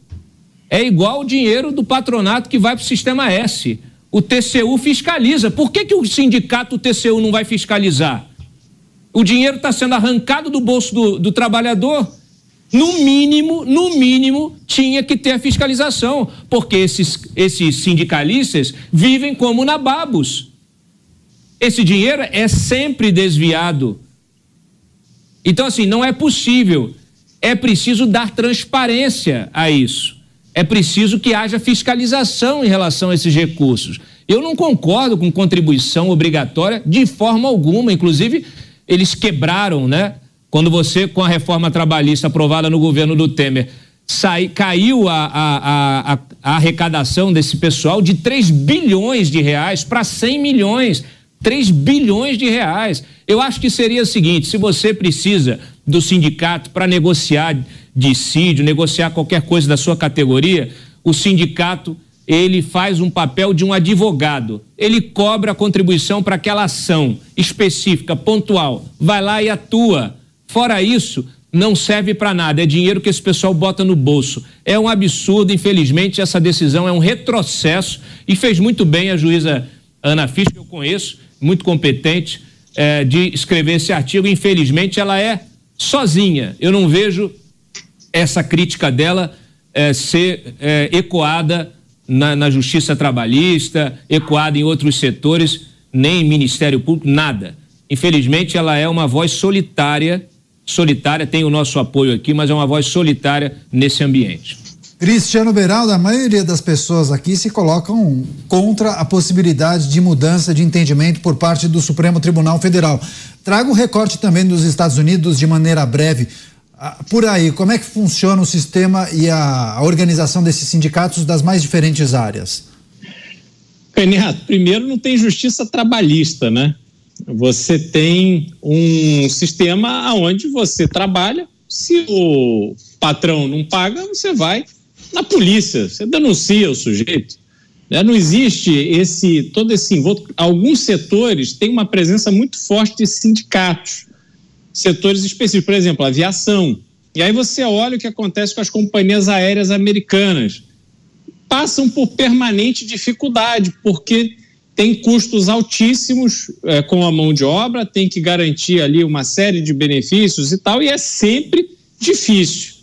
é igual o dinheiro do patronato que vai para o sistema S. O TCU fiscaliza. Por que, que o sindicato, TCU, não vai fiscalizar? O dinheiro está sendo arrancado do bolso do, do trabalhador. No mínimo, no mínimo, tinha que ter a fiscalização, porque esses, esses sindicalistas vivem como nababos. Esse dinheiro é sempre desviado. Então, assim, não é possível. É preciso dar transparência a isso. É preciso que haja fiscalização em relação a esses recursos. Eu não concordo com contribuição obrigatória de forma alguma. Inclusive, eles quebraram, né? Quando você, com a reforma trabalhista aprovada no governo do Temer, sai, caiu a, a, a, a arrecadação desse pessoal de 3 bilhões de reais para 100 milhões. 3 bilhões de reais. Eu acho que seria o seguinte: se você precisa do sindicato para negociar dissídio, negociar qualquer coisa da sua categoria, o sindicato ele faz um papel de um advogado. Ele cobra a contribuição para aquela ação específica, pontual. Vai lá e atua. Fora isso, não serve para nada. É dinheiro que esse pessoal bota no bolso. É um absurdo, infelizmente, essa decisão é um retrocesso e fez muito bem a juíza Ana Fisch, que eu conheço, muito competente, é, de escrever esse artigo. Infelizmente, ela é sozinha. Eu não vejo essa crítica dela é, ser é, ecoada na, na justiça trabalhista, ecoada em outros setores, nem Ministério Público, nada. Infelizmente, ela é uma voz solitária, solitária, tem o nosso apoio aqui, mas é uma voz solitária nesse ambiente. Cristiano Beraldo, a maioria das pessoas aqui se colocam contra a possibilidade de mudança de entendimento por parte do Supremo Tribunal Federal. Traga o recorte também dos Estados Unidos de maneira breve. Ah, por aí, como é que funciona o sistema e a, organização desses sindicatos das mais diferentes áreas? Renato, primeiro não tem justiça trabalhista, né? Você tem um sistema onde você trabalha, se o patrão não paga, você vai na polícia, você denuncia o sujeito. Né? Não existe esse todo esse envolto. Alguns setores têm uma presença muito forte de sindicatos, setores específicos, por exemplo, aviação. E aí você olha o que acontece com as companhias aéreas americanas. Passam por permanente dificuldade, porque tem custos altíssimos é, com a mão de obra, tem que garantir ali uma série de benefícios e tal, e é sempre difícil.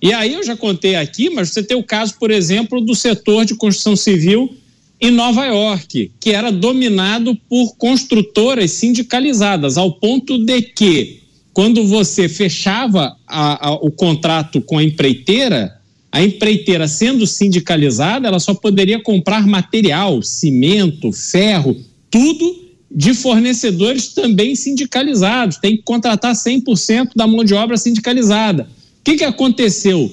E aí eu já contei aqui, mas você tem o caso, por exemplo, do setor de construção civil em Nova York, que era dominado por construtoras sindicalizadas, ao ponto de que, quando você fechava a, a, o contrato com a empreiteira, a empreiteira sendo sindicalizada, ela só poderia comprar material, cimento, ferro, tudo de fornecedores também sindicalizados. Tem que contratar 100% da mão de obra sindicalizada que, que aconteceu?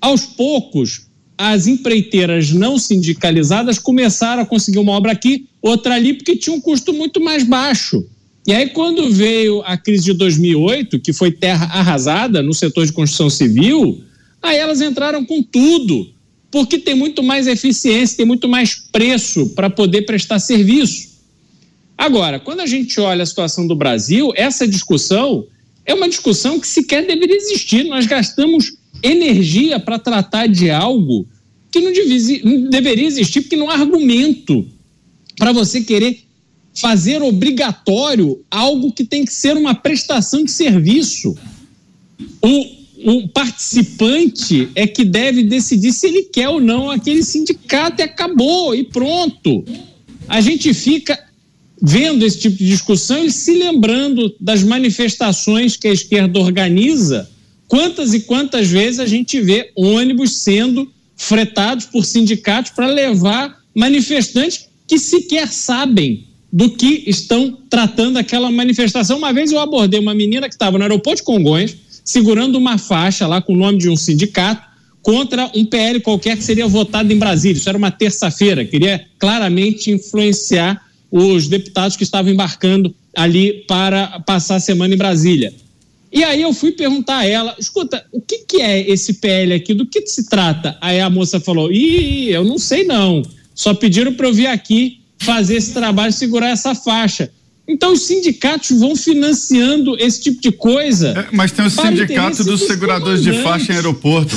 Aos poucos, as empreiteiras não sindicalizadas começaram a conseguir uma obra aqui, outra ali, porque tinha um custo muito mais baixo. E aí, quando veio a crise de 2008, que foi terra arrasada no setor de construção civil, aí elas entraram com tudo, porque tem muito mais eficiência, tem muito mais preço para poder prestar serviço. Agora, quando a gente olha a situação do Brasil, essa discussão é uma discussão que sequer deveria existir. Nós gastamos energia para tratar de algo que não, não deveria existir, porque não há argumento para você querer fazer obrigatório algo que tem que ser uma prestação de serviço. O, o participante é que deve decidir se ele quer ou não aquele sindicato e acabou, e pronto. A gente fica vendo esse tipo de discussão e se lembrando das manifestações que a esquerda organiza, quantas e quantas vezes a gente vê ônibus sendo fretados por sindicatos para levar manifestantes que sequer sabem do que estão tratando aquela manifestação. Uma vez eu abordei uma menina que estava no aeroporto de Congonhas, segurando uma faixa lá com o nome de um sindicato, contra um PL qualquer que seria votado em Brasília. Isso era uma terça-feira, queria claramente influenciar os deputados que estavam embarcando ali para passar a semana em Brasília. E aí eu fui perguntar a ela, escuta, o que, que é esse PL aqui? Do que se trata? Aí a moça falou, ih, eu não sei não. Só pediram para eu vir aqui fazer esse trabalho, segurar essa faixa. Então os sindicatos vão financiando esse tipo de coisa. É, mas tem o sindicato dos, dos seguradores de faixa em aeroporto.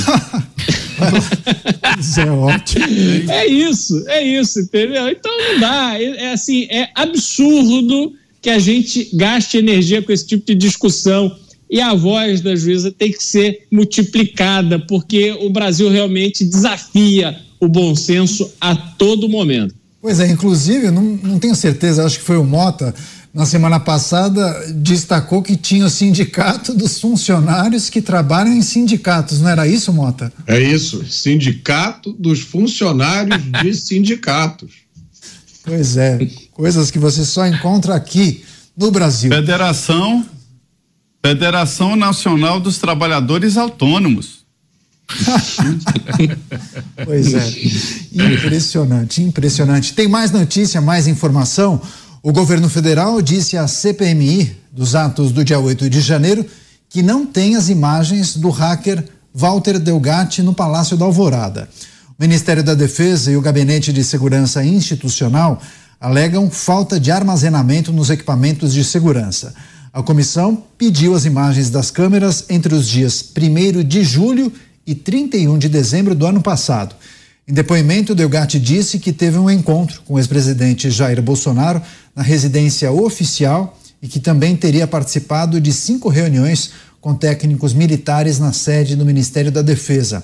isso é ótimo. É isso, é isso, entendeu? Então não dá. É, é assim, é absurdo que a gente gaste energia com esse tipo de discussão e a voz da juíza tem que ser multiplicada, porque o Brasil realmente desafia o bom senso a todo momento. Pois é, inclusive, não, não tenho certeza, acho que foi o Mota, na semana passada, destacou que tinha o sindicato dos funcionários que trabalham em sindicatos, não era isso, Mota? É isso, sindicato dos funcionários de sindicatos. Pois é, coisas que você só encontra aqui no Brasil. Federação, Federação Nacional dos Trabalhadores Autônomos. pois é, impressionante, impressionante. Tem mais notícia, mais informação? O governo federal disse à CPMI dos atos do dia 8 de janeiro que não tem as imagens do hacker Walter Delgatti no Palácio da Alvorada. O Ministério da Defesa e o Gabinete de Segurança Institucional alegam falta de armazenamento nos equipamentos de segurança. A comissão pediu as imagens das câmeras entre os dias 1 de julho e 31 de dezembro do ano passado. Em depoimento, Delgatti disse que teve um encontro com o ex-presidente Jair Bolsonaro na residência oficial e que também teria participado de cinco reuniões com técnicos militares na sede do Ministério da Defesa.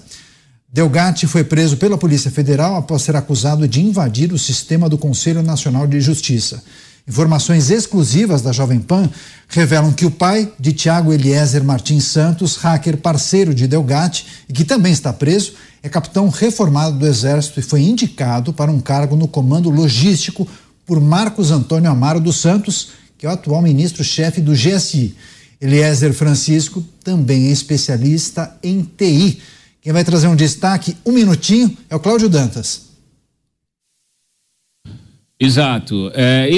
Delgatti foi preso pela Polícia Federal após ser acusado de invadir o sistema do Conselho Nacional de Justiça. Informações exclusivas da Jovem Pan revelam que o pai de Tiago Eliezer Martins Santos, hacker parceiro de Delgatti e que também está preso, é capitão reformado do Exército e foi indicado para um cargo no comando logístico por Marcos Antônio Amaro dos Santos, que é o atual ministro-chefe do GSI. Eliezer Francisco também é especialista em TI. Quem vai trazer um destaque, um minutinho, é o Cláudio Dantas. Exato. É,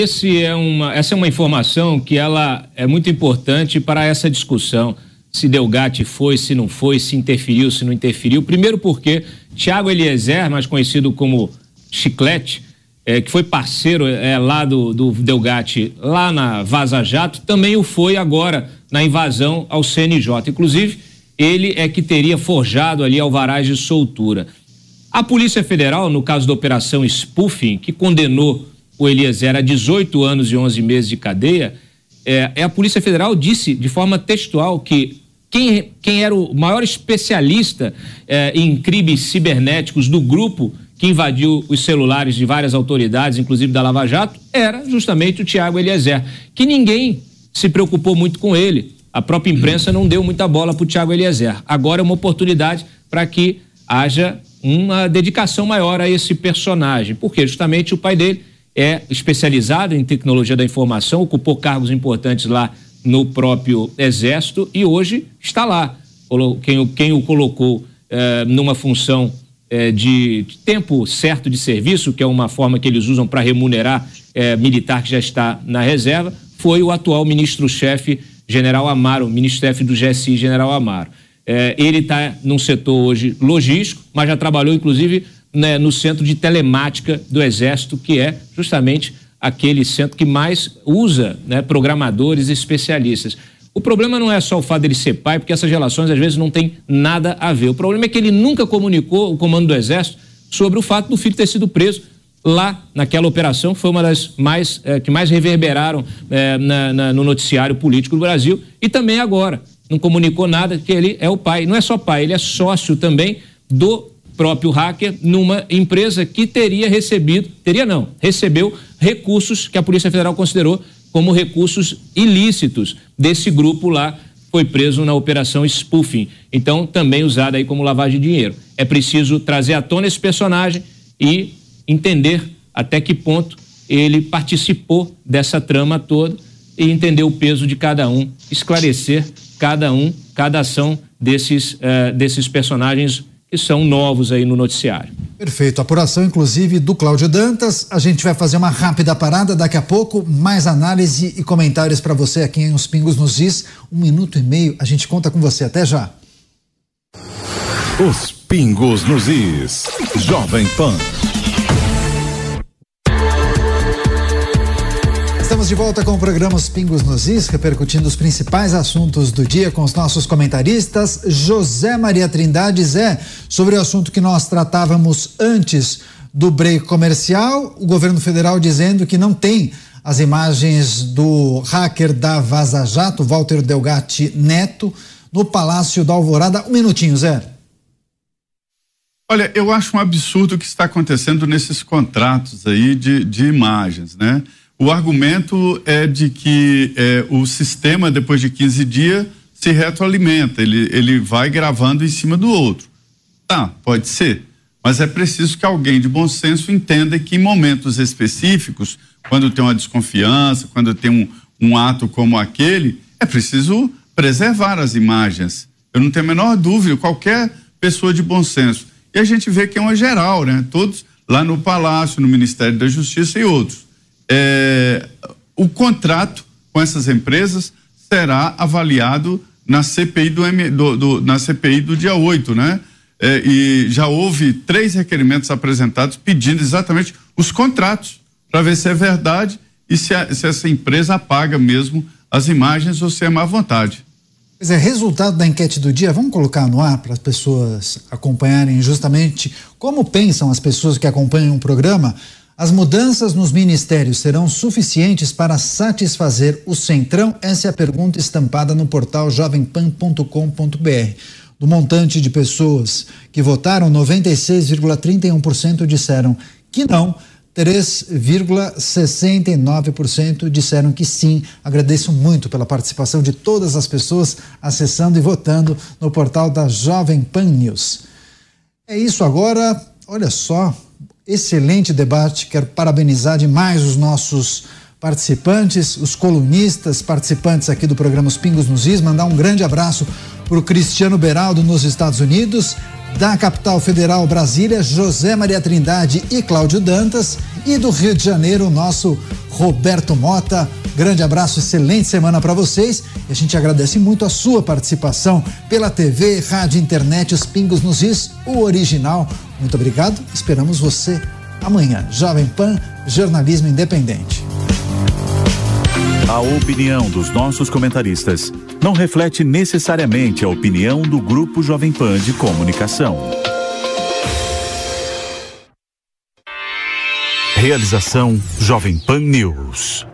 é uma, essa é uma informação que ela é muito importante para essa discussão se Delgatti foi, se não foi, se interferiu, se não interferiu. Primeiro porque Tiago Eliezer, mais conhecido como Chiclete, é, que foi parceiro é, lá do, do Delgatti, lá na Vaza Jato, também o foi agora na invasão ao CNJ. Inclusive, ele é que teria forjado ali alvarás de soltura. A Polícia Federal, no caso da Operação Spoofing, que condenou o Eliezer a 18 anos e 11 meses de cadeia, é, é, a Polícia Federal disse de forma textual que quem, quem era o maior especialista é, em crimes cibernéticos do grupo que invadiu os celulares de várias autoridades, inclusive da Lava Jato, era justamente o Tiago Eliezer, que ninguém se preocupou muito com ele. A própria imprensa não deu muita bola para o Tiago Eliezer. Agora é uma oportunidade para que haja uma dedicação maior a esse personagem, porque justamente o pai dele é especializado em tecnologia da informação, ocupou cargos importantes lá no próprio Exército e hoje está lá. Quem, quem o colocou eh, numa função é, de tempo certo de serviço, que é uma forma que eles usam para remunerar é, militar que já está na reserva, foi o atual ministro-chefe, general Amaro, ministro-chefe do GSI, general Amaro. Ele está num setor hoje logístico, mas já trabalhou, inclusive, né, no centro de telemática do Exército, que é justamente aquele centro que mais usa né, programadores e especialistas. O problema não é só o fato dele ser pai, porque essas relações às vezes não têm nada a ver. O problema é que ele nunca comunicou o comando do Exército sobre o fato do filho ter sido preso lá naquela operação, foi uma das mais eh, que mais reverberaram eh, na, na, no noticiário político do Brasil e também agora. Não comunicou nada que ele é o pai. Não é só pai, ele é sócio também do próprio hacker numa empresa que teria recebido, teria não, recebeu recursos que a Polícia Federal considerou como recursos ilícitos desse grupo lá foi preso na operação spoofing, então também usado aí como lavagem de dinheiro. É preciso trazer à tona esse personagem e entender até que ponto ele participou dessa trama toda e entender o peso de cada um, esclarecer cada um, cada ação desses, uh, desses personagens que são novos aí no noticiário. Perfeito. Apuração, inclusive, do Cláudio Dantas. A gente vai fazer uma rápida parada daqui a pouco. Mais análise e comentários para você aqui em Os Pingos nos Is. Um minuto e meio. A gente conta com você. Até já. Os Pingos nos Is. Jovem Pan. Estamos de volta com o programa Os Pingos nos Is, repercutindo os principais assuntos do dia com os nossos comentaristas. José Maria Trindade Zé, sobre o assunto que nós tratávamos antes do break comercial, o governo federal dizendo que não tem as imagens do hacker da Vaza Jato, Walter Delgatti Neto, no Palácio da Alvorada. Um minutinho, Zé. Olha, eu acho um absurdo o que está acontecendo nesses contratos aí de, de imagens, né? O argumento é de que é, o sistema, depois de 15 dias, se retroalimenta, ele, ele vai gravando em cima do outro. Tá, pode ser, mas é preciso que alguém de bom senso entenda que em momentos específicos, quando tem uma desconfiança, quando tem um, um ato como aquele, é preciso preservar as imagens. Eu não tenho a menor dúvida, qualquer pessoa de bom senso. E a gente vê que é uma geral, né? Todos lá no Palácio, no Ministério da Justiça e outros é, o contrato com essas empresas será avaliado na CPI do, do, do na CPI do dia 8, né? É, e já houve três requerimentos apresentados pedindo exatamente os contratos para ver se é verdade e se, a, se, essa empresa apaga mesmo as imagens ou se é má vontade. Pois é, resultado da enquete do dia, vamos colocar no ar para as pessoas acompanharem justamente como pensam as pessoas que acompanham o programa. As mudanças nos ministérios serão suficientes para satisfazer o Centrão? Essa é a pergunta estampada no portal jovempan.com.br. Do montante de pessoas que votaram, 96,31% disseram que não, 3,69% disseram que sim. Agradeço muito pela participação de todas as pessoas acessando e votando no portal da Jovem Pan News. É isso agora. Olha só, excelente debate. Quero parabenizar demais os nossos participantes, os colunistas, participantes aqui do programa Os Pingos nos Is. Mandar um grande abraço para o Cristiano Beraldo nos Estados Unidos, da capital federal Brasília, José Maria Trindade e Cláudio Dantas, e do Rio de Janeiro, nosso Roberto Mota. Grande abraço, excelente semana para vocês e a gente agradece muito a sua participação pela TV, rádio, internet, os Pingos nos Is, o original. Muito obrigado, esperamos você amanhã. Jovem Pan, jornalismo independente. A opinião dos nossos comentaristas não reflete necessariamente a opinião do Grupo Jovem Pan de Comunicação. Realização Jovem Pan News.